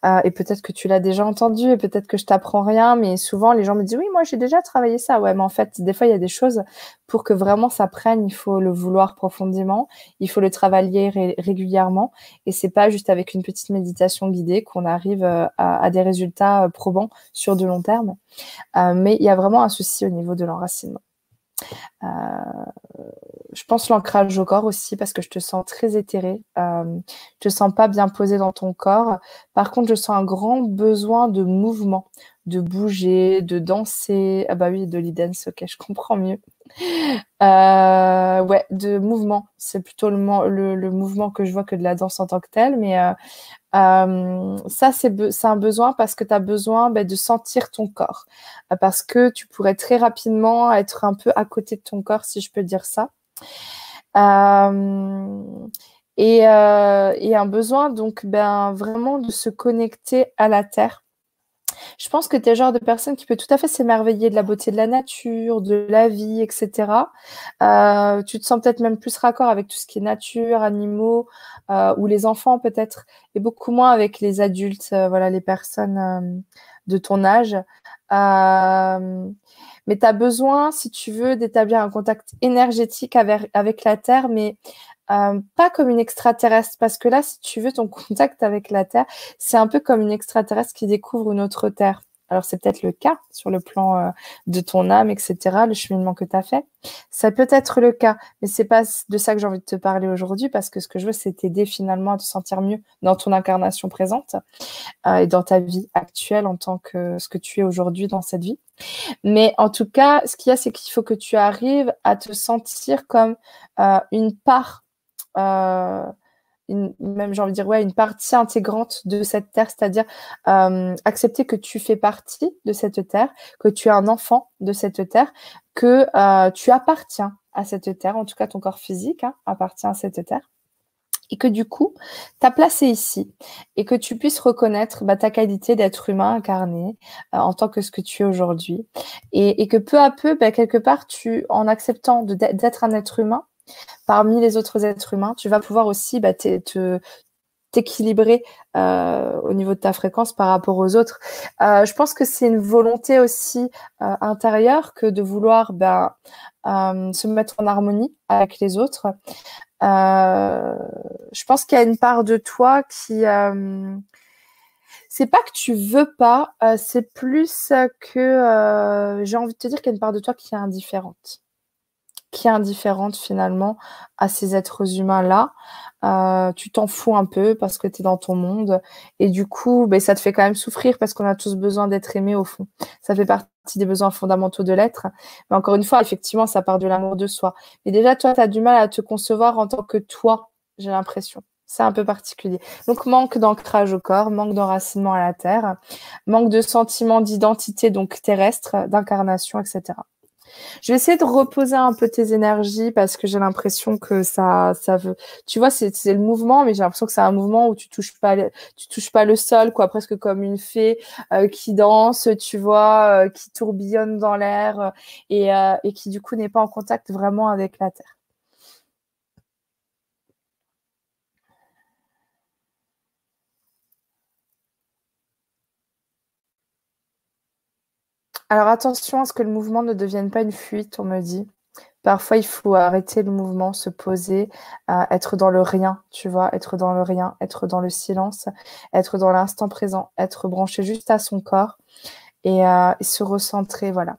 Euh, et peut-être que tu l'as déjà entendu et peut-être que je t'apprends rien, mais souvent les gens me disent oui, moi j'ai déjà travaillé ça. Ouais, mais en fait, des fois il y a des choses pour que vraiment ça prenne, il faut le vouloir profondément, il faut le travailler régulièrement, et c'est pas juste avec une petite méditation guidée qu'on arrive euh, à, à, des résultats probants sur de long terme. mais il y a vraiment un souci au niveau de l'enracinement. Euh, je pense l'ancrage au corps aussi parce que je te sens très éthéré. Euh, je te sens pas bien posé dans ton corps. Par contre, je sens un grand besoin de mouvement, de bouger, de danser. Ah bah oui, de l'idence, ok, je comprends mieux. Euh, ouais, de mouvement. C'est plutôt le, mouvement que je vois que de la danse en tant que telle. Mais euh, ça, c'est un besoin parce que tu as besoin bah, de sentir ton corps. parce que tu pourrais très rapidement être un peu à côté de ton corps, si je peux dire ça. et, un besoin donc ben vraiment de se connecter à la terre je pense que tu es le genre de personne qui peut tout à fait s'émerveiller de la beauté de la nature, de la vie, etc. Euh, tu te sens peut-être même plus raccord avec tout ce qui est nature, animaux, euh, ou les enfants peut-être, et beaucoup moins avec les adultes, euh, voilà, les personnes de ton âge. mais tu as besoin, si tu veux, d'établir un contact énergétique avec, avec la Terre, mais euh, pas comme une extraterrestre, parce que là, si tu veux, ton contact avec la Terre, c'est un peu comme une extraterrestre qui découvre une autre Terre. Alors, c'est peut-être le cas sur le plan euh, de ton âme, etc., le cheminement que tu as fait. Ça peut être le cas, mais c'est pas de ça que j'ai envie de te parler aujourd'hui, parce que ce que je veux, c'est t'aider finalement à te sentir mieux dans ton incarnation présente euh, et dans ta vie actuelle en tant que ce que tu es aujourd'hui dans cette vie. Mais en tout cas, ce qu'il y a, c'est qu'il faut que tu arrives à te sentir comme une part euh, une, même j'ai envie de dire ouais, une partie intégrante de cette terre, c'est-à-dire euh, accepter que tu fais partie de cette terre, que tu es un enfant de cette terre, que euh, tu appartiens à cette terre, en tout cas ton corps physique hein, appartient à cette terre et que du coup, ta place est ici et que tu puisses reconnaître bah, ta qualité d'être humain incarné en tant que ce que tu es aujourd'hui et, que peu à peu, bah, quelque part, tu, en acceptant d'être un être humain, parmi les autres êtres humains, tu vas pouvoir aussi bah, te, t'équilibrer euh, au niveau de ta fréquence par rapport aux autres. Euh, je pense que c'est une volonté aussi euh, intérieure que de vouloir ben, se mettre en harmonie avec les autres. je pense qu'il y a une part de toi qui c'est pas que tu veux pas, c'est plus que j'ai envie de te dire qu'il y a une part de toi qui est indifférente qui est indifférente finalement à ces êtres humains-là. Euh, tu t'en fous un peu parce que tu es dans ton monde et du coup, ben, ça te fait quand même souffrir parce qu'on a tous besoin d'être aimés au fond. Ça fait partie des besoins fondamentaux de l'être. Mais encore une fois, effectivement, ça part de l'amour de soi. Mais déjà, toi, tu as du mal à te concevoir en tant que toi, j'ai l'impression. C'est un peu particulier. Donc, manque d'ancrage au corps, manque d'enracinement à la terre, manque de sentiment d'identité, donc terrestre, d'incarnation, etc. Je vais essayer de reposer un peu tes énergies parce que j'ai l'impression que ça, ça veut. Tu vois, c'est, le mouvement, mais j'ai l'impression que c'est un mouvement où tu touches pas, tu touches pas le sol, quoi, presque comme une fée euh, qui danse, tu vois, euh, qui tourbillonne dans l'air euh, et, et qui du coup n'est pas en contact vraiment avec la terre. Alors attention à ce que le mouvement ne devienne pas une fuite, on me dit. Parfois, il faut arrêter le mouvement, se poser, euh, être dans le rien, tu vois, être dans le rien, être dans le silence, être dans l'instant présent, être branché juste à son corps et, euh, se recentrer, voilà.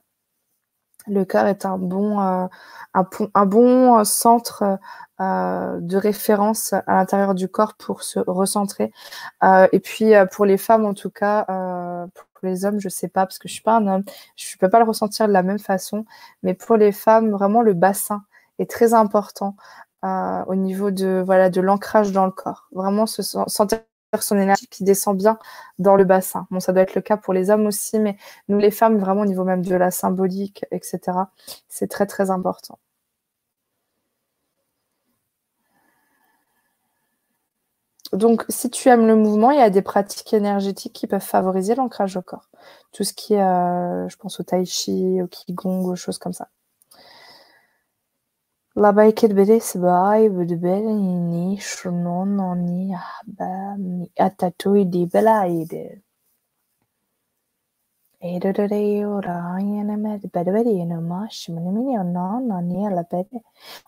Le cœur est un bon, euh, un, bon centre de référence à l'intérieur du corps pour se recentrer. et puis pour les femmes, en tout cas, les hommes, je sais pas, parce que je suis pas un homme, je peux pas le ressentir de la même façon. Mais pour les femmes, vraiment, le bassin est très important euh, au niveau de voilà de l'ancrage dans le corps. Vraiment se sentir son énergie qui descend bien dans le bassin. Bon, ça doit être le cas pour les hommes aussi, mais nous les femmes, vraiment au niveau même de la symbolique, etc., c'est très très important. Donc, si tu aimes le mouvement, il y a des pratiques énergétiques qui peuvent favoriser l'ancrage au corps. Tout ce qui est, euh, je pense au tai chi, au qigong, aux choses comme ça.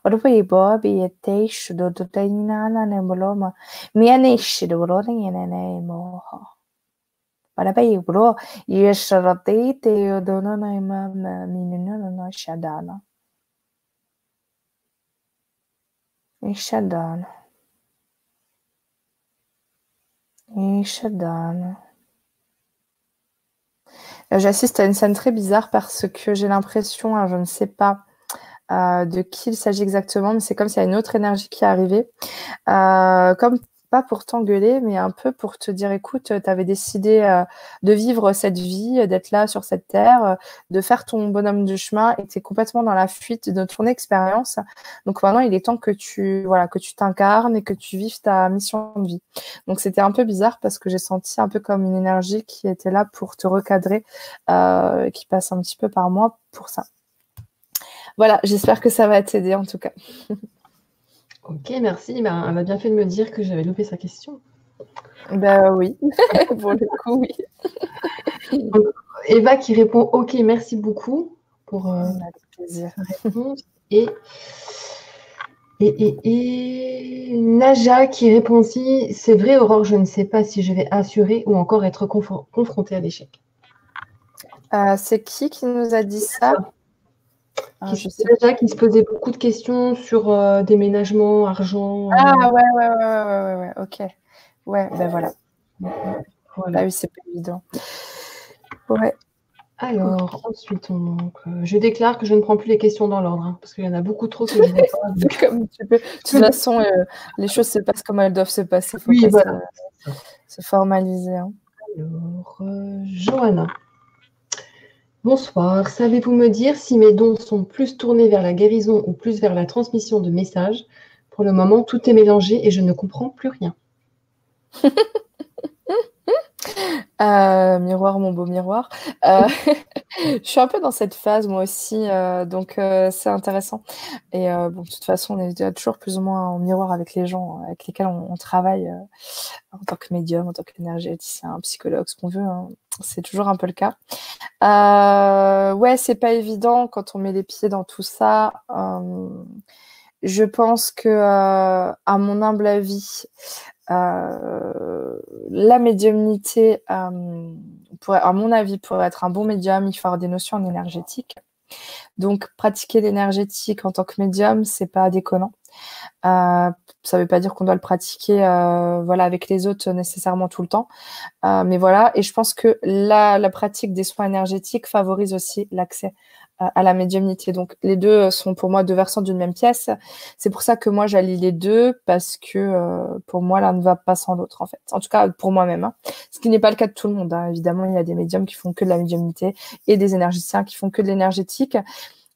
ورفي بابي يتيش دو دو تينا أنا نبلوما ميانيش دو روني أنا نيموها ولا بي برو يشرطي تيو دونو نيما مينو نو شدانا شدانا شدانا j'assiste à une scène très bizarre parce que j'ai l'impression, hein, je ne sais pas euh, de qui il s'agit exactement, mais c'est comme s'il y a une autre énergie qui est arrivée. Euh, comme pas pour t'engueuler, mais un peu pour te dire, écoute, tu avais décidé euh, de vivre cette vie, d'être là sur cette terre, euh, de faire ton bonhomme de chemin et tu es complètement dans la fuite de ton expérience. Donc maintenant, il est temps que tu voilà, que tu t'incarnes et que tu vives ta mission de vie. Donc c'était un peu bizarre parce que j'ai senti un peu comme une énergie qui était là pour te recadrer, euh, qui passe un petit peu par moi pour ça. Voilà, j'espère que ça va t'aider en tout cas. Ok, merci. Ben, elle m'a bien fait de me dire que j'avais loupé sa question. Ben oui, pour le coup, oui. Eva qui répond Ok, merci beaucoup pour euh, plaisir. réponse. Et, et, et, Naja qui répond aussi C'est vrai, Aurore, je ne sais pas si je vais assurer ou encore être confrontée à l'échec. Euh, c'est qui qui nous a dit ça? Ah, qui, déjà, qui se posait beaucoup de questions sur euh, déménagement, argent. Ah euh. ouais, ouais, ouais, ouais, ouais, ok. Ouais, ben voilà. Voilà, ah oui, c'est pas évident. Ouais. Alors, ensuite, on, euh, je déclare que je ne prends plus les questions dans l'ordre, hein, parce qu'il y en a beaucoup trop que je pas. comme tu peux. De toute façon, les choses se passent comme elles doivent se passer. Faut oui, voilà. Se, formaliser. Hein. Alors, Johanna. Bonsoir. Savez-vous me dire si mes dons sont plus tournés vers la guérison ou plus vers la transmission de messages? Pour le moment, tout est mélangé et je ne comprends plus rien. Euh, miroir, mon beau miroir. Euh, je suis un peu dans cette phase moi aussi, euh, donc c'est intéressant. Et bon, de toute façon, on est toujours plus ou moins en miroir avec les gens avec lesquels on, travaille en tant que médium, en tant qu'énergéticien, psychologue, ce qu'on veut. Hein. C'est toujours un peu le cas. ouais, c'est pas évident quand on met les pieds dans tout ça. je pense que, à mon humble avis, euh, la médiumnité, euh, à mon avis, pour être un bon médium, il faut avoir des notions en énergétique. Donc, pratiquer l'énergétique en tant que médium, c'est pas déconnant. Euh, ça ne veut pas dire qu'on doit le pratiquer, voilà, avec les autres nécessairement tout le temps. mais voilà, et je pense que la, la pratique des soins énergétiques favorise aussi l'accès à la médiumnité. Donc les deux sont pour moi deux versants d'une même pièce. C'est pour ça que moi j'allie les deux parce que euh, pour moi l'un ne va pas sans l'autre en fait. En tout cas pour moi-même. Hein. Ce qui n'est pas le cas de tout le monde. Hein. Évidemment il y a des médiums qui font que de la médiumnité et des énergéticiens qui font que de l'énergétique.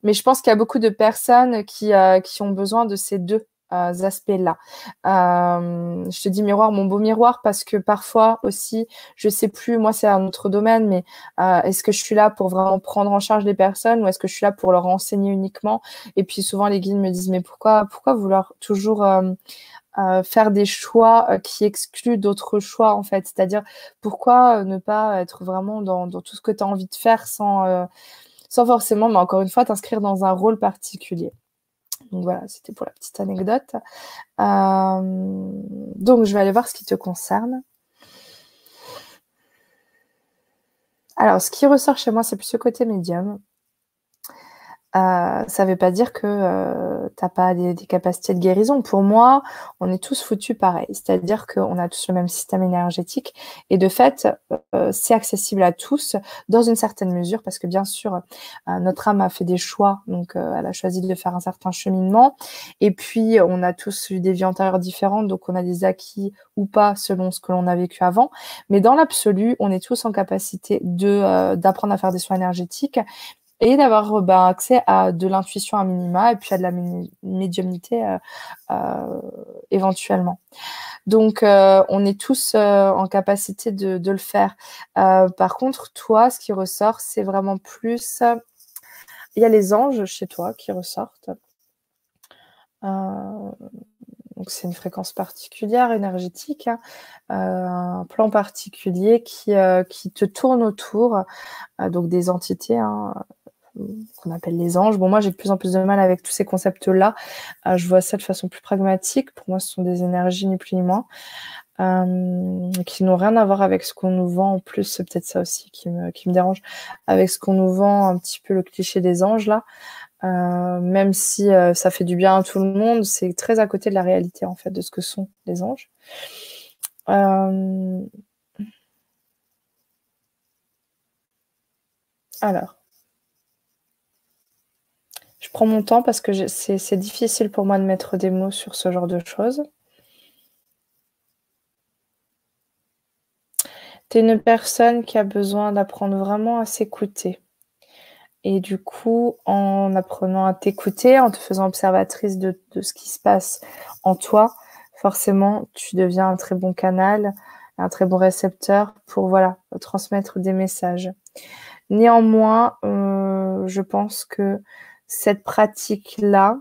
Mais je pense qu'il y a beaucoup de personnes qui, euh, qui ont besoin de ces deux aspects-là. Euh, je te dis miroir, mon beau miroir, parce que parfois aussi, je sais plus, moi c'est un autre domaine, mais euh, est-ce que je suis là pour vraiment prendre en charge les personnes ou est-ce que je suis là pour leur enseigner uniquement? Et puis souvent les guides me disent mais pourquoi, pourquoi vouloir toujours euh, faire des choix qui excluent d'autres choix en fait? C'est-à-dire pourquoi ne pas être vraiment dans, dans tout ce que tu as envie de faire sans, sans forcément, mais encore une fois, t'inscrire dans un rôle particulier? Donc voilà, c'était pour la petite anecdote. Euh, donc je vais aller voir ce qui te concerne. Alors, ce qui ressort chez moi, c'est plus ce côté médium. Euh, ça ne veut pas dire que euh, tu pas des, capacités de guérison. Pour moi, on est tous foutus pareil. C'est-à-dire qu'on a tous le même système énergétique. Et de fait, euh, c'est accessible à tous dans une certaine mesure parce que bien sûr, notre âme a fait des choix. Donc, elle a choisi de faire un certain cheminement. Et puis, on a tous eu des vies antérieures différentes. Donc, on a des acquis ou pas selon ce que l'on a vécu avant. Mais dans l'absolu, on est tous en capacité de d'apprendre à faire des soins énergétiques et d'avoir ben, accès à de l'intuition à minima et puis à de la médiumnité euh, euh, éventuellement. Donc, euh, on est tous en capacité de, de le faire. par contre, toi, ce qui ressort, c'est vraiment plus... Il y a les anges chez toi qui ressortent. Donc c'est une fréquence particulière, énergétique, hein, un plan particulier qui, qui te tourne autour, donc des entités, hein, qu'on appelle les anges. Bon, moi, j'ai de plus en plus de mal avec tous ces concepts-là. Euh, je vois ça de façon plus pragmatique. Pour moi, ce sont des énergies, ni plus ni moins, euh, qui n'ont rien à voir avec ce qu'on nous vend. En plus, c'est peut-être ça aussi qui me, dérange, avec ce qu'on nous vend, un petit peu le cliché des anges, là. Euh, même si ça fait du bien à tout le monde, c'est très à côté de la réalité, en fait, de ce que sont les anges. Alors, prends mon temps parce que c'est difficile pour moi de mettre des mots sur ce genre de choses. tu es une personne qui a besoin d'apprendre vraiment à s'écouter. Et du coup, en apprenant à t'écouter, en te faisant observatrice de, ce qui se passe en toi, forcément, tu deviens un très bon canal, un très bon récepteur pour voilà transmettre des messages. Néanmoins, euh, je pense que cette pratique-là,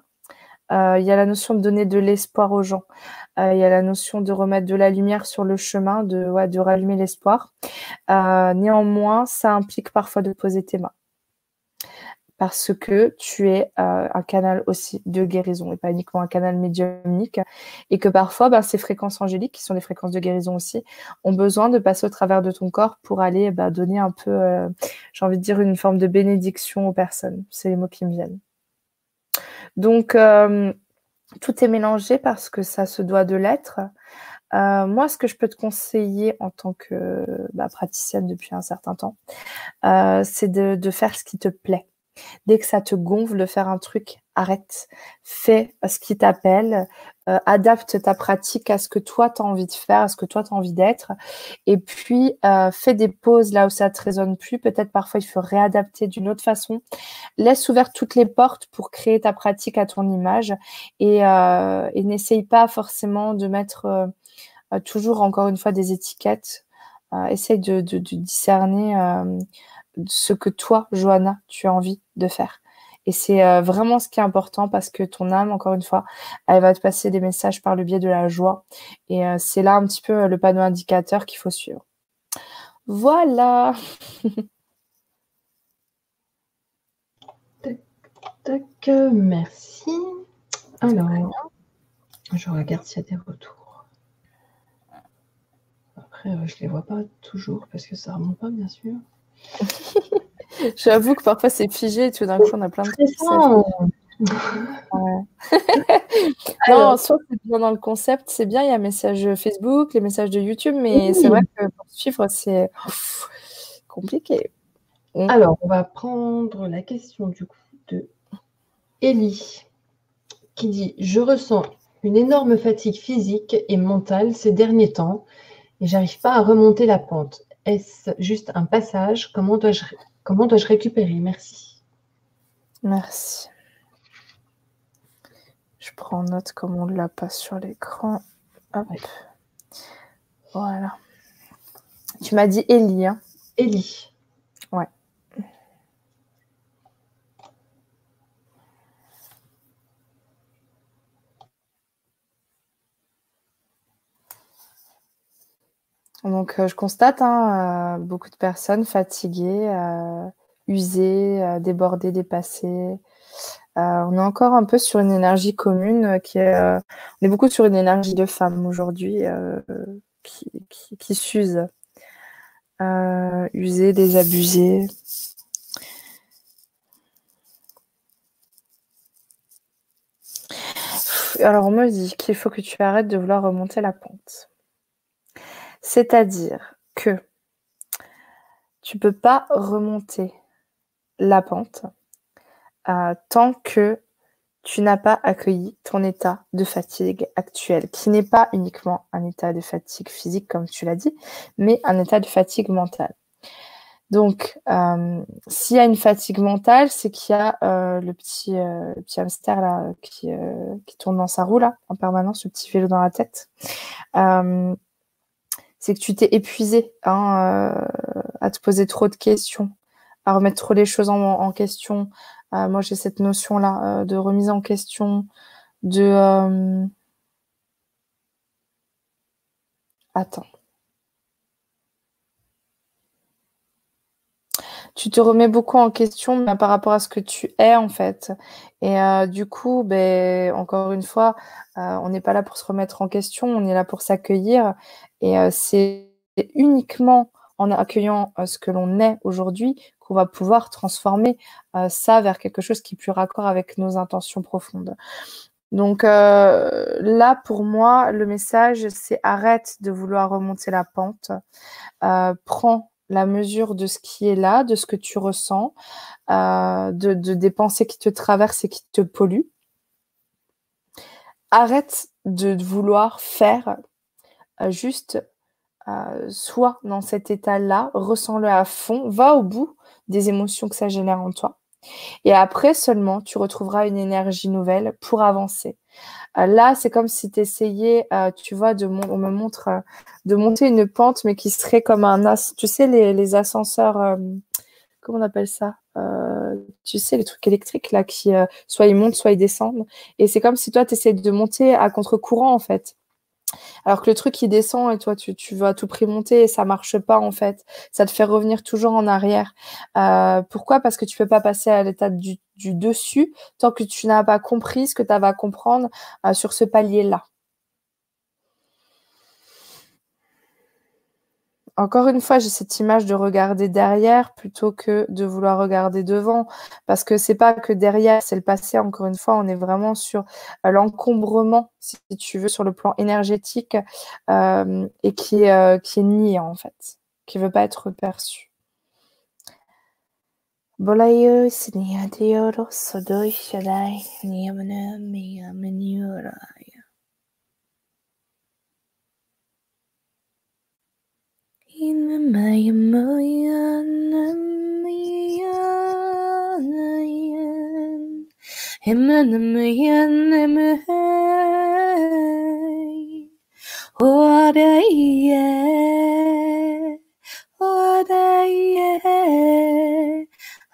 euh, il y a la notion de donner de l'espoir aux gens. Euh, il y a la notion de remettre de la lumière sur le chemin, de, rallumer l'espoir. néanmoins, ça implique parfois de poser tes mains parce que tu es euh, un canal aussi de guérison et pas uniquement un canal médiumnique et que parfois ben, ces fréquences angéliques qui sont des fréquences de guérison aussi ont besoin de passer au travers de ton corps pour aller bah, donner un peu euh, j'ai envie de dire une forme de bénédiction aux personnes. C'est les mots qui me viennent. Donc euh, tout est mélangé parce que ça se doit de l'être. Moi, ce que je peux te conseiller en tant que bah, praticienne depuis un certain temps, c'est de, faire ce qui te plaît. Dès que ça te gonfle de faire un truc, arrête. Fais ce qui t'appelle. Euh, adapte ta pratique à ce que toi, tu envie de faire, à ce que toi, tu envie d'être. Et puis, euh, fais des pauses là où ça te résonne plus. Peut-être parfois, il faut réadapter d'une autre façon. Laisse ouvertes toutes les portes pour créer ta pratique à ton image. Et, euh, n'essaye pas forcément de mettre toujours, encore une fois, des étiquettes. essaye de discerner ce que toi, Johanna, tu as envie de faire. Et c'est euh, vraiment ce qui est important parce que ton âme, encore une fois, elle va te passer des messages par le biais de la joie. Et euh, c'est là un petit peu euh, le panneau indicateur qu'il faut suivre. Voilà. tac, tac, merci. Alors, je regarde s'il y a des retours. Après, je ne les vois pas toujours parce que ça ne remonte pas, bien sûr. J'avoue que parfois c'est figé et tout d'un coup on a plein de non, soit c'est bien dans le concept, c'est bien, il y a message Facebook, les messages de YouTube, mais c'est vrai que pour suivre, c'est compliqué. Alors, on va prendre la question du coup de Ellie qui dit Je ressens une énorme fatigue physique et mentale ces derniers temps et j'arrive pas à remonter la pente. Est-ce juste un passage? Comment dois-je comment dois-je récupérer? Merci. Merci. Je prends note comme on ne l'a pas sur l'écran. Hop. Voilà. Tu m'as dit Ellie. Hein? Ellie. Ouais. Donc, euh, je constate hein, euh, beaucoup de personnes fatiguées, euh, usées, débordées, dépassées. on est encore un peu sur une énergie commune qui est. on est beaucoup sur une énergie de femme aujourd'hui qui, qui, s'use. usée, désabusée. Alors, on me dit qu'il faut que tu arrêtes de vouloir remonter la pente. C'est-à-dire que tu ne peux pas remonter la pente euh, tant que tu n'as pas accueilli ton état de fatigue actuel, qui n'est pas uniquement un état de fatigue physique, comme tu l'as dit, mais un état de fatigue mentale. Donc, euh, s'il y a une fatigue mentale, c'est qu'il y a euh, le, petit, hamster là, qui, qui, tourne dans sa roue là, en permanence, ce petit vélo dans la tête c'est que tu t'es épuisé hein, euh, à te poser trop de questions, à remettre trop les choses en, question. Euh, moi, j'ai cette notion-là euh, de remise en question, de... Attends. Tu te remets beaucoup en question par rapport à ce que tu es en fait. Et du coup, ben, encore une fois, on n'est pas là pour se remettre en question, on est là pour s'accueillir et euh, c'est uniquement en accueillant euh, ce que l'on est aujourd'hui qu'on va pouvoir transformer euh, ça vers quelque chose qui est plus raccord avec nos intentions profondes. Donc là, pour moi, le message, c'est arrête de vouloir remonter la pente. prends la mesure de ce qui est là, de ce que tu ressens, de, de, des pensées qui te traversent et qui te polluent. Arrête de vouloir faire juste euh, sois dans cet état-là, ressens-le à fond, va au bout des émotions que ça génère en toi. Et après seulement, tu retrouveras une énergie nouvelle pour avancer. Euh, là, c'est comme si tu essayais, euh, tu vois, de on me montre euh, de monter une pente, mais qui serait comme un as. Tu sais, les, ascenseurs, comment on appelle ça Tu sais, les trucs électriques là, qui soit ils montent, soit ils descendent. Et c'est comme si toi, tu essayais de monter à contre-courant en fait. Alors que le truc qui descend et toi tu, tu veux à tout prix monter et ça marche pas en fait, ça te fait revenir toujours en arrière. Euh, pourquoi? Parce que tu peux pas passer à l'étape du, dessus tant que tu n'as pas compris ce que tu avais à comprendre euh, sur ce palier encore une fois, j'ai cette image de regarder derrière plutôt que de vouloir regarder devant, parce que c'est pas que derrière, c'est le passé. Encore une fois, on est vraiment sur euh, l'encombrement, si tu veux, sur le plan énergétique euh, et qui est, euh, qui est nié en fait, qui veut pas être perçu. Inna maya maya namayan Inna namayan namahay Wadaiye Wadaiye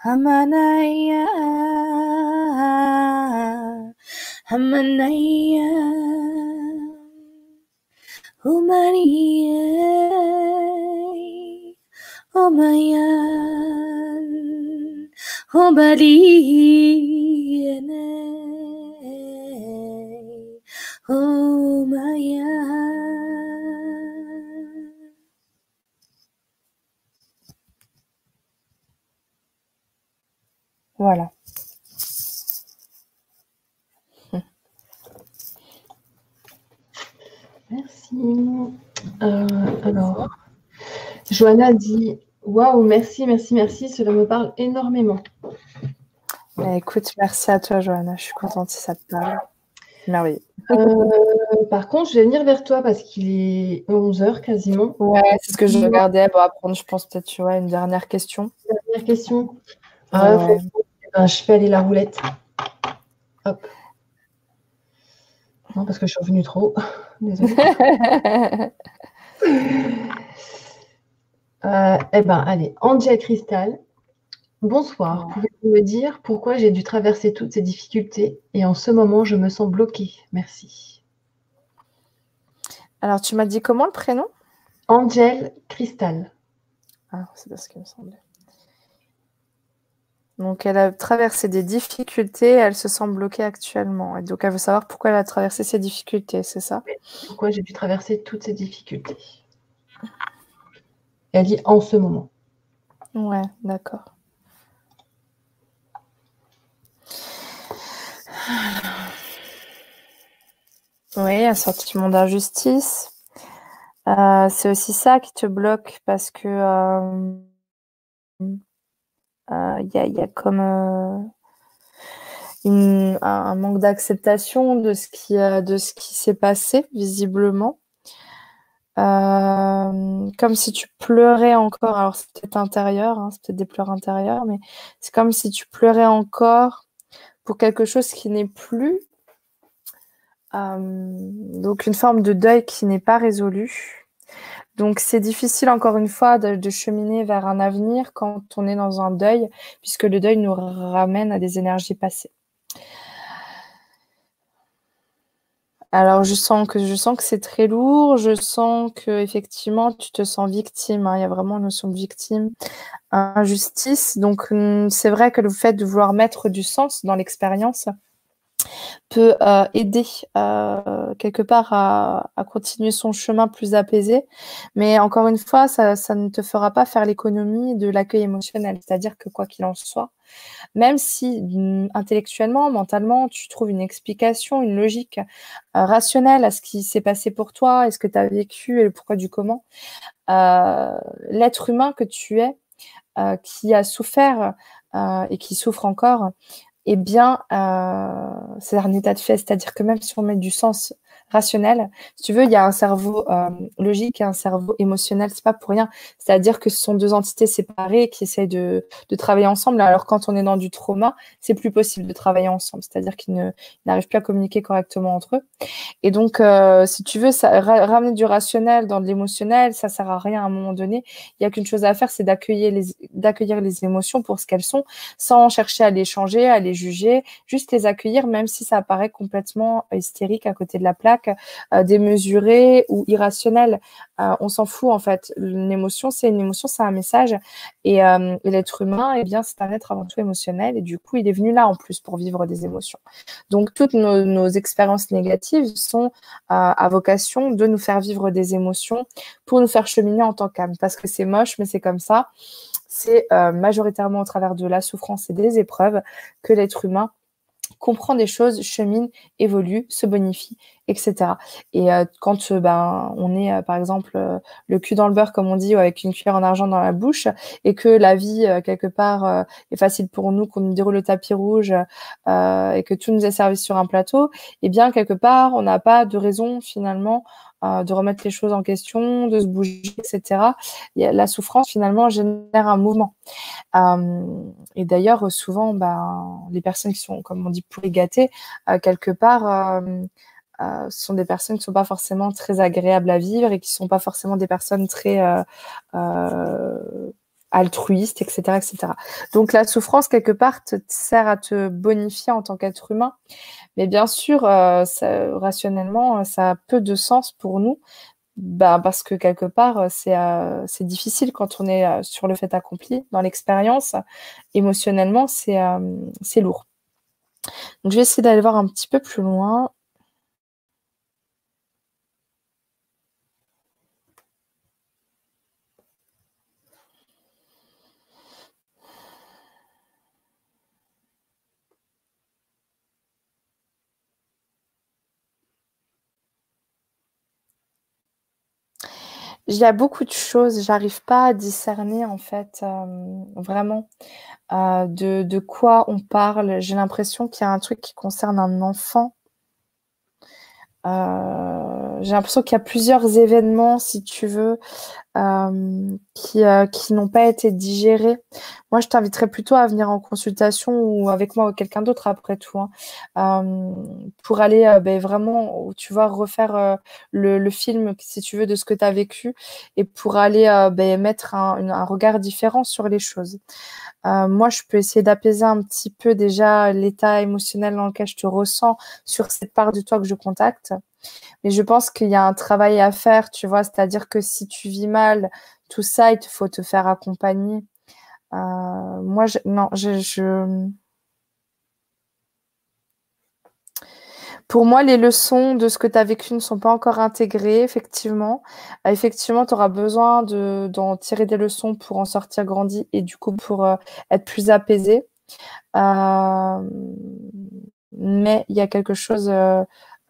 Hamanaya Hamanaya Humaniye Omayan Obaliyene Omayan Voilà. Merci. Euh, alors, Johanna dit Waouh, merci, merci, merci, cela me parle énormément. Bah, écoute, merci à toi, Johanna. Je suis contente si ça te parle. Merveilleux. Euh, par contre, je vais venir vers toi parce qu'il est 11h quasiment. Ouais, c'est ce que je regardais. Bon, après, je pense peut-être, tu vois, une dernière question. Dernière question. Ah, ben, je fais aller la roulette. Hop. Non, parce que je suis revenue trop. Désolée. Euh, eh ben, allez, Angel Cristal. Bonsoir. Pouvez-vous me dire pourquoi j'ai dû traverser toutes ces difficultés et en ce moment je me sens bloquée? Merci. Alors, tu m'as dit comment le prénom? Angel Cristal. Ah, c'est ce qu'il me semblait. Donc, elle a traversé des difficultés, elle se sent bloquée actuellement. Et donc, elle veut savoir pourquoi elle a traversé ces difficultés, c'est ça? Pourquoi j'ai dû traverser toutes ces difficultés elle dit en ce moment. Ouais, d'accord. Oui, un sentiment d'injustice. Euh, c'est aussi ça qui te bloque parce que il euh, euh, y, a, comme un manque d'acceptation de ce qui, de ce qui s'est passé visiblement. Euh, comme si tu pleurais encore. Alors, c'est peut-être intérieur, hein, c'est peut-être des pleurs intérieures, mais c'est comme si tu pleurais encore pour quelque chose qui n'est plus. Euh, donc, une forme de deuil qui n'est pas résolu. Donc, c'est difficile, encore une fois, de, cheminer vers un avenir quand on est dans un deuil, puisque le deuil nous ramène à des énergies passées. Alors je sens que je sens que c'est très lourd, je sens que effectivement tu te sens victime, hein. il y a vraiment une notion de victime, injustice. Donc hum, c'est vrai que le fait de vouloir mettre du sens dans l'expérience peut euh, aider euh, quelque part à, continuer son chemin plus apaisé. Mais encore une fois, ça, ne te fera pas faire l'économie de l'accueil émotionnel. C'est-à-dire que quoi qu'il en soit, même si mm, intellectuellement, mentalement, tu trouves une explication, une logique euh, rationnelle à ce qui s'est passé pour toi et ce que tu as vécu et le pourquoi du comment, l'être humain que tu es, qui a souffert et qui souffre encore, eh bien, c'est un état de fait. C'est-à-dire que même si on met du sens rationnel. Si tu veux, il y a un cerveau euh, logique et un cerveau émotionnel. C'est pas pour rien. C'est-à-dire que ce sont deux entités séparées qui essayent de, de, travailler ensemble. Alors quand on est dans du trauma, c'est plus possible de travailler ensemble. C'est-à-dire qu'ils n'arrivent plus à communiquer correctement entre eux. Et donc, euh, si tu veux, ramener du rationnel dans de l'émotionnel, ça sert à rien à un moment donné. Il y a qu'une chose à faire, c'est d'accueillir les, d'accueillir les émotions pour ce qu'elles sont, sans chercher à les changer, à les juger, juste les accueillir, même si ça apparaît complètement hystérique à côté de la plaque euh, démesuré ou irrationnel. Euh, on s'en fout en fait. Une émotion, c'est une émotion, c'est un message. Et, euh, l'être humain, eh bien, c'est un être avant tout émotionnel. Et du coup, il est venu là en plus pour vivre des émotions. Donc, toutes nos, expériences négatives sont à vocation de nous faire vivre des émotions pour nous faire cheminer en tant qu'âme. Parce que c'est moche, mais c'est comme ça. C'est majoritairement au travers de la souffrance et des épreuves que l'être humain comprend des choses, chemine, évolue, se bonifie, etc. Et euh, quand euh, ben, on est, euh, par exemple, le cul dans le beurre, comme on dit, ou avec une cuillère en argent dans la bouche, et que la vie, quelque part, est facile pour nous, qu'on nous déroule le tapis rouge, et que tout nous est servi sur un plateau, eh bien, quelque part, on n'a pas de raison, finalement, de remettre les choses en question, de se bouger, etc. La souffrance, finalement, génère un mouvement. et d'ailleurs, souvent, ben, les personnes qui sont, comme on dit, gâtées, quelque part, euh, ce sont des personnes qui ne sont pas forcément très agréables à vivre et qui ne sont pas forcément des personnes très euh, euh, altruistes, etc., etc. Donc la souffrance, quelque part, te sert à te bonifier en tant qu'être humain. Mais bien sûr, rationnellement, ça a peu de sens pour nous. Bah, parce que quelque part, c'est c'est difficile quand on est sur le fait accompli, dans l'expérience. Émotionnellement, c'est c'est lourd. Donc, je vais essayer d'aller voir un petit peu plus loin. Il y a beaucoup de choses, j'arrive pas à discerner en fait euh, vraiment euh, de, quoi on parle. J'ai l'impression qu'il y a un truc qui concerne un enfant euh, j'ai l'impression qu'il y a plusieurs événements, si tu veux, euh, qui, euh, qui n'ont pas été digérés. Moi, je t'inviterais plutôt à venir en consultation ou avec moi ou quelqu'un d'autre après tout, hein, euh, pour aller euh, ben, vraiment, tu vois, refaire le, le, film, si tu veux, de ce que tu as vécu et pour aller ben, mettre un, un, regard différent sur les choses. moi, je peux essayer d'apaiser un petit peu déjà l'état émotionnel dans lequel je te ressens sur cette part de toi que je contacte. Mais je pense qu'il y a un travail à faire, tu vois, c'est-à-dire que si tu vis mal, tout ça, il faut te faire accompagner. Euh, moi, je, non, je, Pour moi, les leçons de ce que tu as vécu ne sont pas encore intégrées, effectivement. Euh, effectivement, tu auras besoin d'en tirer des leçons pour en sortir grandi et du coup pour euh, être plus apaisé. mais il y a quelque chose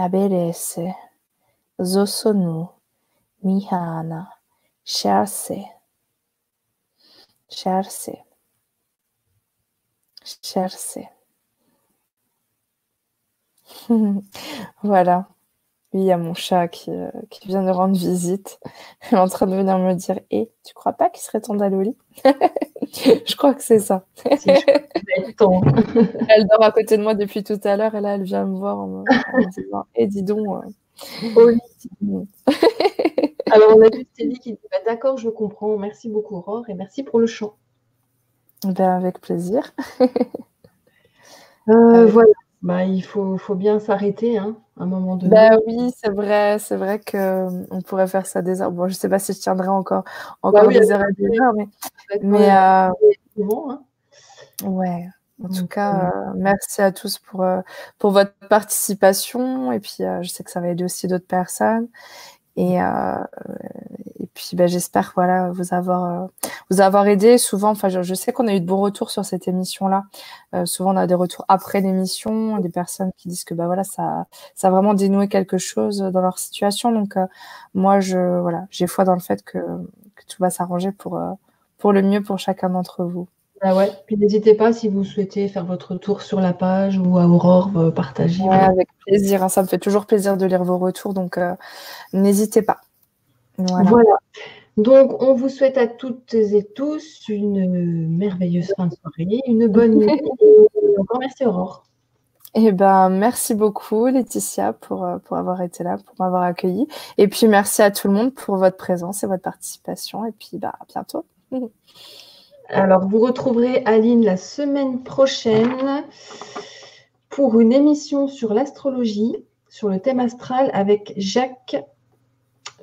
Aberese, Zosonu, Mihana, Charse, Charse, Charse. voilà. il y a mon chat qui, euh, qui, vient de rendre visite. Elle est en train de venir me dire eh, tu crois pas qu'il serait temps d'aller Je crois que c'est ça. elle dort à côté de moi depuis tout à l'heure et là, elle vient me voir en me, disant Hé, eh, dis donc. Euh, lit. Alors, on a vu Stélie qui dit bah, D'accord, je comprends. Merci beaucoup, Aurore, et merci pour le chant. Ben, avec plaisir. Euh, voilà. Bah, il faut, faut bien s'arrêter hein, un moment donné. Bah oui, c'est vrai, c'est vrai qu'on euh, pourrait faire ça des heures. Bon, je sais pas si je tiendrai encore, encore bah des heures et des heures, mais, mais euh, hein. ouais. En tout cas, merci à tous pour, pour votre participation. Et puis, je sais que ça va aider aussi d'autres personnes. Et, euh, et puis ben, j'espère voilà vous avoir euh, vous avoir aidé. Souvent, enfin je, sais qu'on a eu de bons retours sur cette émission là. Euh, souvent on a des retours après l'émission, des personnes qui disent que bah voilà ça ça a vraiment dénoué quelque chose dans leur situation. Donc moi je voilà j'ai foi dans le fait que, que tout va s'arranger pour pour le mieux pour chacun d'entre vous. Ah ouais. Puis n'hésitez pas si vous souhaitez faire votre tour sur la page ou à Aurore euh, partager. avec plaisir. Hein. ça me fait toujours plaisir de lire vos retours, donc euh, n'hésitez pas. Voilà. Donc, on vous souhaite à toutes et tous une merveilleuse fin de soirée, une bonne nuit. et encore merci Aurore. Eh ben, merci beaucoup Laetitia pour, euh, pour avoir été là, pour m'avoir accueilli. Et puis merci à tout le monde pour votre présence et votre participation. Et puis bah, à bientôt. Alors, vous retrouverez Aline la semaine prochaine pour une émission sur l'astrologie, sur le thème astral avec Jacques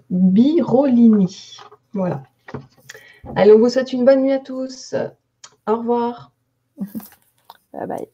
Birolini. Voilà. Allez, on vous souhaite une bonne nuit à tous. Au revoir. Bye bye.